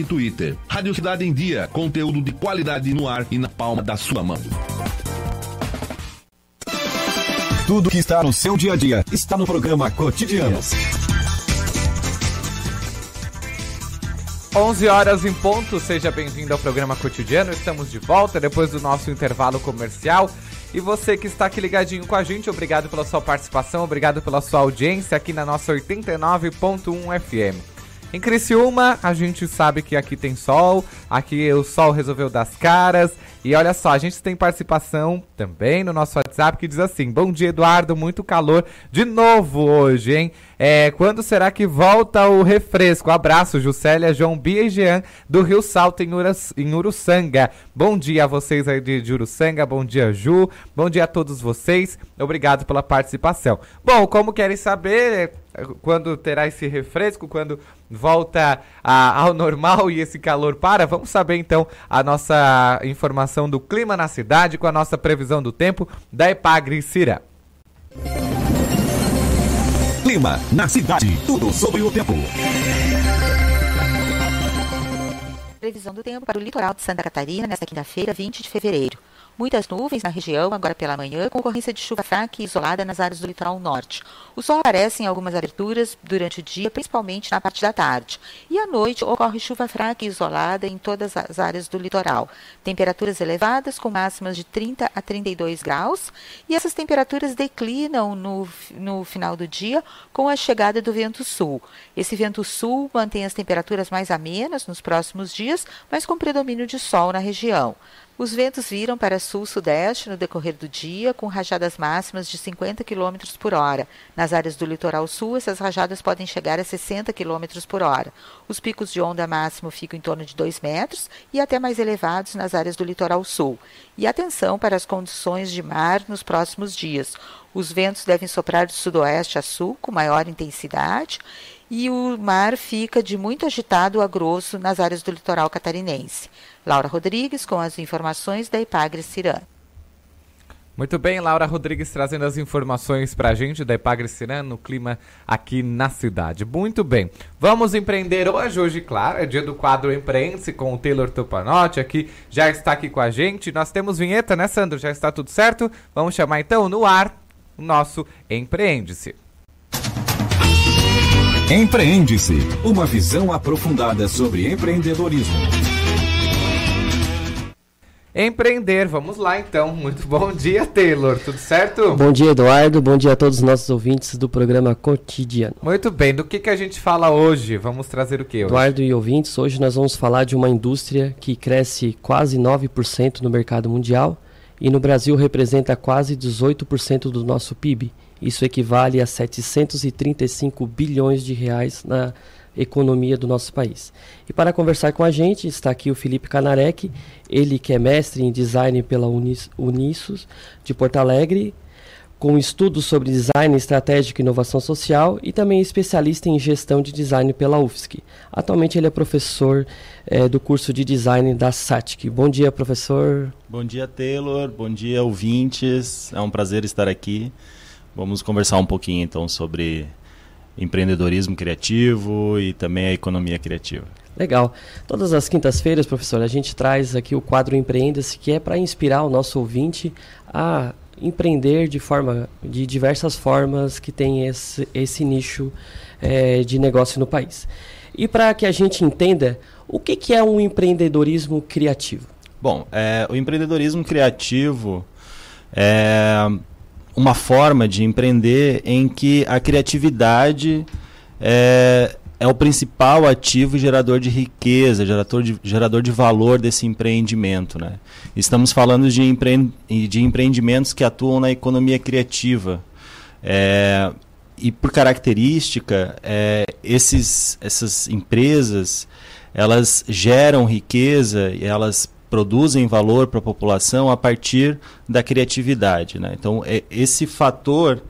e Twitter. Rádio Cidade em Dia, conteúdo de qualidade no ar e na palma da sua mão. Tudo que está no seu dia a dia está no programa Cotidianos. 11 horas em ponto, seja bem-vindo ao programa cotidiano. Estamos de volta depois do nosso intervalo comercial. E você que está aqui ligadinho com a gente, obrigado pela sua participação, obrigado pela sua audiência aqui na nossa 89.1 FM. Em Criciúma, a gente sabe que aqui tem sol, aqui o sol resolveu das caras. E olha só, a gente tem participação também no nosso WhatsApp que diz assim: Bom dia, Eduardo, muito calor de novo hoje, hein? É, quando será que volta o refresco? Abraço, Juscelia, João Bia e Jean, do Rio Salto, em, Uras, em Uruçanga. Bom dia a vocês aí de, de Uruçanga, bom dia, Ju, bom dia a todos vocês, obrigado pela participação. Bom, como querem saber, quando terá esse refresco, quando volta a, ao normal e esse calor para. Vamos saber então a nossa informação do clima na cidade com a nossa previsão do tempo da Epagre Cira. Clima na cidade, tudo sobre o tempo. Previsão do tempo para o litoral de Santa Catarina nesta quinta-feira, 20 de fevereiro. Muitas nuvens na região agora pela manhã, com ocorrência de chuva fraca e isolada nas áreas do litoral norte. O sol aparece em algumas aberturas durante o dia, principalmente na parte da tarde. E à noite ocorre chuva fraca e isolada em todas as áreas do litoral. Temperaturas elevadas, com máximas de 30 a 32 graus. E essas temperaturas declinam no, no final do dia com a chegada do vento sul. Esse vento sul mantém as temperaturas mais amenas nos próximos dias, mas com predomínio de sol na região. Os ventos viram para sul-sudeste no decorrer do dia, com rajadas máximas de 50 km por hora. Nas áreas do litoral sul, essas rajadas podem chegar a 60 km por hora. Os picos de onda máximo ficam em torno de 2 metros e até mais elevados nas áreas do litoral sul. E atenção para as condições de mar nos próximos dias. Os ventos devem soprar de sudoeste a sul com maior intensidade e o mar fica de muito agitado a grosso nas áreas do litoral catarinense. Laura Rodrigues com as informações da Ipagre Cirã. Muito bem, Laura Rodrigues trazendo as informações para a gente da Ipagre Cirã no clima aqui na cidade. Muito bem, vamos empreender hoje. Hoje, claro, é dia do quadro Empreende-se com o Taylor Tupanotti aqui, já está aqui com a gente. Nós temos vinheta, né, Sandro? Já está tudo certo? Vamos chamar então no ar o nosso Empreende-se. Empreende-se, uma visão aprofundada sobre empreendedorismo. Empreender, vamos lá então. Muito bom dia, Taylor. Tudo certo? Bom dia, Eduardo. Bom dia a todos os nossos ouvintes do programa Cotidiano. Muito bem. Do que, que a gente fala hoje? Vamos trazer o que hoje? Eduardo e ouvintes, hoje nós vamos falar de uma indústria que cresce quase 9% no mercado mundial e no Brasil representa quase 18% do nosso PIB Isso equivale a 735 bilhões de reais na economia do nosso país. E para conversar com a gente está aqui o Felipe Canarek, ele que é mestre em design pela Unis, Unisos de Porto Alegre, com estudos sobre design estratégico e inovação social e também especialista em gestão de design pela UFSC. Atualmente ele é professor é, do curso de design da SATIC. Bom dia, professor. Bom dia, Taylor. Bom dia, ouvintes. É um prazer estar aqui. Vamos conversar um pouquinho então sobre empreendedorismo criativo e também a economia criativa. Legal. Todas as quintas-feiras, professor, a gente traz aqui o quadro Empreenda-se, que é para inspirar o nosso ouvinte a empreender de forma, de diversas formas que tem esse, esse nicho é, de negócio no país. E para que a gente entenda o que, que é um empreendedorismo criativo. Bom, é, o empreendedorismo criativo é uma forma de empreender em que a criatividade é, é o principal ativo gerador de riqueza, gerador de, gerador de valor desse empreendimento. Né? Estamos falando de, empre, de empreendimentos que atuam na economia criativa. É, e por característica, é, esses, essas empresas elas geram riqueza e elas produzem valor para a população a partir da criatividade. Né? Então, é, esse fator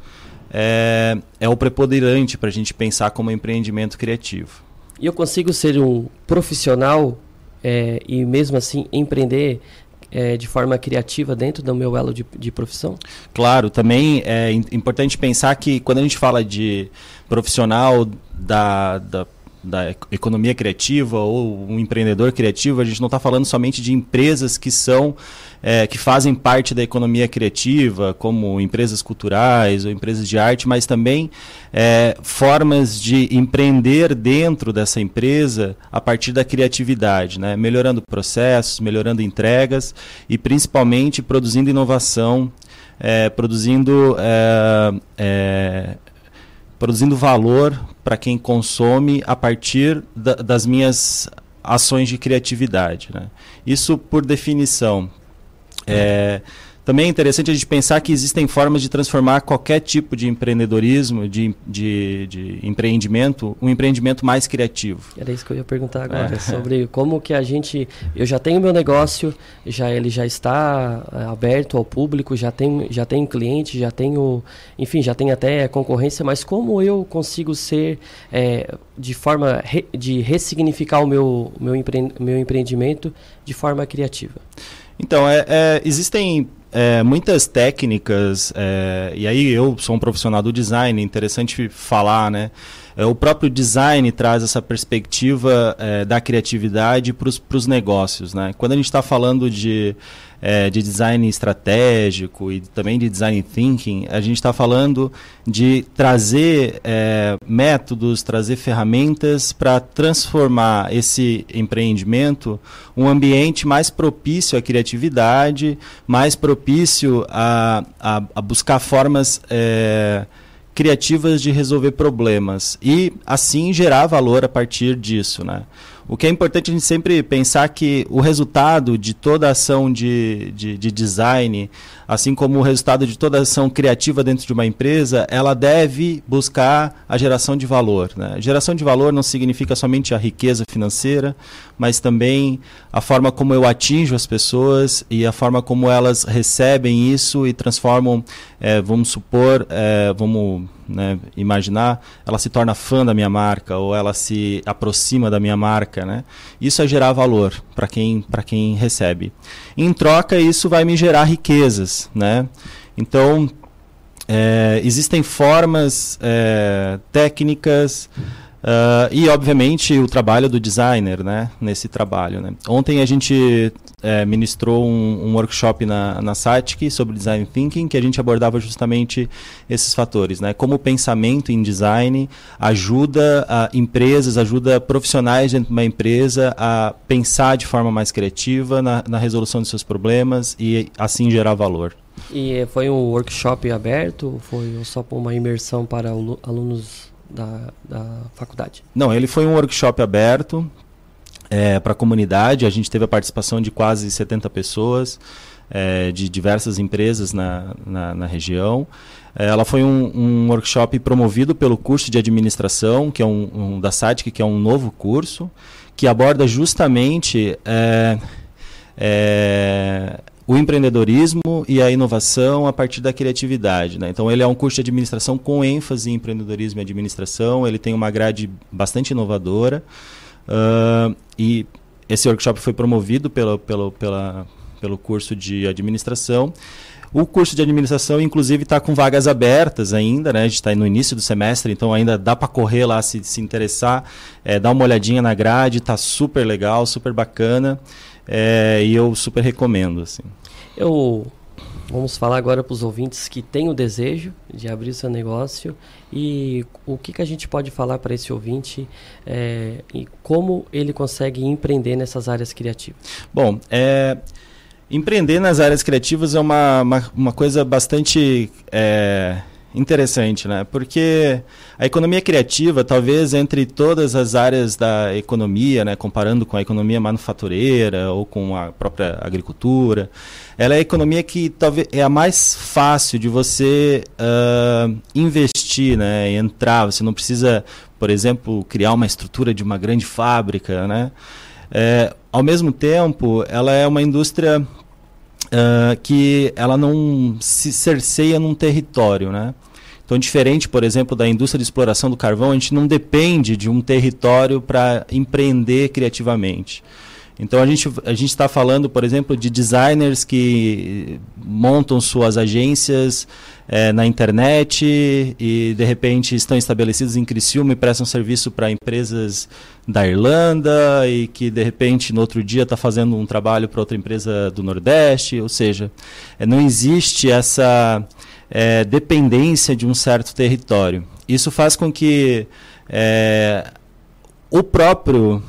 é, é o preponderante para a gente pensar como empreendimento criativo. E eu consigo ser um profissional é, e mesmo assim empreender é, de forma criativa dentro do meu elo de, de, profissão? Claro, também é importante pensar que quando a gente fala de profissional da, da da economia criativa ou um empreendedor criativo, a gente não está falando somente de empresas que são é, que fazem parte da economia criativa, como empresas culturais ou empresas de arte, mas também é, formas de empreender dentro dessa empresa a partir da criatividade, né? melhorando processos, melhorando entregas e principalmente produzindo inovação, é, produzindo é, é, produzindo valor para quem consome a partir da, das minhas ações de criatividade. Né? Isso, por definição, é, também é interessante a gente pensar que existem formas de transformar qualquer tipo de empreendedorismo, de, de, de empreendimento, um empreendimento mais criativo. Era isso que eu ia perguntar agora, é. sobre como que a gente... Eu já tenho meu negócio, já ele já está é, aberto ao público, já tem, já tem cliente, já tenho... Enfim, já tem até concorrência, mas como eu consigo ser... É, de forma re, de ressignificar o meu, meu, empre, meu empreendimento de forma criativa? Então, é, é, existem é, muitas técnicas, é, e aí eu sou um profissional do design, interessante falar, né? É, o próprio design traz essa perspectiva é, da criatividade para os negócios, né? Quando a gente está falando de é, de design estratégico e também de design thinking, a gente está falando de trazer é, métodos, trazer ferramentas para transformar esse empreendimento um ambiente mais propício à criatividade, mais propício a, a, a buscar formas é, criativas de resolver problemas e assim gerar valor a partir disso, né? O que é importante a gente sempre pensar que o resultado de toda ação de, de, de, design, assim como o resultado de toda ação criativa dentro de uma empresa, ela deve buscar a geração de valor. Né? Geração de valor não significa somente a riqueza financeira, mas também a forma como eu atinjo as pessoas e a forma como elas recebem isso e transformam, é, vamos supor, é, vamos né, imaginar, ela se torna fã da minha marca ou ela se aproxima da minha marca, né? Isso é gerar valor para quem quem recebe. Em troca, isso vai me gerar riquezas, né? Então é, existem formas técnicas Uh, e, obviamente, o trabalho do designer né, nesse trabalho. Né? Ontem a gente é, ministrou um, um, workshop na, na SATIC sobre Design Thinking, que a gente abordava justamente esses fatores. Né? Como o pensamento em design ajuda empresas, ajuda profissionais dentro de uma empresa a pensar de forma mais criativa na, na resolução de seus problemas e, assim, gerar valor. E foi um workshop aberto? Foi só uma imersão para alunos da, da faculdade? Não, ele foi um workshop aberto é, para a comunidade. A gente teve a participação de quase 70 pessoas. é, de diversas empresas na, na, na região. É, ela foi um, um, workshop promovido pelo curso de administração, que é um, um da SATIC, que é um novo curso, que aborda justamente é, é, o empreendedorismo e a inovação a partir da criatividade. Né? Então, ele é um curso de administração com ênfase em empreendedorismo e administração. Ele tem uma grade bastante inovadora. Uh, e esse workshop foi promovido pelo, pelo, pela, pelo curso de administração. O curso de administração, inclusive, está com vagas abertas ainda, né? A gente está no início do semestre, então ainda dá para correr lá se, se interessar, é, dar uma olhadinha na grade, está super legal, super bacana, é, e eu super recomendo. Assim. Eu Vamos falar agora para os ouvintes que têm o desejo de abrir seu negócio e o que, que a gente pode falar para esse ouvinte é, e como ele consegue empreender nessas áreas criativas. Bom, é, Empreender nas áreas criativas é uma, uma, uma coisa bastante é, interessante, né? Porque a economia criativa, talvez entre todas as áreas da economia, né, comparando com a economia manufatureira ou com a própria agricultura, ela é a economia que talvez é a mais fácil de você uh, investir, né, entrar. Você não precisa, por exemplo, criar uma estrutura de uma grande fábrica, né? É, ao mesmo tempo, ela é uma indústria uh, que ela não se cerceia num território, né? Então, diferente, por exemplo, da indústria de exploração do carvão, a gente não depende de um território para empreender criativamente. Então a gente a gente está falando, por exemplo, de designers que montam suas agências é, na internet e de repente estão estabelecidos em Criciúma e prestam serviço para empresas da Irlanda e que de repente no outro dia está fazendo um trabalho para outra empresa do Nordeste, ou seja, é, não existe essa é, dependência de um certo território. Isso faz com que é, o próprio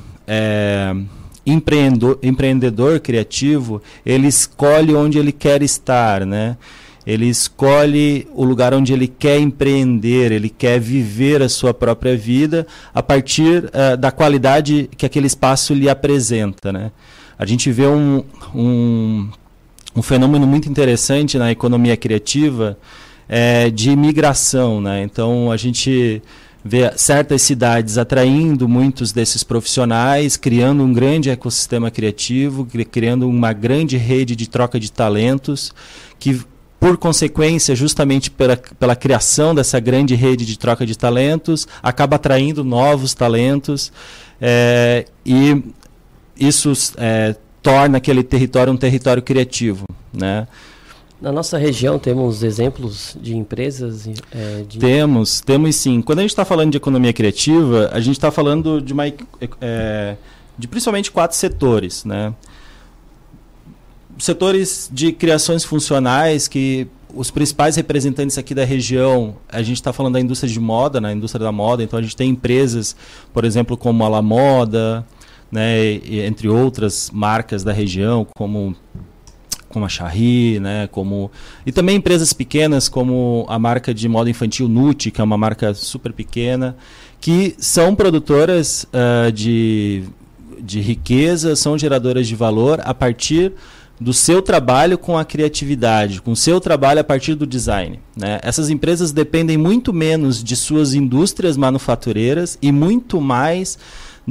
empreendedor, empreendedor criativo ele escolhe onde ele quer estar, né? Ele escolhe o lugar onde ele quer empreender, ele quer viver a sua própria vida a partir uh, da qualidade que aquele espaço lhe apresenta. Né? A gente vê um, um, um fenômeno muito interessante na economia criativa é, de imigração. Né? Então, a gente vê certas cidades atraindo muitos desses profissionais, criando um grande ecossistema criativo, criando uma grande rede de troca de talentos que por consequência, justamente pela, pela criação dessa grande rede de troca de talentos, acaba atraindo novos talentos é, e isso é, torna aquele território um território criativo, né? Na nossa região temos exemplos de empresas? É, de... Temos, temos sim. Quando a gente está falando de economia criativa, a gente está falando de, uma, é, de principalmente quatro setores, né? setores de criações funcionais que os principais representantes aqui da região, a gente está falando da indústria de moda, na né, indústria da moda, então a gente tem empresas, por exemplo, como a La Moda, né, e, entre outras marcas da região, como como a Charri, né, como e também empresas pequenas como a marca de moda infantil Nuti, que é uma marca super pequena, que são produtoras uh, de, de riqueza, são geradoras de valor a partir do seu trabalho com a criatividade, com o seu trabalho a partir do design. Né? Essas empresas dependem muito menos de suas indústrias manufatureiras e muito mais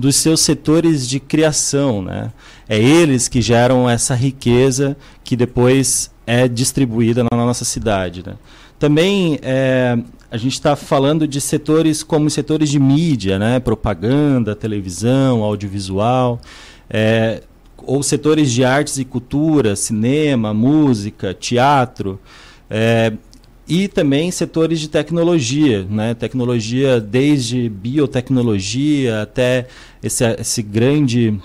dos seus setores de criação. Né? É eles que geram essa riqueza que depois é distribuída na nossa cidade. Né? Também é, a gente está falando de setores como setores de mídia, né? propaganda, televisão, audiovisual. É, ou setores de artes e cultura, cinema, música, teatro, é, e também setores de tecnologia, né? tecnologia desde biotecnologia até esse, esse grande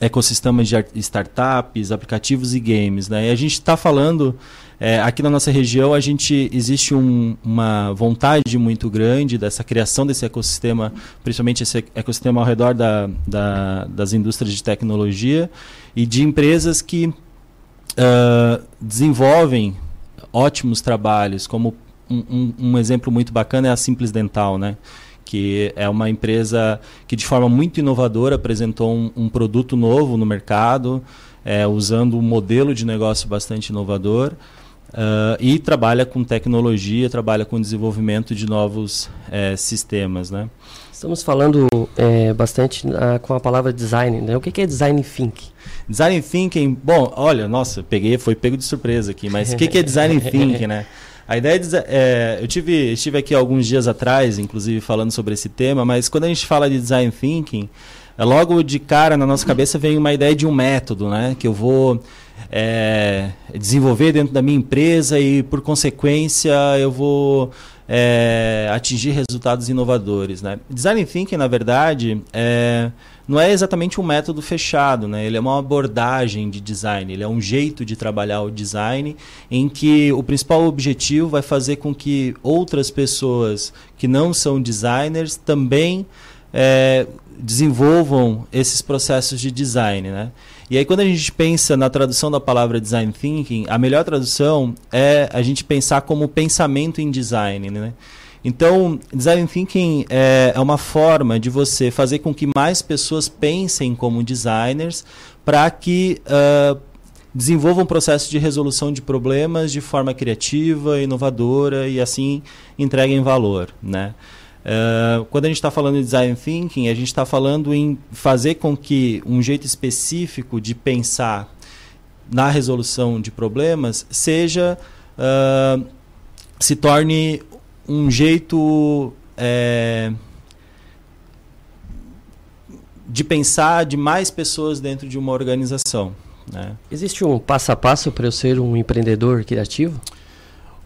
ecossistema de startups, aplicativos e games. Né? E a gente está falando é, aqui na nossa região, a gente existe um, uma vontade muito grande dessa criação desse ecossistema, principalmente esse ecossistema ao redor da, da, das indústrias de tecnologia e de empresas que uh, desenvolvem ótimos trabalhos, como um, um, um, exemplo muito bacana é a Simples Dental, né? que é uma empresa que de forma muito inovadora apresentou um, um produto novo no mercado, é, usando um modelo de negócio bastante inovador. Uh, e trabalha com tecnologia, trabalha com desenvolvimento de novos é, sistemas, né? Estamos falando é, bastante uh, com a palavra design, né? O que, que é design thinking? Design thinking, bom, olha, nossa, peguei, foi pego de surpresa aqui, mas o que, que é design thinking, né? A ideia de, é, eu tive, estive aqui alguns dias atrás, inclusive falando sobre esse tema, mas quando a gente fala de design thinking, é logo de cara na nossa cabeça vem uma ideia de um método, né? Que eu vou é, desenvolver dentro da minha empresa e, por consequência, eu vou é, atingir resultados inovadores. Né? Design Thinking, na verdade, é, não é exatamente um método fechado, né? ele é uma abordagem de design, ele é um jeito de trabalhar o design em que o principal objetivo vai fazer com que outras pessoas que não são designers também é, desenvolvam esses processos de design. Né? E aí, quando a gente pensa na tradução da palavra design thinking, a melhor tradução é a gente pensar como pensamento em design. Né? Então, design thinking é, é uma forma de você fazer com que mais pessoas pensem como designers para que uh, desenvolvam um processo de resolução de problemas de forma criativa, inovadora e assim entreguem valor. Né? Uh, quando a gente está falando de design thinking, a gente está falando em fazer com que um jeito específico de pensar na resolução de problemas seja uh, se torne um jeito é, de pensar de mais pessoas dentro de uma organização. Né? Existe um passo a passo para eu ser um empreendedor criativo?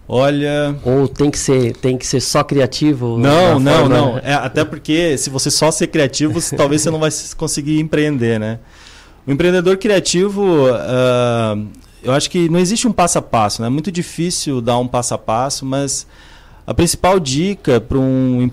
Olha. Ou tem que ser, tem que ser só criativo? Não, não, forma... não. É, até porque se você só ser criativo, talvez você não vai conseguir empreender, né? O empreendedor criativo, uh, eu acho que não existe um passo a passo, né? É muito difícil dar um passo a passo, mas a principal dica para um,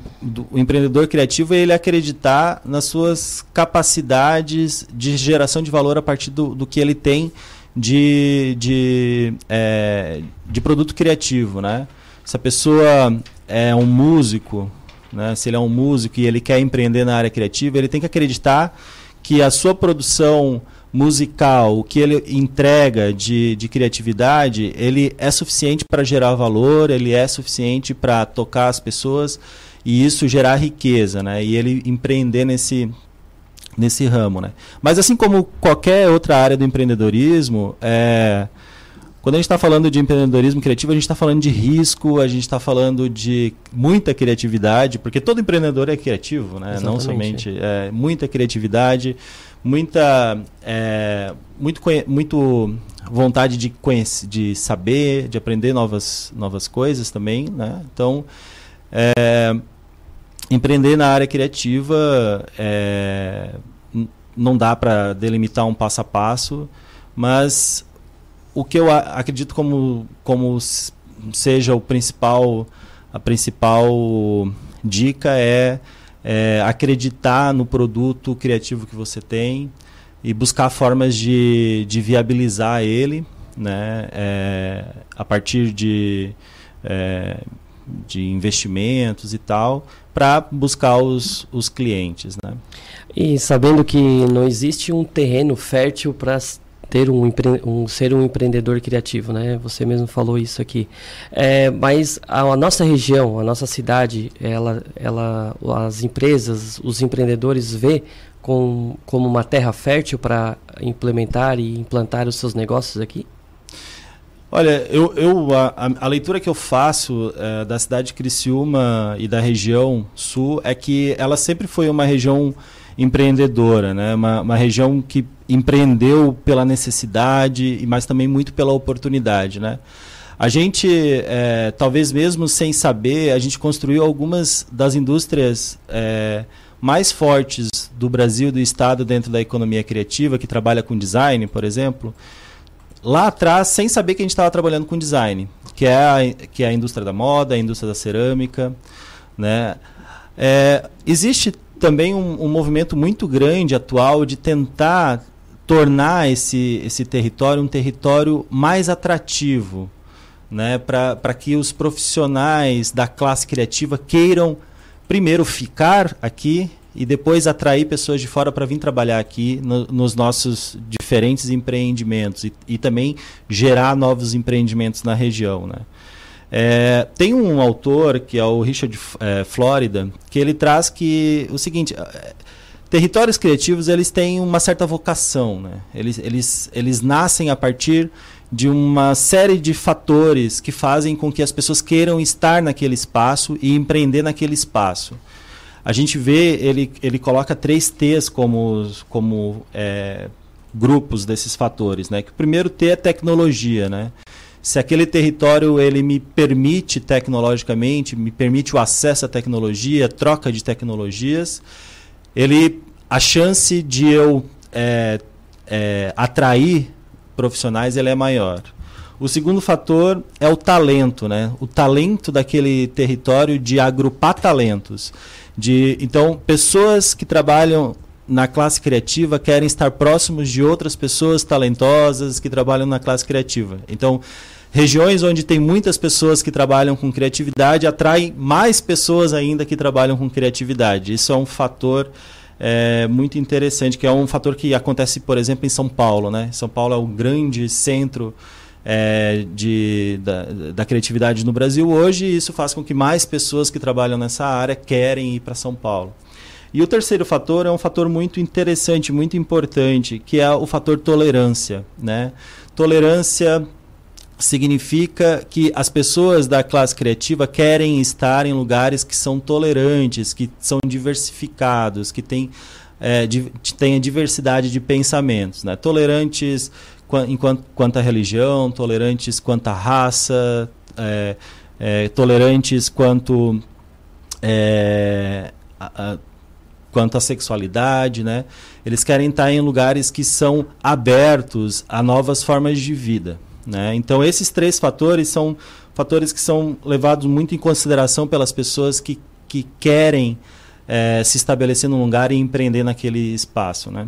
empreendedor criativo é ele acreditar nas suas capacidades de geração de valor a partir do, do que ele tem de, de, é, de produto criativo, né? Se a pessoa é um músico, né? se ele é um músico e ele quer empreender na área criativa, ele tem que acreditar que a sua produção musical, o que ele entrega de, de criatividade, ele é suficiente para gerar valor, ele é suficiente para tocar as pessoas e isso gerar riqueza, né? E ele empreender nesse, nesse ramo, né? Mas assim como qualquer outra área do empreendedorismo, é, quando a gente está falando de empreendedorismo criativo, a gente está falando de risco, a gente está falando de muita criatividade, porque todo empreendedor é criativo, né? Exatamente. Não somente é, muita criatividade, muita é, muito muito vontade de conhecer, de saber, de aprender novas novas coisas também, né? Então é, empreender na área criativa é, não dá para delimitar um passo a passo, mas o que eu acredito como, como seja o principal a principal dica é, é acreditar no produto criativo que você tem e buscar formas de, de viabilizar ele né, é, a partir de, é, de investimentos e tal, para buscar os, os clientes. Né? E sabendo que não existe um terreno fértil para ter um, um, ser um empreendedor criativo, né? Você mesmo falou isso aqui. É, mas a, a, nossa região, a nossa cidade, ela, ela, as empresas, os empreendedores vê com, como uma terra fértil para implementar e implantar os seus negócios aqui? Olha, eu, eu a, a, leitura que eu faço é, da cidade de Criciúma e da região sul é que ela sempre foi uma região empreendedora, né? uma, uma região que empreendeu pela necessidade, mas também muito pela oportunidade. Né? A gente, é, talvez mesmo sem saber, a gente construiu algumas das indústrias é, mais fortes do Brasil, do Estado, dentro da economia criativa, que trabalha com design, por exemplo lá atrás sem saber que a gente estava trabalhando com design, que é, a, que é a indústria da moda, a indústria da cerâmica. Né? É, existe também um, um, movimento muito grande atual de tentar tornar esse, esse território um território mais atrativo, né? para que os profissionais da classe criativa queiram primeiro ficar aqui e depois atrair pessoas de fora para vir trabalhar aqui no, nos nossos diferentes empreendimentos e, e, também gerar novos empreendimentos na região. Né? É, tem um autor que é o Richard é, Florida que ele traz que o seguinte é, territórios criativos eles têm uma certa vocação né? eles, eles, eles nascem a partir de uma série de fatores que fazem com que as pessoas queiram estar naquele espaço e empreender naquele espaço. A gente vê, ele, ele coloca três T's como, como é, grupos desses fatores. Né? Que o primeiro T é tecnologia. Né? Se aquele território ele me permite tecnologicamente, me permite o acesso à tecnologia, troca de tecnologias, ele, a chance de eu é, é, atrair profissionais ele é maior. O segundo fator é o talento, né? O talento daquele território de agrupar talentos. De, então, pessoas que trabalham na classe criativa querem estar próximos de outras pessoas talentosas que trabalham na classe criativa. Então, regiões onde tem muitas pessoas que trabalham com criatividade atraem mais pessoas ainda que trabalham com criatividade. Isso é um fator é, muito interessante, que é um fator que acontece, por exemplo, em São Paulo. Né? São Paulo é o grande centro é, de, da, da, criatividade no Brasil hoje, e isso faz com que mais pessoas que trabalham nessa área querem ir para São Paulo. E o terceiro fator é um fator muito interessante, muito importante, que é o fator tolerância. Né? Tolerância significa que as pessoas da classe criativa querem estar em lugares que são tolerantes, que são diversificados, que têm é, di, tem a diversidade de pensamentos, né? tolerantes enquanto, quanto à religião, tolerantes quanto à raça, é, é, tolerantes quanto é, a, a, quanto à sexualidade, né? Eles querem estar em lugares que são abertos a novas formas de vida. Né? Então, esses três fatores são fatores que são levados muito em consideração pelas pessoas que, que querem é, se estabelecer num lugar e empreender naquele espaço. Né?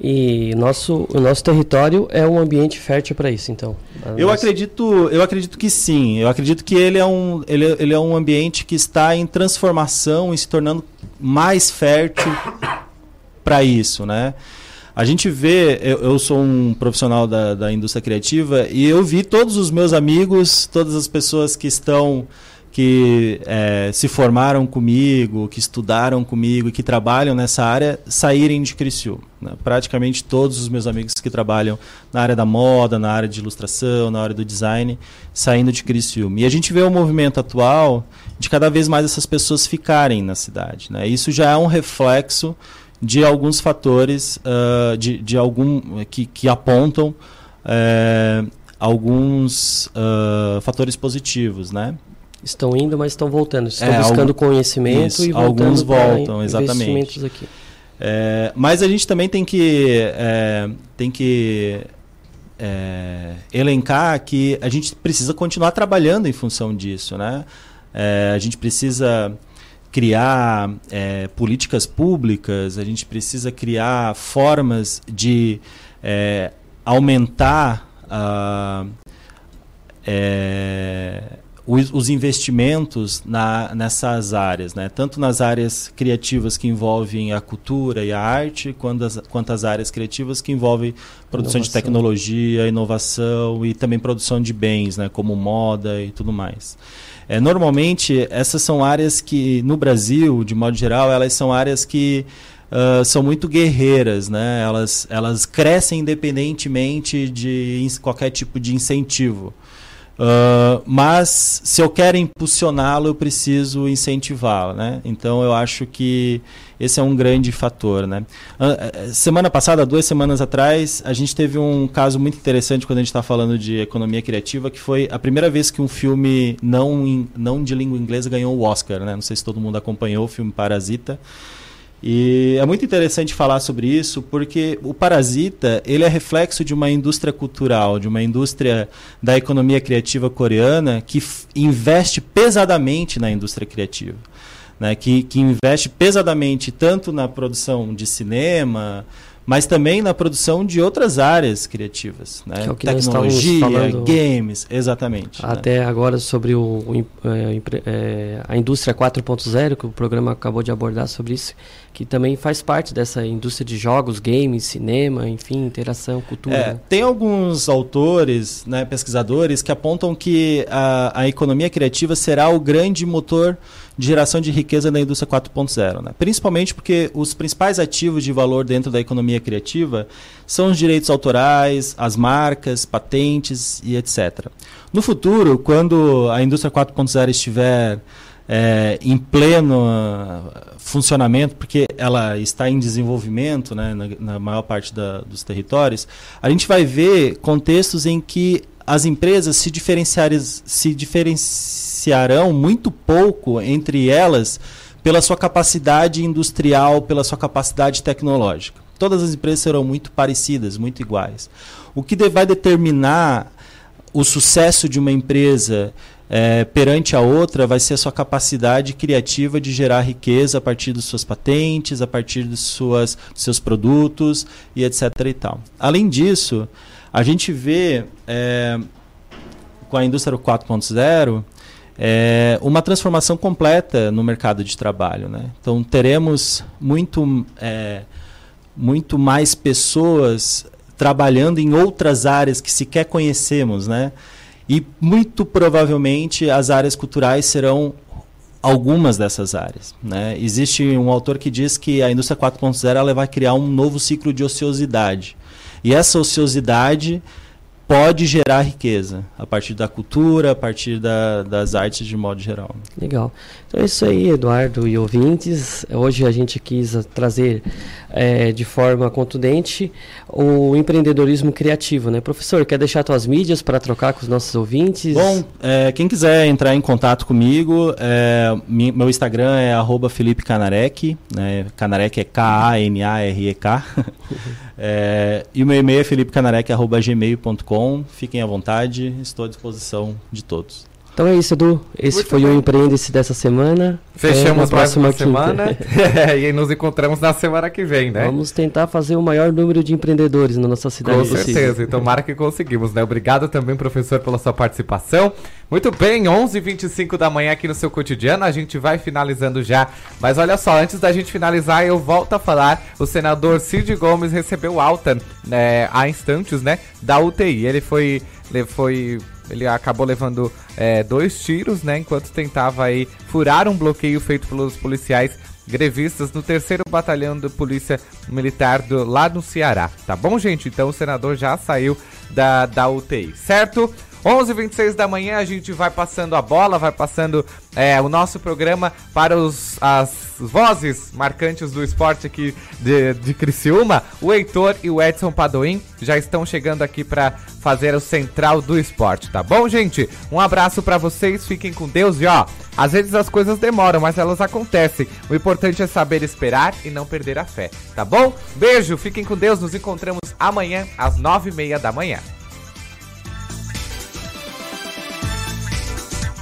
E nosso, o nosso território é um ambiente fértil para isso, então? Eu, acredito, eu acredito que sim. Eu acredito que ele é, um, ele, ele é um ambiente que está em transformação e se tornando mais fértil para isso, né? A gente vê, eu, eu sou um profissional da, da indústria criativa e eu vi todos os meus amigos, todas as pessoas que estão que é, se formaram comigo, que estudaram comigo, que trabalham nessa área, saírem de Criciúma. Né? Praticamente todos os meus amigos que trabalham na área da moda, na área de ilustração, na área do design, saindo de Criciúma. E a gente vê o movimento atual de cada vez mais essas pessoas ficarem na cidade. Né? Isso já é um reflexo de alguns fatores uh, de, de algum que, que apontam uh, alguns uh, fatores positivos, né? Estão indo, mas estão voltando. Estão é, buscando conhecimento isso, e voltando alguns voltam, exatamente. Aqui. É, mas a gente também tem que é, tem que é, elencar que a gente precisa continuar trabalhando em função disso, né? É, a gente precisa criar é, políticas públicas, a gente precisa criar formas de é, aumentar uh, é, os, os, investimentos na, nessas áreas, né? tanto nas áreas criativas que envolvem a cultura e a arte, quanto as, quanto as áreas criativas que envolvem produção inovação. de tecnologia, inovação e também produção de bens, né? como moda e tudo mais. É, normalmente, essas são áreas que, no Brasil, de modo geral, elas são áreas que uh, são muito guerreiras, né? Elas, elas crescem independentemente de qualquer tipo de incentivo. Uh, mas se eu quero impulsioná-lo, eu preciso incentivá-lo, né? Então eu acho que esse é um grande fator, né? Uh, semana passada, duas semanas atrás, a gente teve um caso muito interessante quando a gente está falando de economia criativa, que foi a primeira vez que um filme não, não de língua inglesa ganhou o Oscar, né? Não sei se todo mundo acompanhou o filme Parasita. E é muito interessante falar sobre isso porque o Parasita ele é reflexo de uma indústria cultural, de uma indústria da economia criativa coreana que investe pesadamente na indústria criativa. Né, que, que investe pesadamente tanto na produção de cinema, mas também na produção de outras áreas criativas, né? Que é Tecnologia, games, exatamente. né? Até agora sobre o, o é, é, a indústria 4.0, que o programa acabou de abordar sobre isso, que também faz parte dessa indústria de jogos, games, cinema, enfim, interação, cultura. É, tem alguns autores, né, pesquisadores, que apontam que a, a economia criativa será o grande motor de geração de riqueza da indústria 4.0. Né? Principalmente porque os principais ativos de valor dentro da economia criativa são os direitos autorais, as marcas, patentes e etc. No futuro, quando a indústria 4.0 estiver é, em pleno ah, funcionamento, porque ela está em desenvolvimento né, na, na maior parte da- dos territórios, a gente vai ver contextos em que as empresas se, se diferenciarão muito pouco entre elas pela sua capacidade industrial, pela sua capacidade tecnológica. Todas as empresas serão muito parecidas, muito iguais. O que vai determinar o sucesso de uma empresa eh, perante a outra vai ser a sua capacidade criativa de gerar riqueza a partir das suas patentes, a partir dos, suas, dos seus produtos e etc. E tal. Além disso, a gente vê eh, com a indústria 4.0 é, uma transformação completa no mercado de trabalho. Né? Então teremos muito, é, muito mais pessoas trabalhando em outras áreas que sequer conhecemos, né? E muito provavelmente as áreas culturais serão algumas dessas áreas. Né? Existe um autor que diz que a indústria 4.0 ela vai criar um novo ciclo de ociosidade. E essa ociosidade pode gerar riqueza a partir da cultura, a partir da, das artes de modo geral. Legal. Então é isso aí, Eduardo e ouvintes. Hoje a gente quis trazer eh, de forma contundente o empreendedorismo criativo, né? Professor, quer deixar suas mídias para trocar com os nossos ouvintes? Bom, é, quem quiser entrar em contato comigo, é, meu Instagram é arroba Felipe Canarek, né? Canarek é K-A-N-A-R-E-K. É, e o meu e-mail é felipecanarek.gmail.com. Fiquem à vontade, estou à disposição de todos. Então é isso, Edu. Esse Muito foi bem. o Empreende-se dessa semana. Fechamos na mais próxima semana e nos encontramos na semana que vem, né? Vamos tentar fazer o maior número de empreendedores na nossa cidade Com certeza, e tomara que conseguimos, né? Obrigado também, professor, pela sua participação. Muito bem, 11h25 da manhã aqui no seu cotidiano, a gente vai finalizando já. Mas olha só, antes da gente finalizar, eu volto a falar, o senador Cid Gomes recebeu alta né, há instantes, né, da UTI. Ele foi, ele foi, ele acabou levando é, dois tiros, né, enquanto tentava aí furar um bloqueio feito pelos policiais grevistas no terceiro batalhão da Polícia Militar do, lá no Ceará. Tá bom, gente? Então o senador já saiu da, da UTI, certo? 11h26 da manhã a gente vai passando a bola, vai passando é, o nosso programa para os, as vozes marcantes do esporte aqui de, de Criciúma. O Heitor e o Edson Padoim já estão chegando aqui para fazer o central do esporte, tá bom, gente? Um abraço para vocês, fiquem com Deus e ó, às vezes as coisas demoram, mas elas acontecem. O importante é saber esperar e não perder a fé, tá bom? Beijo, fiquem com Deus, nos encontramos amanhã às nove e meia da manhã.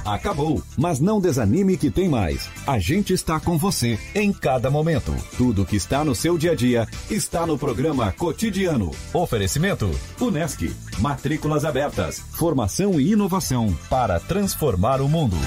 Acabou, mas não desanime que tem mais. A gente está com você em cada momento. Tudo que está no seu dia a dia está no programa Cotidiano. Oferecimento: Unesc. Matrículas abertas. Formação e inovação para transformar o mundo.